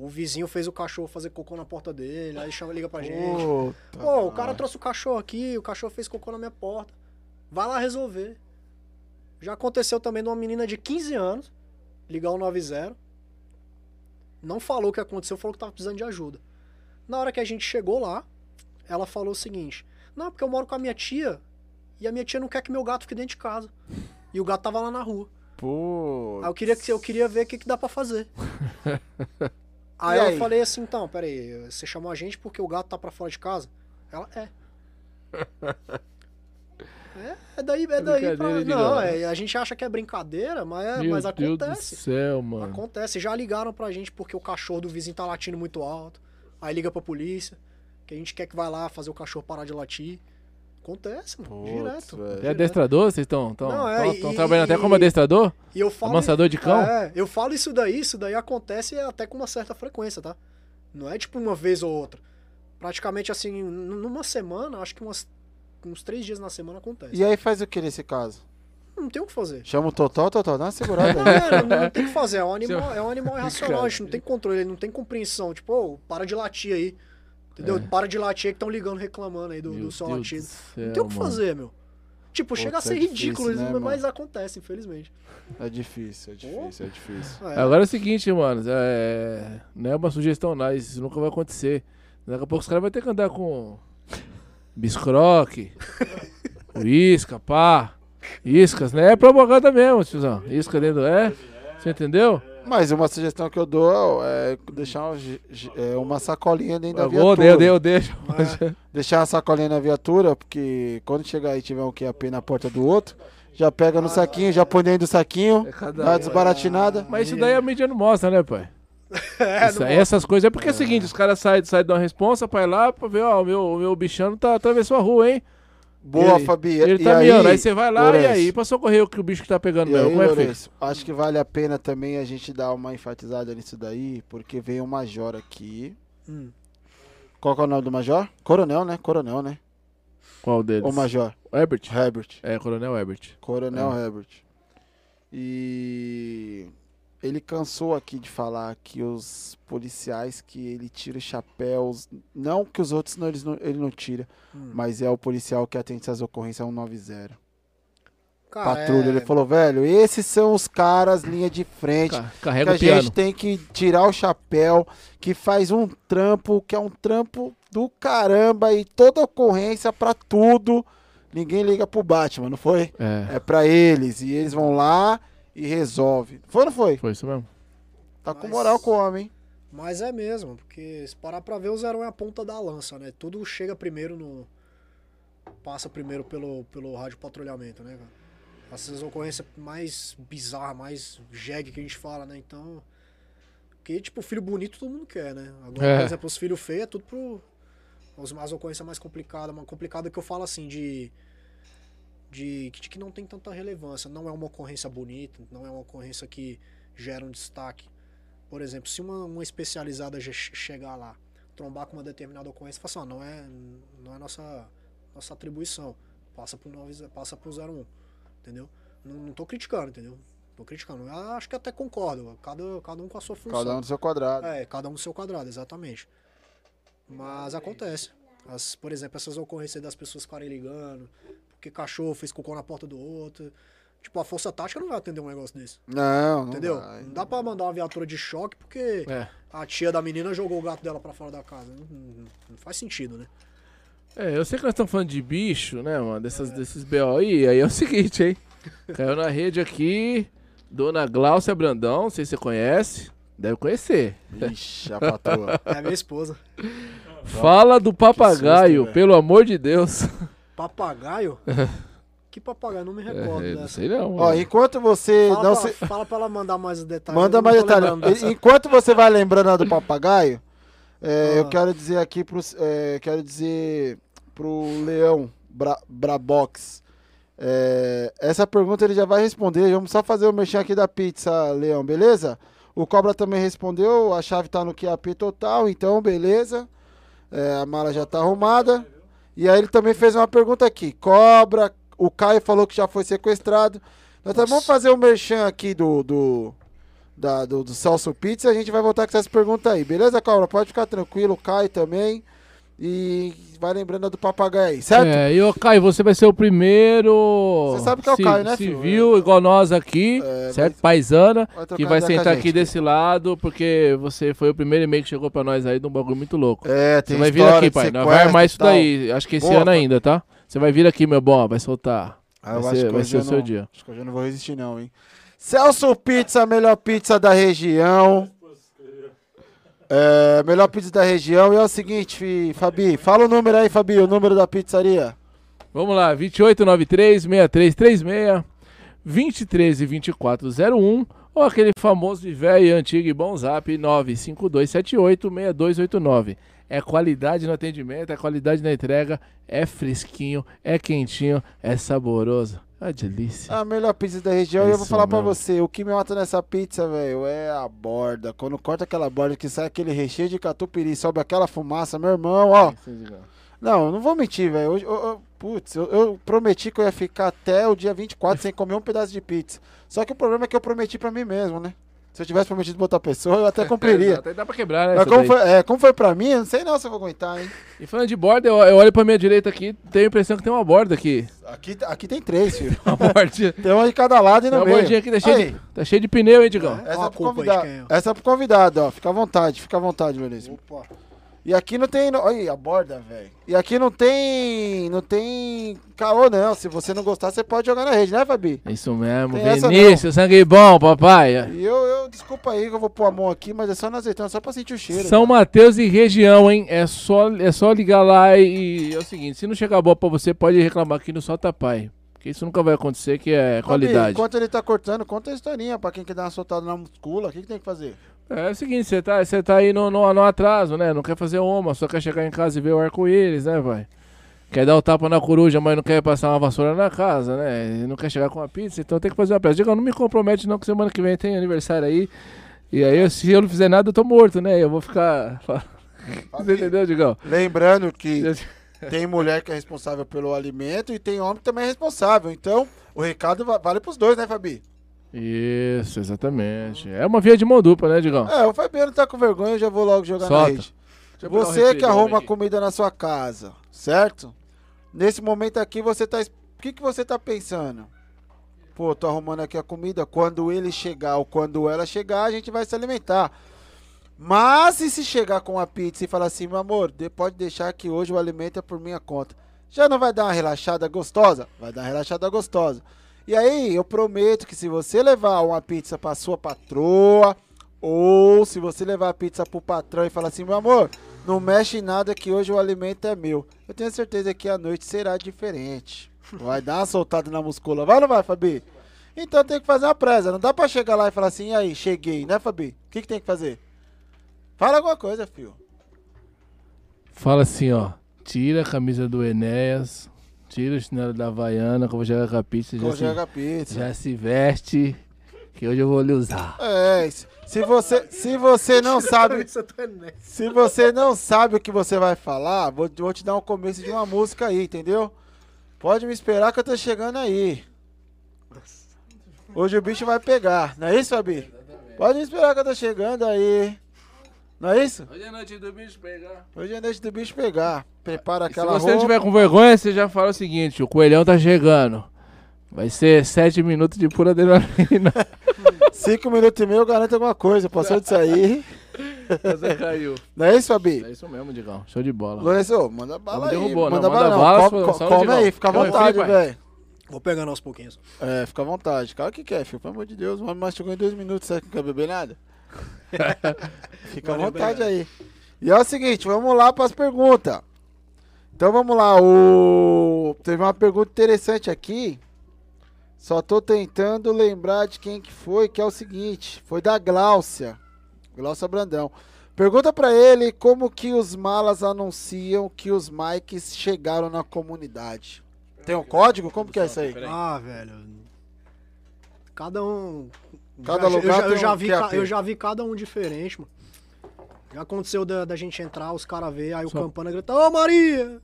o vizinho fez o cachorro fazer cocô na porta dele, aí chama, liga pra gente. Puta, Pô, o cara trouxe o cachorro aqui, o cachorro fez cocô na minha porta. Vai lá resolver. Já aconteceu também de uma menina de 15 anos ligar o 90. Não falou o que aconteceu, falou que tava precisando de ajuda. Na hora que a gente chegou lá, ela falou o seguinte: Não, porque eu moro com a minha tia e a minha tia não quer que meu gato fique dentro de casa. E o gato tava lá na rua. Pô. Aí eu queria, que- eu queria ver o que, que dá pra fazer. aí E eu aí? falei assim, então, peraí, você chamou a gente porque o gato tá pra fora de casa? Ela, é. É, é daí, é daí pra... Não, é, a gente acha que é brincadeira, mas, é- Meu mas Deus do acontece. céu, mano. Acontece. Já ligaram pra gente porque o cachorro do vizinho tá latindo muito alto. Aí liga pra polícia, que a gente quer que vai lá fazer o cachorro parar de latir. Acontece, mano. Putz, direto. velho. É adestrador? Vocês estão Não, é, e- trabalhando até como adestrador? E eu falo, Amansador de cão? É, eu falo isso daí, isso daí acontece até com uma certa frequência, tá? Não é tipo uma vez ou outra. Praticamente assim, numa semana, acho que umas, uns três dias na semana acontece. E aí faz o que nesse caso? Não tem o que fazer. Chama o Totó, Totó, dá uma segurada Não, é, não, não tem o que fazer. É um animal, é um animal irracional, a gente não tem controle, ele não tem compreensão. Tipo, ô, para de latir aí. Entendeu? Para de latir aí que estão ligando, reclamando aí do, É. Do seu Deus latido. céu, Não tem o que mano. fazer, meu. Tipo, chega a Putz, ser é difícil, ridículo, né, mas mano? acontece, infelizmente. É difícil, é difícil, é difícil. É. Agora é o seguinte, mano. É... Não é uma sugestão, não. Isso nunca vai acontecer. Daqui a pouco os caras vão ter que andar com biscroque, isca, pá. Iscas, né? É propaganda mesmo, tiozão. Isca dentro, é? Você entendeu? Mas uma sugestão que eu dou é deixar um gi- é, uma sacolinha dentro da Eu viatura. odeio, odeio, odeio. Deixar uma sacolinha na viatura, porque quando chegar aí e tiver um QAP na porta do outro, já pega no saquinho, já põe dentro do saquinho, É dá uma desbaratinada. Mas isso daí a mídia não mostra, né, pai? É, Isso essas coisas é porque é o seguinte, os caras saem, saem de uma responsa pra ir lá pra ver, ó, o meu, o meu bichano tá atravessou a rua, hein? Boa, Ele- Fabi. Ele e tá aí, miando, aí você vai lá e Lourenço? aí pra socorrer o que o bicho que tá pegando E mesmo. aí, Como é? Lourenço, acho que vale a pena também a gente dar uma enfatizada nisso daí, porque veio um major aqui. Hum. Qual que é o nome do major? Coronel, né? Coronel, né? Qual deles? Ou major? Herbert? Herbert. É, Coronel Herbert. Coronel É. Herbert. E ele cansou aqui de falar que os policiais que ele tira chapéus, não que os outros não, não, ele não tira, Hum. mas é o policial que atende essas ocorrências 190. Cara, Patrulha, é- ele falou, velho, esses são os caras linha de frente. Ca- que a piano. gente tem que tirar o chapéu, que faz um trampo, que é um trampo do caramba e toda ocorrência pra tudo. Ninguém liga pro Batman, não foi? É, É pra eles. E eles vão lá e resolve. Foi ou não foi? foi isso mesmo. Tá com Mas- moral com o homem. Mas é mesmo, porque se parar pra ver, o Zero é a ponta da lança, né? Tudo chega primeiro no. Passa primeiro pelo, pelo rádio patrulhamento, né, cara? Essas ocorrências mais bizarras, mais jegue que a gente fala, né? Então. Porque, tipo, filho bonito todo mundo quer, né? Agora, É. por exemplo, os filhos feios é tudo pro. As, as ocorrências mais complicadas. Uma complicada que eu falo assim, de. De, de que não tem tanta relevância. Não é uma ocorrência bonita, não é uma ocorrência que gera um destaque. Por exemplo, se uma, uma especializada chegar lá, trombar com uma determinada ocorrência, fala assim, ó, não é, não é nossa, nossa atribuição. Passa pro, 9, passa pro 01. Entendeu? Não, não tô criticando, entendeu? Tô criticando. Eu acho que até concordo. Cada, cada um com a sua função. Cada um do seu quadrado. É, cada um no seu quadrado, exatamente. Mas acontece. As, por exemplo, essas ocorrências das pessoas ficarem ligando, porque cachorro fez cocô na porta do outro. Tipo, a força tática não vai atender um negócio desse. Não, não Entendeu? vai. Não dá pra mandar uma viatura de choque porque É. a tia da menina jogou o gato dela pra fora da casa. Não, não- não faz sentido, né? É, eu sei que nós estamos falando de bicho, né, mano? Dessas, Desses BO aí. Aí é o seguinte, hein? Caiu na rede aqui, Dona Gláucia Brandão, não sei se você conhece. Deve conhecer. Ixi, a patroa. É minha esposa. Fala do papagaio, velho. pelo amor de Deus. Papagaio? que papagaio? Não me recordo É, não sei não. Ó, enquanto você Fala, não pra, se... fala pra ela mandar mais detalhes. Manda mais detalhes. Enquanto você vai lembrando a do papagaio, é, Ah. eu quero dizer aqui pro, é, quero dizer pro Leão Bra, Brabox. é, essa pergunta ele já vai responder. Vamos só fazer o mexer aqui da pizza, Leão, beleza? O Cobra também respondeu. A chave tá no QAP total, então beleza. É, a mala já tá arrumada. E aí ele também fez uma pergunta aqui. Cobra, o Caio falou que já foi sequestrado. Nós vamos fazer o merchan aqui do, do, da- do, do Celso Pizza. A gente vai voltar com essas perguntas aí. Beleza, Cobra? Pode ficar tranquilo. O Caio também. E vai lembrando a do papagaio aí, certo? É, e ô Caio, você vai ser o primeiro. Você sabe que é o Caio, né, filho? Civil, igual nós aqui, É, certo? Paisana, que vai sentar gente. aqui desse lado, porque você foi o primeiro e-mail que chegou pra nós aí de um bagulho muito louco. É, Você tem vai vir aqui, pai. Nós vai armar isso daí. Acho que esse Boa, ano pai. ainda, tá? Você vai vir aqui, meu bom, vai soltar. Ah, Vai acho ser- que vai ser o eu seu não- dia. Acho que eu não vou resistir, não, hein? Celso Pizza, melhor pizza da região. É, melhor pizza da região. E é o seguinte, Fabi, fala o número aí, Fabi, o número da pizzaria. Vamos lá, 2893-6336, 23 e 2401, ou aquele famoso e velho e antigo e bom zap 952786289. É qualidade no atendimento, é qualidade na entrega, é fresquinho, é quentinho, é saboroso. É delícia. A melhor pizza da região. E eu vou falar pra mesmo. você, o que me mata nessa pizza, velho, é a borda. Quando corta aquela borda que sai aquele recheio de catupiry, sobe aquela fumaça, meu irmão, ó. Não, não vou mentir, velho. Hoje- eu- eu- Putz, eu, eu prometi que eu ia ficar até o dia 24 sem comer um pedaço de pizza. Só que o problema é que eu prometi pra mim mesmo, né? Se eu tivesse prometido pra outra pessoa, eu até cumpriria. Até dá pra quebrar, né? Mas como foi, é, como foi pra mim, eu não sei não se eu vou aguentar, hein? E falando de borda, eu, eu olho pra minha direita aqui, tenho a impressão que tem uma borda aqui. Aqui, aqui tem três, filho. Uma bordinha. Tem uma de cada lado e Tem no uma meio. bordinha aqui, tá cheio, de, tá cheio de pneu, hein, Digão? É. essa, é pro convidado. é. essa é pro convidado, ó. Fica à vontade, fica à vontade, beleza. Opa. E aqui não tem. Olha aí, a borda, velho. E aqui não tem. Não tem caô, não. Se você não gostar, você pode jogar na rede, né, Fabi? É Isso mesmo, Tem Vinícius, sangue bom, papai. E eu, eu, desculpa aí que eu vou pôr a mão aqui, mas é só na azeitona, só pra sentir o cheiro. São né? Mateus e região, hein? É só, é só ligar lá e, e é o seguinte, se não chegar boa pra você, pode reclamar aqui no Solta Pai. Porque isso nunca vai acontecer, que é Fabi, qualidade. enquanto ele tá cortando, conta a historinha pra quem quer dar uma soltada na muscula. O que, que tem que fazer? É, o seguinte, você tá, você tá aí no, no, no atraso, né? Não quer fazer uma, só quer chegar em casa e ver o arco-íris, né, vai? Quer dar o tapa na coruja, mas não quer passar uma vassoura na casa, né? E não quer chegar com uma pizza, então tem que fazer uma peça. Diga, não me compromete não, que semana que vem tem aniversário aí. E aí, se eu não fizer nada, eu tô morto, né? Eu vou ficar... Você entendeu, Digão? Lembrando que tem mulher que é responsável pelo alimento e tem homem que também é responsável. Então, o recado va- vale pros dois, né, Fabi? Isso, exatamente. É uma via de mão dupla, né, Digão? É, o Fabiano tá com vergonha, eu já vou logo jogar na Solta. rede. Pegar um Você que arruma aqui. comida na sua casa, certo? Nesse momento aqui você tá. O que, que você tá pensando? Pô, tô arrumando aqui a comida. Quando ele chegar ou quando ela chegar, a gente vai se alimentar. Mas e se chegar com a pizza e falar assim, meu amor, de- pode deixar que hoje o alimento é por minha conta. Já não vai dar uma relaxada gostosa? Vai dar uma relaxada gostosa. E aí, eu prometo que se você levar uma pizza pra sua patroa, ou se você levar a pizza pro patrão e falar assim, meu amor, não mexe em nada que hoje o alimento é meu. Eu tenho certeza que a noite será diferente. Vai dar uma soltada na muscula. Vai ou não vai, Fabi? Então tem que fazer uma presa. Não dá pra chegar lá e falar assim, e aí, cheguei, né, Fabi? O que, que tem que fazer? Fala alguma coisa, filho. Fala assim, ó. Tira a camisa do Enéas, tira o chinelo da Havaiana, vou jogar com a pizza. Já, Como se, joga a pizza. já se veste, que hoje eu vou lhe usar. É, se se você, se você não sabe, se você não sabe o que você vai falar, vou, vou te dar um começo de uma música aí, entendeu? Pode me esperar que eu tô chegando aí. Hoje o bicho vai pegar, não é isso, Fabi? Pode me esperar que eu tô chegando aí. Não é isso? Hoje é noite do bicho pegar. Hoje é noite do bicho pegar. Prepara Se aquela você não roupa. tiver com vergonha, você já fala o seguinte: o coelhão tá chegando. Vai ser sete minutos de pura adrenalina. Cinco minutos e meio eu garanto alguma coisa. Passou disso aí. Você caiu. Não é isso, Fabi? É isso mesmo, Digão. Show de bola. Lourenço, manda bala aí. derrubou, não, manda manda bala não. bala, Come, co- come aí, fica à vontade, velho. Vou pegando aos pouquinhos. É, fica à vontade. Cara, o que quer, filho? Pelo amor de Deus, o homem mastigou em dois minutos, você não quer beber nada? Fica à vontade obrigado. aí. E é o seguinte, vamos lá para as perguntas. Então vamos lá, o teve uma pergunta interessante aqui. Só tô tentando lembrar de quem que foi, que é o seguinte, foi da Gláucia. Gláucia Brandão. Pergunta pra ele como que os malas anunciam que os Mikes chegaram na comunidade. Tem um código? Como que é isso aí? Ah, velho. Cada um. Cada já, lugar eu, eu, já vi, QAP. ca- eu já vi cada um diferente, mano. Já aconteceu da, da gente entrar, os caras ver, aí o Só- campana grita, ô Maria!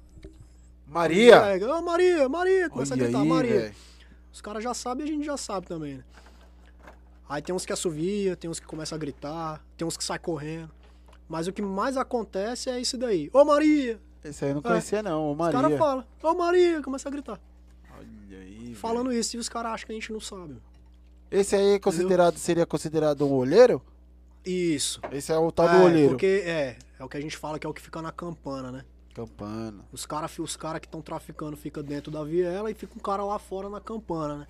Maria? É, Ô Maria, Maria! Começa Olha a gritar, aí, Maria. velho. Os caras já sabem e a gente já sabe também, né? Aí tem uns que assovia, tem uns que começam a gritar, tem uns que saem correndo. Mas o que mais acontece é isso daí. Ô Maria! Esse aí eu não conhecia não, o Os Maria. caras falam, ô Maria! Começa a gritar. Olha aí, Falando isso, e os caras acham que a gente não sabe. Esse aí é considerado, seria considerado um olheiro? Isso. Esse é o tal do é, olheiro. Porque é, é o que a gente fala que é o que fica na campana, né? Campana. Os caras os cara que estão traficando fica dentro da viela e fica um cara lá fora na campana, né?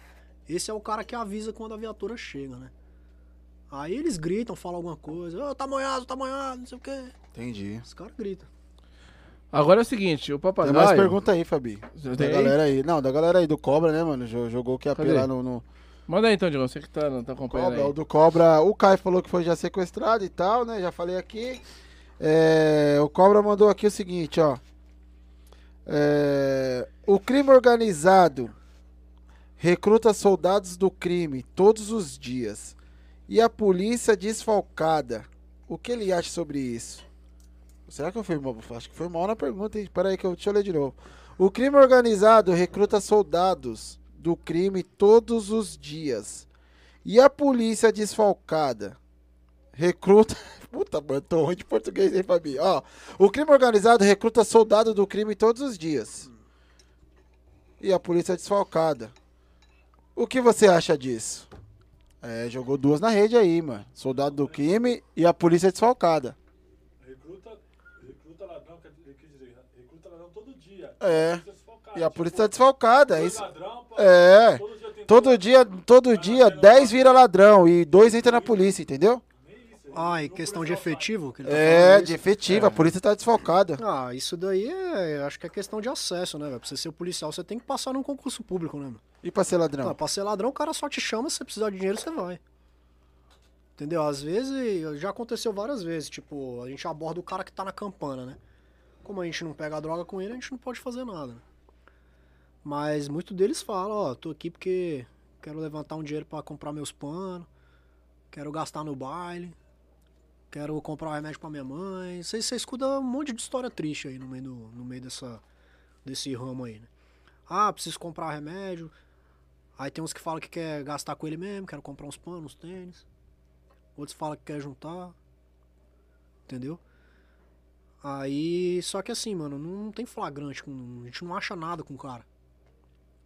Esse é o cara que avisa quando a viatura chega, né? Aí eles gritam, falam alguma coisa, ô, tá molhado, tá molhado, não sei o quê. Entendi. Os caras gritam. Agora é o seguinte, o Tem papagaio... mais pergunta aí, Fabi. Da tem galera aí. Não, da galera aí do Cobra, né, mano? Jo- Jogou que ia apelar no, no Manda aí então, Diego, você que tá, tá acompanhando Cobra. O aí. do Cobra, o Caio falou que foi já sequestrado e tal, né? Já falei aqui. É, o Cobra mandou aqui o seguinte, ó. É, o crime organizado recruta soldados do crime todos os dias. E a polícia desfalcada. O que ele acha sobre isso? Será que eu fui mal? Acho que foi mal na pergunta, hein? Pera aí que eu deixa eu ler de novo. O crime organizado recruta soldados do crime todos os dias. E a polícia desfalcada recruta. Puta, mano, tô ruim de português, hein, Fabi? Ó, o crime organizado recruta soldado do crime todos os dias. E a polícia desfalcada. O que você acha disso? É, jogou duas na rede aí, mano. Soldado do crime e a polícia desfalcada. Recruta, recruta ladrão, quer dizer, recruta ladrão todo dia. É. E a tipo, polícia tá desfalcada. É isso. É. todo dia Todo dia, todo dia, 10 vira ladrão e dois entra na polícia, entendeu? Ah, e questão de efetivo? Que ele tá É, falando de efetivo, a polícia tá desfalcada. Ah, isso daí é. Acho que é questão de acesso, né, velho? Pra você ser policial, você tem que passar num concurso público, né, mano? E pra ser ladrão? Não, pra ser ladrão, o cara só te chama, se você precisar de dinheiro, você vai. Entendeu? Às vezes, já aconteceu várias vezes, tipo, a gente aborda o cara que tá na campana, né? Como a gente não pega a droga com ele, a gente não pode fazer nada. né? Mas muitos deles falam, ó, tô aqui porque quero levantar um dinheiro pra comprar meus panos, quero gastar no baile, quero comprar um remédio pra minha mãe. Você, escuta um monte de história triste aí no meio, do, no meio dessa, desse ramo aí, né? Ah, preciso comprar remédio, Aí tem uns que falam que quer gastar com ele mesmo, quero comprar uns panos, uns tênis. Outros falam que quer juntar. Entendeu? Aí, só que assim, mano, não, tem flagrante, a gente não acha nada com o cara.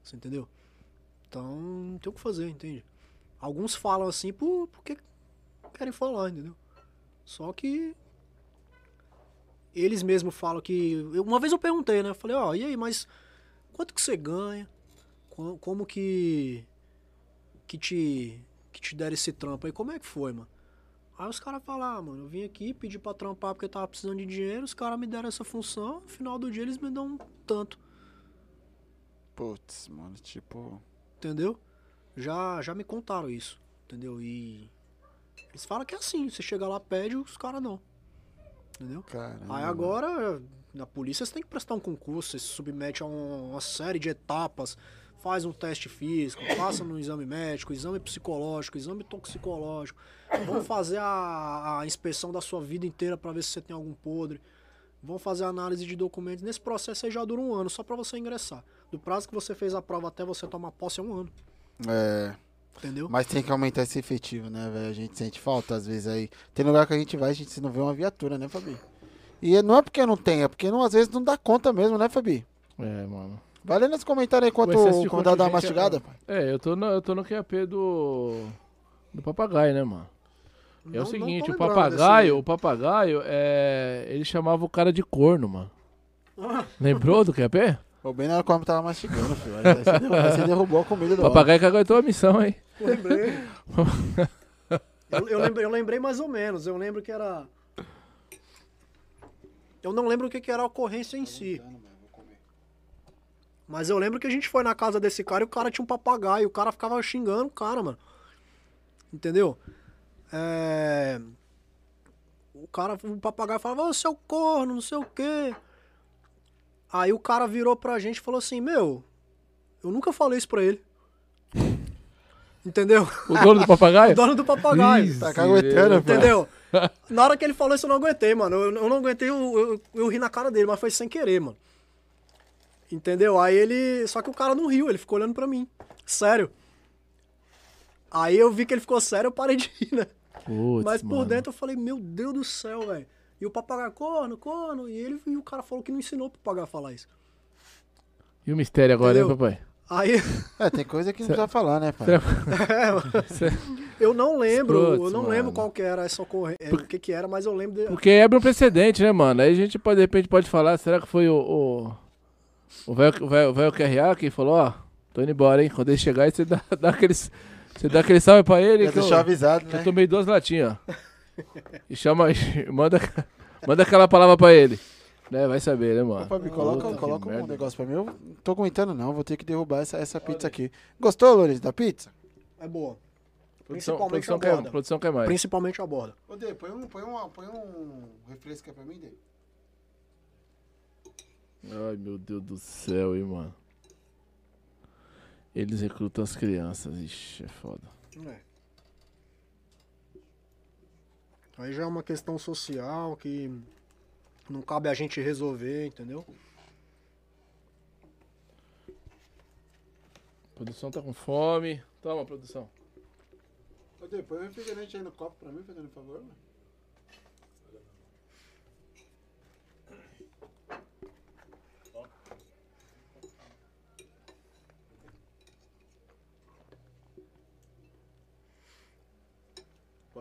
Você entendeu? Então, não tem o que fazer, entende? Alguns falam assim por, porque querem falar, entendeu? Só que eles mesmos falam que. Uma vez eu perguntei, né? Eu falei, ó, e aí, mas quanto que você ganha? Co- Como que. que te. que te deram esse trampo aí? Como é que foi, mano? Aí os caras falaram, ah, mano, eu vim aqui pedir pra trampar porque eu tava precisando de dinheiro, os caras me deram essa função, no final do dia eles me dão um tanto, Putz, mano, tipo. entendeu? Já, já me contaram isso, entendeu? E. Eles falam que é assim, você chega lá, pede, os caras não. Entendeu? Caramba. Aí agora, na polícia, você tem que prestar um concurso, você se submete a um- uma série de etapas, faz um teste físico, passa no exame médico, exame psicológico, exame toxicológico. Vão fazer a, a inspeção da sua vida inteira pra ver se você tem algum podre. Vão fazer análise de documentos. Nesse processo aí já dura um ano, só pra você ingressar. Do prazo que você fez a prova até você tomar posse é um ano. É. Entendeu? Mas tem que aumentar esse efetivo, né, velho? A gente sente falta às vezes aí. Tem lugar que a gente vai, a gente não vê uma viatura, né, Fabi? E não é porque não tem, é porque não, às vezes não dá conta mesmo, né, Fabi? É, mano. Vai lendo nos comentários aí enquanto O convidado dá uma é- mastigada. pai. É, eu tô no, eu tô no QAP do. do papagaio, né, mano? É Não- o seguinte, o papagaio, o papagaio, é. Ele chamava o cara de corno, mano. Lembrou do QAP? Ô, bem na hora que o homem tava mastigando, filho. Aí você derrubou, aí você derrubou a comida do O papagaio que aguentou a missão, hein? Lembrei. Eu, eu lembrei, eu lembrei mais ou menos. Eu lembro que era. Eu não lembro o que, que era a ocorrência em si. Mas eu lembro que a gente foi na casa desse cara e o cara tinha um papagaio. O cara ficava xingando o cara, mano. Entendeu? É... O cara, o papagaio falava, ô seu corno, não sei o quê. Aí o cara virou pra gente e falou assim, meu, eu nunca falei isso pra ele. Entendeu? O dono do papagaio? O dono do papagaio. Ih, Tá caguetando. Entendeu? Na hora que ele falou isso, eu não aguentei, mano. Eu, eu não aguentei, eu, eu, eu ri na cara dele, mas foi sem querer, mano. Entendeu? Aí ele. Só que o cara não riu, ele ficou olhando pra mim. Sério. Aí eu vi que ele ficou sério, eu parei de rir, né? Putz, mas por mano. dentro eu falei, meu Deus do céu, velho. E o papagaio, corno, corno. E ele e o cara falou que não ensinou pro papagaio a falar isso. E o mistério agora, hein, papai? Aí. É, tem coisa que não precisa falar, né, pai? É, eu não lembro, eu não mano. lembro qual que era essa ocorrência, o que que era, mas eu lembro de, Porque abre um precedente, né, mano? Aí a gente pode, de repente, pode falar, será que foi o. O o velho o velho- o velho QRA que falou, ó, tô indo embora, hein? Quando ele chegar, aí você dá, dá aqueles. Você dá aquele salve pra ele. Já que eu- avisado, que eu né? tomei duas latinhas, ó. E chama. manda, manda aquela palavra pra ele. Né? Vai saber, né, mano? Ô, Fabi, coloca, Puta coloca um merda. negócio pra mim. Eu não tô aguentando, não. Vou ter que derrubar essa, essa pizza aqui. Gostou, Lourenço, da pizza? é boa. Produção, Principalmente produção, a quer, borda. produção quer mais. Principalmente a borda. Ô, Dê, põe um, põe, uma, põe um refresco aí pra mim, Dê. Ai, meu Deus do céu, hein, mano. Eles recrutam as crianças. Ixi, é foda. É. Aí já é uma questão social que não cabe a gente resolver, entendeu? A produção tá com fome. Toma, produção. Ô, Dê, põe um refrigerante aí no copo pra mim, fazendo favor, mano.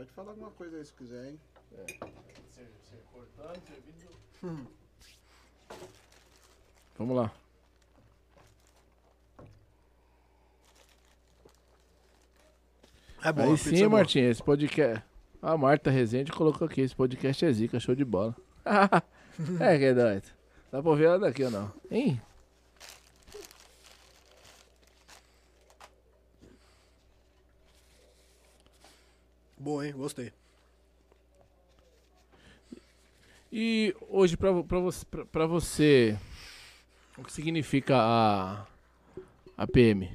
Pode falar alguma coisa aí se quiser, hein? Vamos lá. É bom. Aí sim, é boa. Martinha, esse podcast. A Marta Rezende colocou aqui, esse podcast é zica, show de bola. é, que é doido. Dá pra ouvir ela daqui ou não? Hein? Boa, hein? Gostei. E hoje, pra, pra, você, pra, pra você, o que significa a, a PM?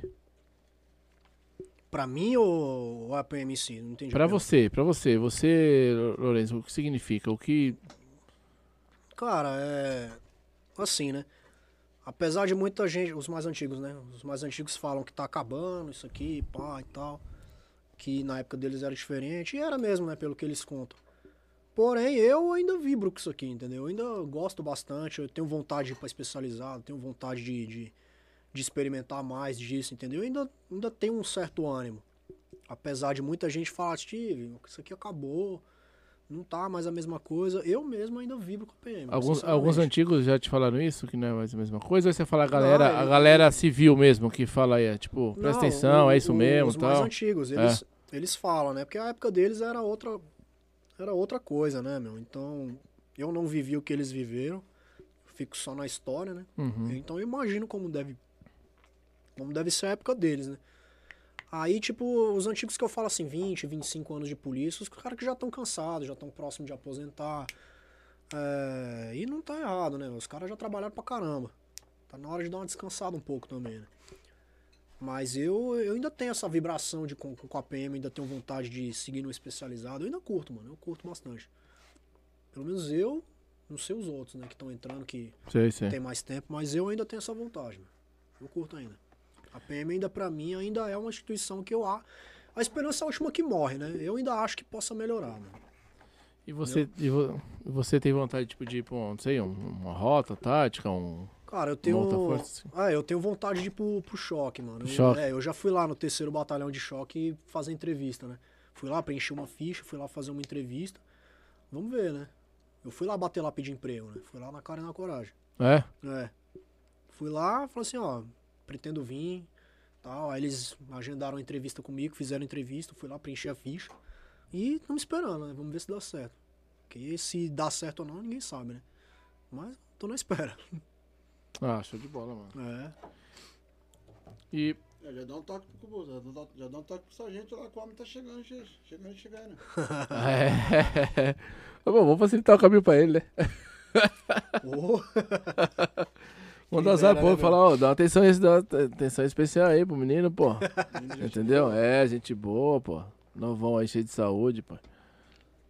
Pra mim ou a PMC? Não entendi. Pra pergunta. você, pra você, você, Lourenço, o que significa? O que. Cara, é. Assim, né? Apesar de muita gente, os mais antigos, né? Os mais antigos falam que tá acabando isso aqui, pá e tal. Que na época deles era diferente. E era mesmo, né? Pelo que eles contam. Porém, eu ainda vibro com isso aqui, entendeu? Eu ainda gosto bastante. Eu tenho vontade pra especializado, tenho vontade de, de, de experimentar mais disso, entendeu? Eu ainda, ainda tenho um certo ânimo. Apesar de muita gente falar, Steve, isso aqui acabou. Não tá mais a mesma coisa. Eu mesmo ainda vibro com a PM. Alguns, alguns antigos já te falaram isso, que não é mais a mesma coisa? Ou você fala a galera, Não, a galera civil mesmo, que fala aí, é, tipo, presta Não, atenção, o- é isso o- mesmo Os e mais tal. É. antigos, eles, eles falam, né? Porque a época deles era outra, era outra coisa, né, meu? Então, eu não vivi o que eles viveram. Fico só na história, né? Uhum. Então eu imagino como deve como deve ser a época deles, né? Aí, tipo, os antigos que eu falo assim, 20, 25 anos de polícia, os caras que já estão cansados, já estão próximos de aposentar. É, e não tá errado, né? Os caras já trabalharam pra caramba. Tá na hora de dar uma descansada um pouco também, né? Mas eu, eu ainda tenho essa vibração de com, com a PM, ainda tenho vontade de seguir no especializado. Eu ainda curto, mano. Eu curto bastante. Pelo menos eu, não sei os outros, né, que estão entrando, que Sei, sei. tem mais tempo, mas eu ainda tenho essa vontade. mano. Eu curto ainda. A PM ainda pra mim ainda é uma instituição que eu a a esperança é a última que morre, né? Eu ainda acho que possa melhorar, mano. E você, e vo- você tem vontade, tipo, de ir pra, não sei, um- uma rota tática, um... Cara, eu tenho força, assim. Ah, eu tenho vontade de ir pro, pro choque, mano. Eu, Choque. É, eu já fui lá no terceiro batalhão de choque fazer entrevista, né? Fui lá preencher uma ficha, fui lá fazer uma entrevista. Vamos ver, né? Eu fui lá bater lá pedir emprego, né? Fui lá na cara e na coragem. É? É. Fui lá, falei assim, ó, pretendo vir, tal. Aí eles agendaram a entrevista comigo, fizeram a entrevista, fui lá preencher a ficha. E estamos esperando, né? Vamos ver se dá certo. Porque se dá certo ou não, ninguém sabe, né? Mas tô na espera. Ah, show de bola, mano. É. E É, já dá um toque pro Cubu, já dá, já dá um toque pro sargento lá que o homem tá chegando, che- chegando, chegando. É. Bom, vamos facilitar o caminho pra ele, né? Ô, Zap né, pro meu? falar, ó, dá uma atenção, dá uma atenção especial aí pro menino, pô. Entendeu? É, gente boa, pô. Novão aí, cheio de saúde, pô.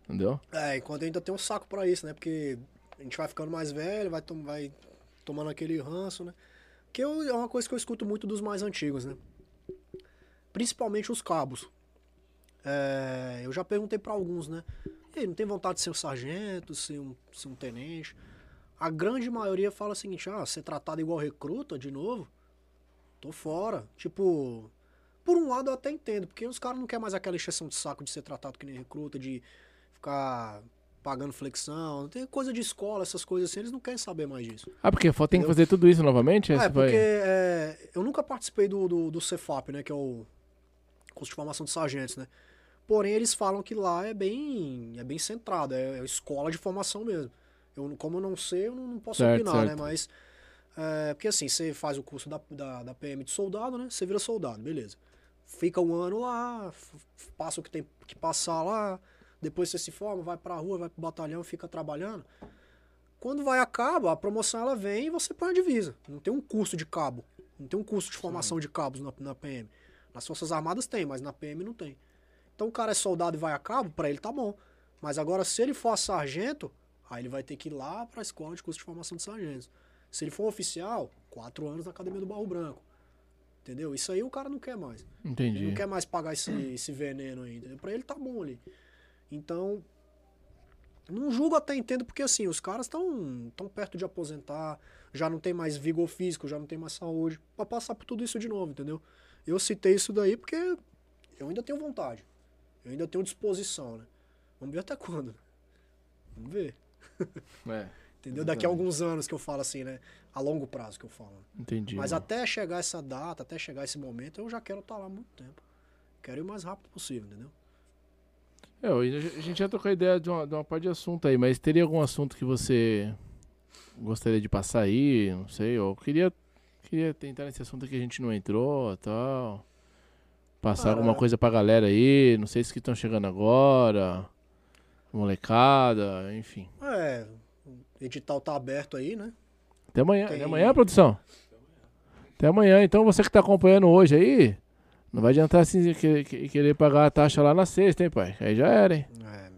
Entendeu? É, enquanto ainda tem um saco pra isso, né? Porque a gente vai ficando mais velho, vai, tom- vai tomando aquele ranço, né? Que eu- é uma coisa que eu escuto muito dos mais antigos, né? Principalmente os cabos. É, eu já perguntei pra alguns, né? E aí, não tem vontade de ser um sargento, ser um, ser um tenente? A grande maioria fala o seguinte, ah, ser tratado igual recruta de novo? Tô fora. Tipo, por um lado eu até entendo, porque os caras não querem mais aquela encheção de saco de ser tratado que nem recruta, de ficar pagando flexão, tem coisa de escola, essas coisas assim, eles não querem saber mais disso. Ah, porque tem que fazer tudo isso novamente? É, porque é, eu nunca participei do, do, do Cefap, né, que é o curso de formação de sargentos, né. Porém, eles falam que lá é bem, é bem centrado, é, é escola de formação mesmo. Eu, como eu não sei, eu não, não posso Certo, opinar, certo. né, mas... é, porque assim, você faz o curso da, da, da PM de soldado, né, você vira soldado, beleza. Fica um ano lá, passa o que tem que passar lá, depois você se forma, vai pra rua, vai pro batalhão, fica trabalhando. Quando vai a cabo, a promoção ela vem e você põe a divisa. Não tem um curso de cabo. Não tem um curso de formação de cabos na, na PM. Nas Forças Armadas tem, mas na PM não tem. Então o cara é soldado e vai a cabo, pra ele tá bom. Mas agora, se ele for sargento, aí ele vai ter que ir lá pra escola de curso de formação de sargentos. Se ele for oficial, quatro anos na Academia do Barro Branco. Entendeu? Isso aí o cara não quer mais. Ele Entendi. não quer mais pagar esse, esse veneno aí, entendeu? Pra ele tá bom ali. Então, não julgo até entendo, porque assim, os caras estão tão perto de aposentar, já não tem mais vigor físico, já não tem mais saúde, pra passar por tudo isso de novo, entendeu? Eu citei isso daí porque eu ainda tenho vontade. Eu ainda tenho disposição, né? Vamos ver até quando. Vamos ver. É, Entendeu? Daqui a alguns anos que eu falo assim, né? A longo prazo que eu falo. entendi. Mas mano. até chegar essa data, até chegar esse momento, eu já quero estar lá há muito tempo. Quero ir o mais rápido possível, entendeu? É, a gente já trocou ideia de uma, de uma parte de assunto aí, mas teria algum assunto que você gostaria de passar aí? Não sei, eu queria, queria tentar nesse assunto que a gente não entrou tal. Passar Cara, alguma coisa pra galera aí, não sei se que estão chegando agora, molecada, enfim. É, o edital tá aberto aí, né? Até amanhã, Tem- até amanhã, produção? Até amanhã. Então você que tá acompanhando hoje aí, não vai adiantar assim que- que- querer pagar a taxa lá na sexta, hein, pai? Aí já era, hein?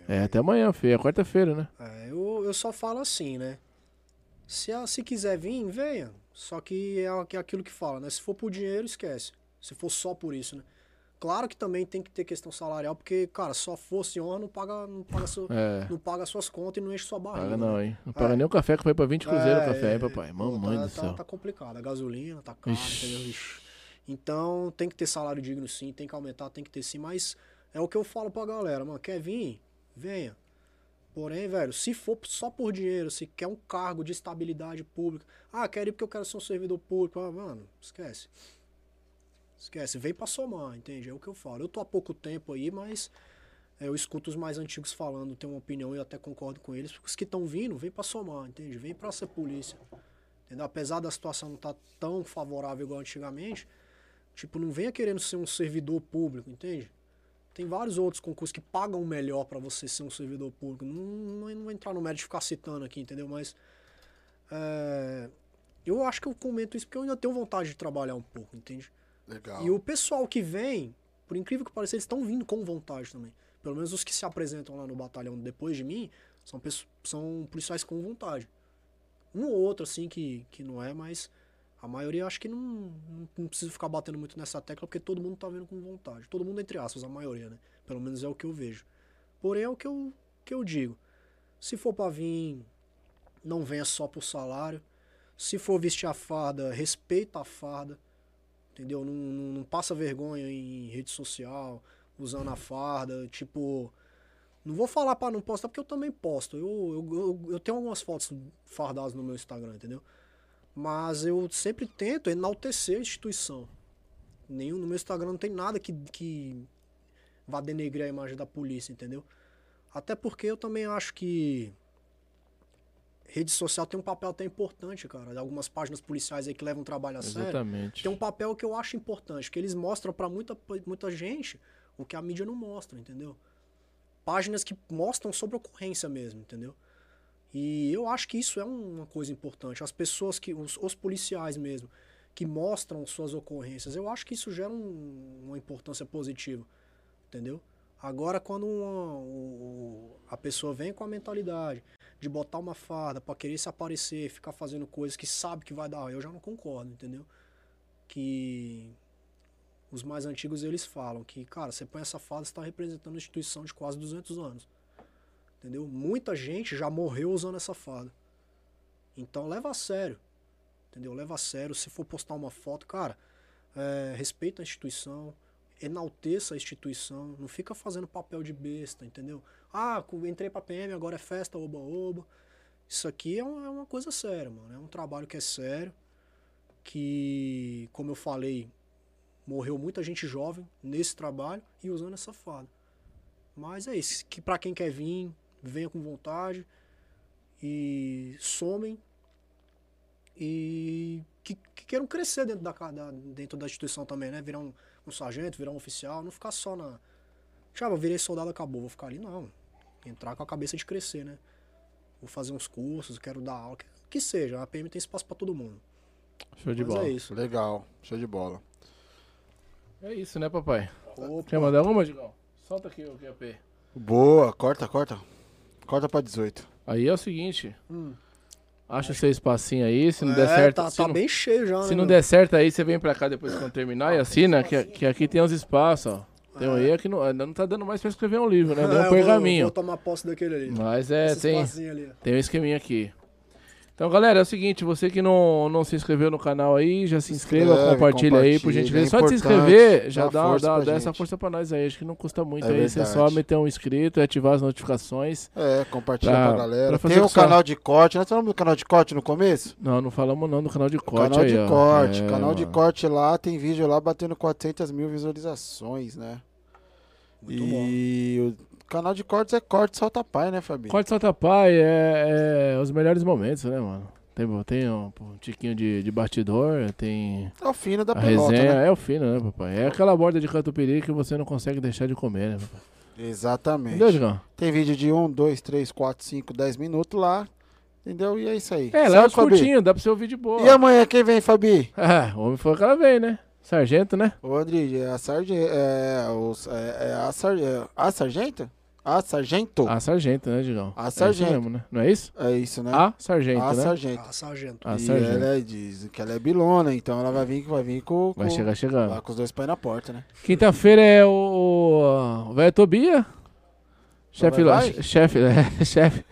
É. É até amanhã, filho. É quarta-feira, né? É, eu, eu só falo assim, né? Se, se quiser vir, venha. Só é, que é aquilo que fala, né? Se for por dinheiro, esquece. Se for só por isso, né? Claro que também tem que ter questão salarial, porque, cara, só fosse honra, não paga, não paga, É. não paga suas contas e não enche sua barriga. Paga né? não, hein? Não paga É. nem o café que foi pra 20 cruzeiro o É, café, hein, é, papai? Mamãe tá, do tá- céu. Tá complicado. A gasolina tá cara. Então tem que ter salário digno sim, tem que aumentar, tem que ter sim, mas é o que eu falo pra galera, mano. Quer vir? Venha. Porém, velho, se for só por dinheiro, se quer um cargo de estabilidade pública, ah, quero ir porque eu quero ser um servidor público, ah, mano, esquece. Esquece, vem pra somar, entende? É o que eu falo. Eu tô há pouco tempo aí, mas é, eu escuto os mais antigos falando, tenho uma opinião e até concordo com eles. Os que estão vindo, vem pra somar, entende? Vem pra ser polícia. Entendeu? Apesar da situação não estar tão favorável igual antigamente, tipo, não venha querendo ser um servidor público, entende? Tem vários outros concursos que pagam melhor pra você ser um servidor público. Não, não, não vou entrar no mérito de ficar citando aqui, entendeu? Mas é, eu acho que eu comento isso porque eu ainda tenho vontade de trabalhar um pouco, entende? Legal. E o pessoal que vem, por incrível que pareça, eles estão vindo com vontade também. Pelo menos os que se apresentam lá no batalhão depois de mim são, são policiais com vontade. Um ou outro, assim, que, que não é, mas a maioria acho que não, não, não ficar batendo muito nessa tecla, porque todo mundo tá vendo com vontade. Todo mundo, entre aspas, a maioria, né? Pelo menos é o que eu vejo. Porém, é o que eu, que eu digo. Se for pra vir, não venha só por salário. Se for vestir a farda, respeita a farda entendeu? Não, não, não passa vergonha em rede social, usando a farda, tipo... Não vou falar pra não postar, porque eu também posto. Eu, eu, eu, eu tenho algumas fotos fardadas no meu Instagram, entendeu? Mas eu sempre tento enaltecer a instituição. Nenhum, no meu Instagram não tem nada que, que vá denegrir a imagem da polícia, entendeu? Até porque eu também acho que rede social tem um papel até importante, cara. Algumas páginas policiais aí que levam trabalho a sério. Exatamente. Tem um papel que eu acho importante, que eles mostram pra muita, muita gente o que a mídia não mostra, entendeu? Páginas que mostram sobre ocorrência mesmo, entendeu? E eu acho que isso é uma coisa importante. As pessoas que, os, os policiais mesmo, que mostram suas ocorrências, eu acho que isso gera um- uma importância positiva, entendeu? Agora, quando uma- o- a pessoa vem com a mentalidade de botar uma farda pra querer se aparecer, ficar fazendo coisas que sabe que vai dar, eu já não concordo, entendeu? Que os mais antigos eles falam que, cara, você põe essa farda, você tá representando uma instituição de quase 200 anos. Entendeu? Muita gente já morreu usando essa farda. Então leva a sério. Entendeu? Leva a sério. Se for postar uma foto, cara, é, respeita a instituição, enalteça a instituição, não fica fazendo papel de besta, entendeu? Ah, entrei pra PM, agora é festa, oba-oba. Isso aqui é, é uma coisa séria, mano. É um trabalho que é sério, que, como eu falei, morreu muita gente jovem nesse trabalho e usando essa farda. Mas é isso, que pra quem quer vir, venha com vontade e somem e que, que queiram crescer dentro da, da- dentro da instituição também, né? Virar um, um sargento, virar um oficial, não ficar só na. Eu virei soldado, acabou, vou ficar ali, não. Entrar com a cabeça de crescer, né? Vou fazer uns cursos, quero dar aula, que, que seja, a PM tem espaço pra todo mundo. Show de Mas bola. é isso. Legal, show de bola. É isso, né, papai? Opa. Quer mandar uma, Digão? Solta aqui o QAP. Boa, corta, corta. Corta pra 18. Aí é o seguinte. Hum. Acha o seu espacinho aí, se não der É, certo. Tá, se tá não, bem cheio já, se né? não meu? der certo aí, você vem pra cá depois quando terminar e assina, que, que aqui tem uns espaços, ó. Tem um aí que não, ainda não tá dando mais pra escrever um livro, né? Deu É, um eu vou- pergaminho. Vou, tomar posse daquele ali. Mas é, Esse tem, tem um esqueminha aqui. Então, galera, é o seguinte, você que não, não se inscreveu no canal aí, já se inscreva, inscreve, compartilha aí, por compartilha, gentileza. é Só de se inscrever, já dá dá, dá, dá essa força pra nós aí. Acho que não custa muito É aí. Você só meter um inscrito e ativar as notificações. É, compartilha Pra- pra galera. pra fazer Tem o só- canal de corte. Nós falamos do canal de corte no começo? Não, não falamos não do canal de corte canal aí, de ó. corte. É, canal de mano. corte lá, tem vídeo lá batendo 400 mil visualizações, né? Muito e o canal de cortes é corte solta pai, né, Fabi? Corte Solta Pai é, é os melhores momentos, né, mano? Tem, tem um, um tiquinho de, de bastidor, tem É o fino da a pelota, resenha. né? É o fino, né, papai? É aquela borda de catupiry que você não consegue deixar de comer, né, papai? Exatamente. Entendeu, Digão? Tem vídeo de 1, 2, 3, 4, 5, 10 minutos lá. Entendeu? E é isso aí. É, lá é curtinho, dá pra você ouvir de boa. E amanhã quem vem, Fabi? Ah, o homem foi aquela vez, né? Sargento, né? Ô, André, é a sargento. É, os- é, é a, sar, é a sargenta? A sargento? A sargento, né, Digão? A É sargento. mesmo, né? Não é isso? É isso, né? A sargento, a né? sargento. Ah, sargento. A e sargento. ela é- diz que ela é bilona, então ela vai vir, vai vir com, Vai com- chegar chegando. lá com os dois pés na porta, né? Quinta-feira é o o velho Tobia. Chefe Vai, lá, vai? che- chefe, é, chefe.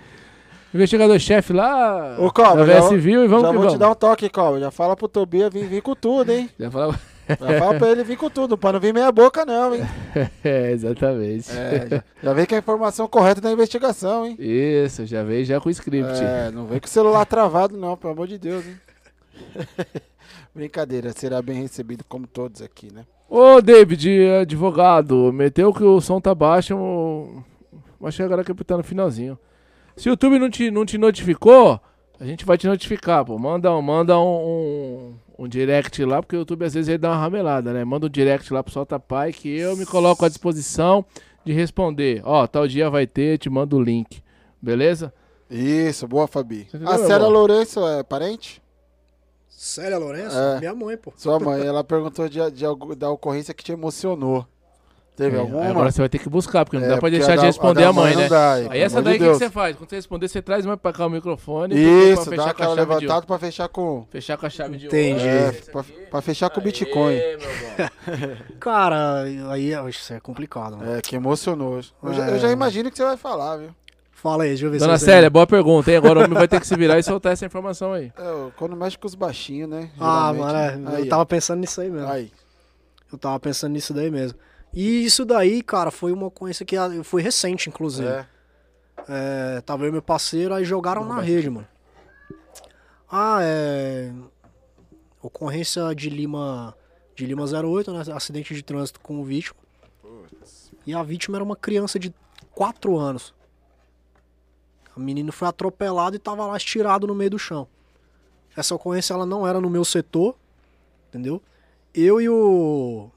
Investigador-chefe lá Ô, Cobra, da já VS vou- Civil e vamos Já que vou vamos. te dar um toque, Cobra. Já fala pro Tobia vir, vir com tudo, hein? Já falava... Fala pra ele vir com tudo, pra não vir meia boca, não, hein? é, exatamente. É, já, já vem com a informação correta da investigação, hein? Isso, já veio já com o script. É, não vem com o celular travado, não, pelo amor de Deus, hein? Brincadeira, será bem recebido como todos aqui, né? Ô, David, advogado, meteu que o som tá baixo, mas agora que tá no finalzinho. Se o YouTube não te, não te notificou, a gente vai te notificar, pô. Manda, manda um, um, um direct lá, porque o YouTube às vezes ele dá uma ramelada, né? Manda um direct lá pro Solta Pai que eu me coloco à disposição de responder. Ó, tal dia vai ter, te mando o link. Beleza? Isso, boa, Fabi. Entendeu, A meu Célia? Lourenço é parente? Célia Lourenço? É. Minha mãe, pô. Sua mãe, ela perguntou de, de algu- da ocorrência que te emocionou. Teve É, alguma? aí agora você vai ter que buscar, porque não É, dá pra porque deixar a de responder a mãe, né? dá, Aí essa daí, o de que, que você faz? Quando você responder, você traz mais pra cá o microfone. Isso, pra dá fechar com a aquela chave de ouro. levantada pra fechar com. Fechar com a chave de Entendi. ouro. É, Esse pra, pra fechar com o Aê, Bitcoin. Cara, aí é- isso é complicado, mano. É, que emocionou. Eu, já, eu É. já imagino que você vai falar, viu? Fala aí, deixa eu ver Dona se Célia, boa pergunta, hein? Agora o homem vai ter que se virar e soltar essa informação aí. É, quando mexe com os baixinhos, né? Ah, geralmente, mano, é? Aí, eu tava pensando nisso aí mesmo. Aí. Eu tava pensando nisso daí mesmo. E isso daí, cara, foi uma coisa que ah, foi recente, inclusive. É. É, tava eu e meu parceiro, aí jogaram na rede, mano. Ah, é. Ocorrência de Lima. De Lima 08, né? Acidente de trânsito com o vítima. E a vítima era uma criança de 4 anos. O menino foi atropelado e tava lá estirado no meio do chão. Essa ocorrência ela não era no meu setor, entendeu? Eu e o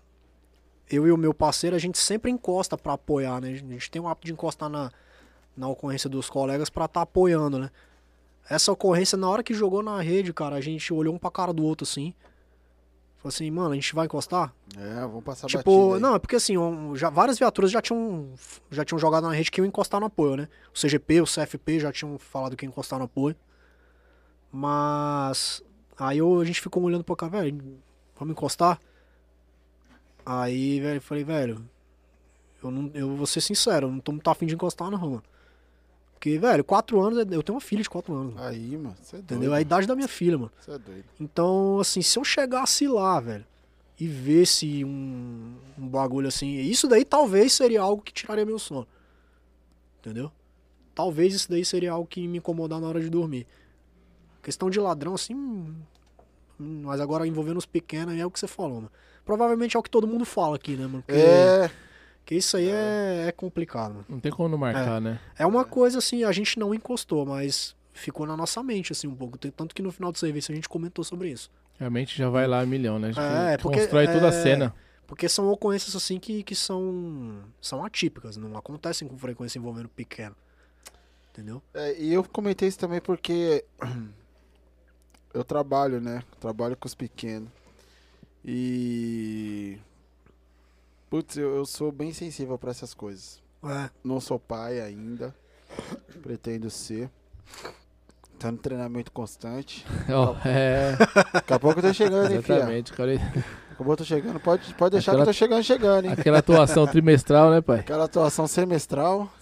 eu e o meu parceiro, a gente sempre encosta pra apoiar, né? A gente tem o hábito de encostar na, na ocorrência dos colegas pra estar apoiando, né? Essa ocorrência, na hora que jogou na rede, cara, a gente olhou um pra cara do outro assim. Falou assim, mano, a gente vai encostar? É, vamos passar Tipo, não, é porque assim, um, já, várias viaturas já tinham, já tinham jogado na rede que iam encostar no apoio, né? O CGP, o CFP já tinham falado que ia encostar no apoio. Mas aí eu- a gente ficou olhando pra cá, velho, vamos encostar? Aí, velho, eu falei, velho, eu, não, eu vou ser sincero, eu não tô muito afim de encostar não, mano. Porque, velho, quatro anos, eu tenho uma filha de quatro anos, mano, Aí, mano, você é doido. entendeu? A idade da minha filha, mano. Você é doido. Então, assim, se eu chegasse lá, velho, e visse um, um bagulho assim, isso daí talvez seria algo que tiraria meu sono. Entendeu? Talvez isso daí seria algo que me incomodar na hora de dormir. Questão de ladrão, assim. Mas agora envolvendo os pequenos, é o que você falou, mano. Provavelmente é o que todo mundo fala aqui, né, mano? Porque, É, porque isso aí é, é complicado, mano. Não tem como não marcar, né? É uma coisa assim, a gente não encostou, mas ficou na nossa mente, assim, um pouco. Tanto que no final do serviço a gente comentou sobre isso. Realmente já vai lá a milhão, né? A gente É, porque- constrói toda a é, cena. Porque são ocorrências assim que, que são, são atípicas, não acontecem com frequência envolvendo pequeno. Entendeu? É, e eu comentei isso também porque eu trabalho, né? Trabalho com os pequenos. E. Putz, eu, eu sou bem sensível pra essas coisas. É. Não sou pai ainda. Pretendo ser. Tá no treinamento constante. Ó, é, Daqui a pouco eu tô chegando, hein, exatamente. cara. Daqui a pouco eu tô chegando. Pode, pode deixar Aquela- que eu tô chegando, chegando, hein? Aquela atuação trimestral, né, pai? Aquela atuação semestral.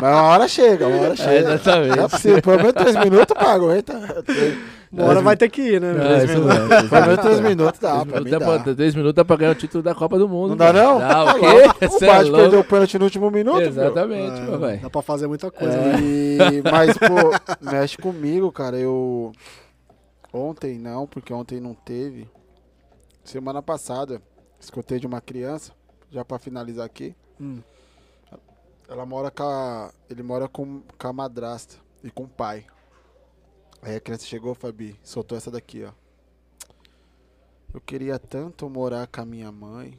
Mas uma hora chega, uma hora É, chega. Não é exatamente. possível. Pelo menos três minutos, pá, aguenta. Uma hora vai ter que ir, né? É, isso mesmo, isso Pelo menos três minutos dá, Três pra mim minutos dá pra- Três minutos dá pra ganhar o título da Copa do Mundo. Não dá, não? Dá, o quê? O é Bate perdeu o pênalti no último minuto. Exatamente, meu É, dá pra fazer muita coisa. É. né? E, mas, pô, mexe comigo, cara. Eu. Ontem não, porque ontem não teve. Semana passada, escutei de uma criança, já pra finalizar aqui. Hum. Ela mora com a. Ele mora com, com a madrasta e com o pai. Aí a criança chegou, Fabi, soltou essa daqui, ó. Eu queria tanto morar com a minha mãe,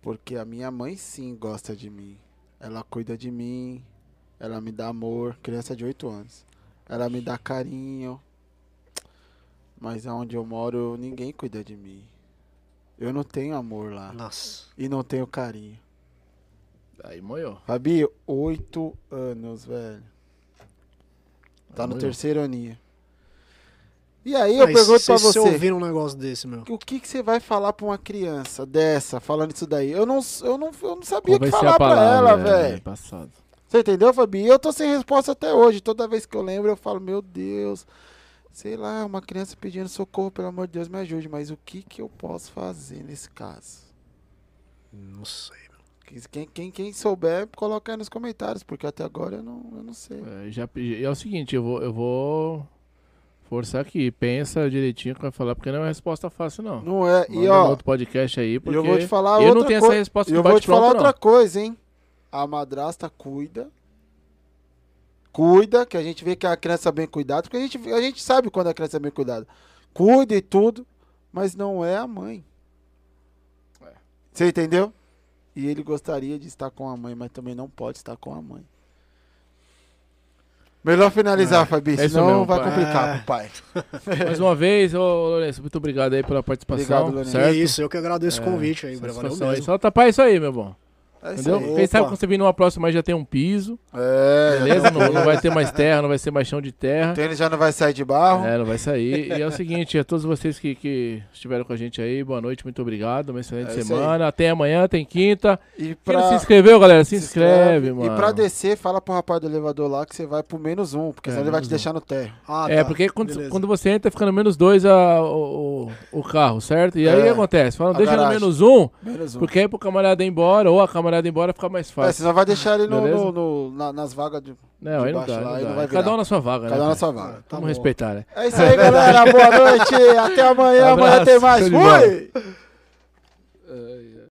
porque a minha mãe sim gosta de mim. Ela cuida de mim, ela me dá amor, criança de 8 anos. Ela me dá carinho. Mas aonde eu moro, ninguém cuida de mim. Eu não tenho amor lá Nossa. e não tenho carinho. Aí moiou. Fabi, 8 anos, velho. Tá no Moiou. terceiro aninho. E aí eu Mas pergunto pra você você, ouvir um negócio desse, meu. o que, que você vai falar pra uma criança dessa, falando isso daí? Eu não, eu não, eu não sabia o que falar a pra palavra? ela, é, velho. Passado. Você entendeu, Fabi? E eu tô sem resposta até hoje. Toda vez que eu lembro, eu falo, meu Deus, sei lá, uma criança pedindo socorro, pelo amor de Deus, me ajude. Mas o que que eu posso fazer nesse caso? Não sei. Quem, quem, quem souber, coloca aí nos comentários, porque até agora eu não, eu não sei. É, já, é o seguinte, eu vou, eu vou forçar aqui. Pensa direitinho que vai falar, porque não é uma resposta fácil, não. Não é. E Manda ó, outro podcast aí, porque eu vou te falar eu outra não tenho essa resposta eu vou te falar outra não. coisa, hein? A madrasta cuida. Cuida, que a gente vê que a criança é bem cuidada, porque a gente, a gente sabe quando a criança é bem cuidada. Cuida e tudo, mas não é a mãe. Você entendeu? E ele gostaria de estar com a mãe, mas também não pode estar com a mãe. Melhor finalizar, É, Fabi, é senão mesmo, vai pai. complicar É. pro pai. Mais uma vez, ô Lourenço, muito obrigado aí pela participação. Obrigado, Lourenço. certo? É isso, eu que agradeço o É, convite aí, valeu Satisfação aí. mesmo. Só tapar isso aí, meu bom. É Entendeu? aí. Quem sabe Opa. quando você vir numa próxima aí já tem um piso. É, Beleza? não, não vai ter mais terra, não vai ser mais chão de terra. O tênis já não vai sair de barro. É, não vai sair. E é o seguinte, a todos vocês que, que estiveram com a gente aí, boa noite, muito obrigado. Uma excelente É semana. Até amanhã, tem quinta. E Quem não se pra, inscreveu, galera? Se, inscreve, mano. E pra descer, fala pro rapaz do elevador lá que você vai pro menos um, porque É, senão ele vai te um. deixar no térreo. Ah, É, tá, porque quando, beleza. quando você entra, fica no menos dois a, o, o, o carro, certo? E aí É, o que acontece? Fala, deixa no garagem. menos um, Menos um. porque aí pro camarada ir embora, ou a camarada namorada embora, fica mais é, fácil. É, você não vai deixar ele no, no, no na, nas vagas de. Não, aí não dá. Lá, não dá. Não Cada um na sua vaga, Cada né? Cada um na sua vaga. Tá Vamos bom. respeitar, né? É isso aí, galera. Boa noite. Até amanhã. Um abraço, amanhã tem mais. Fui!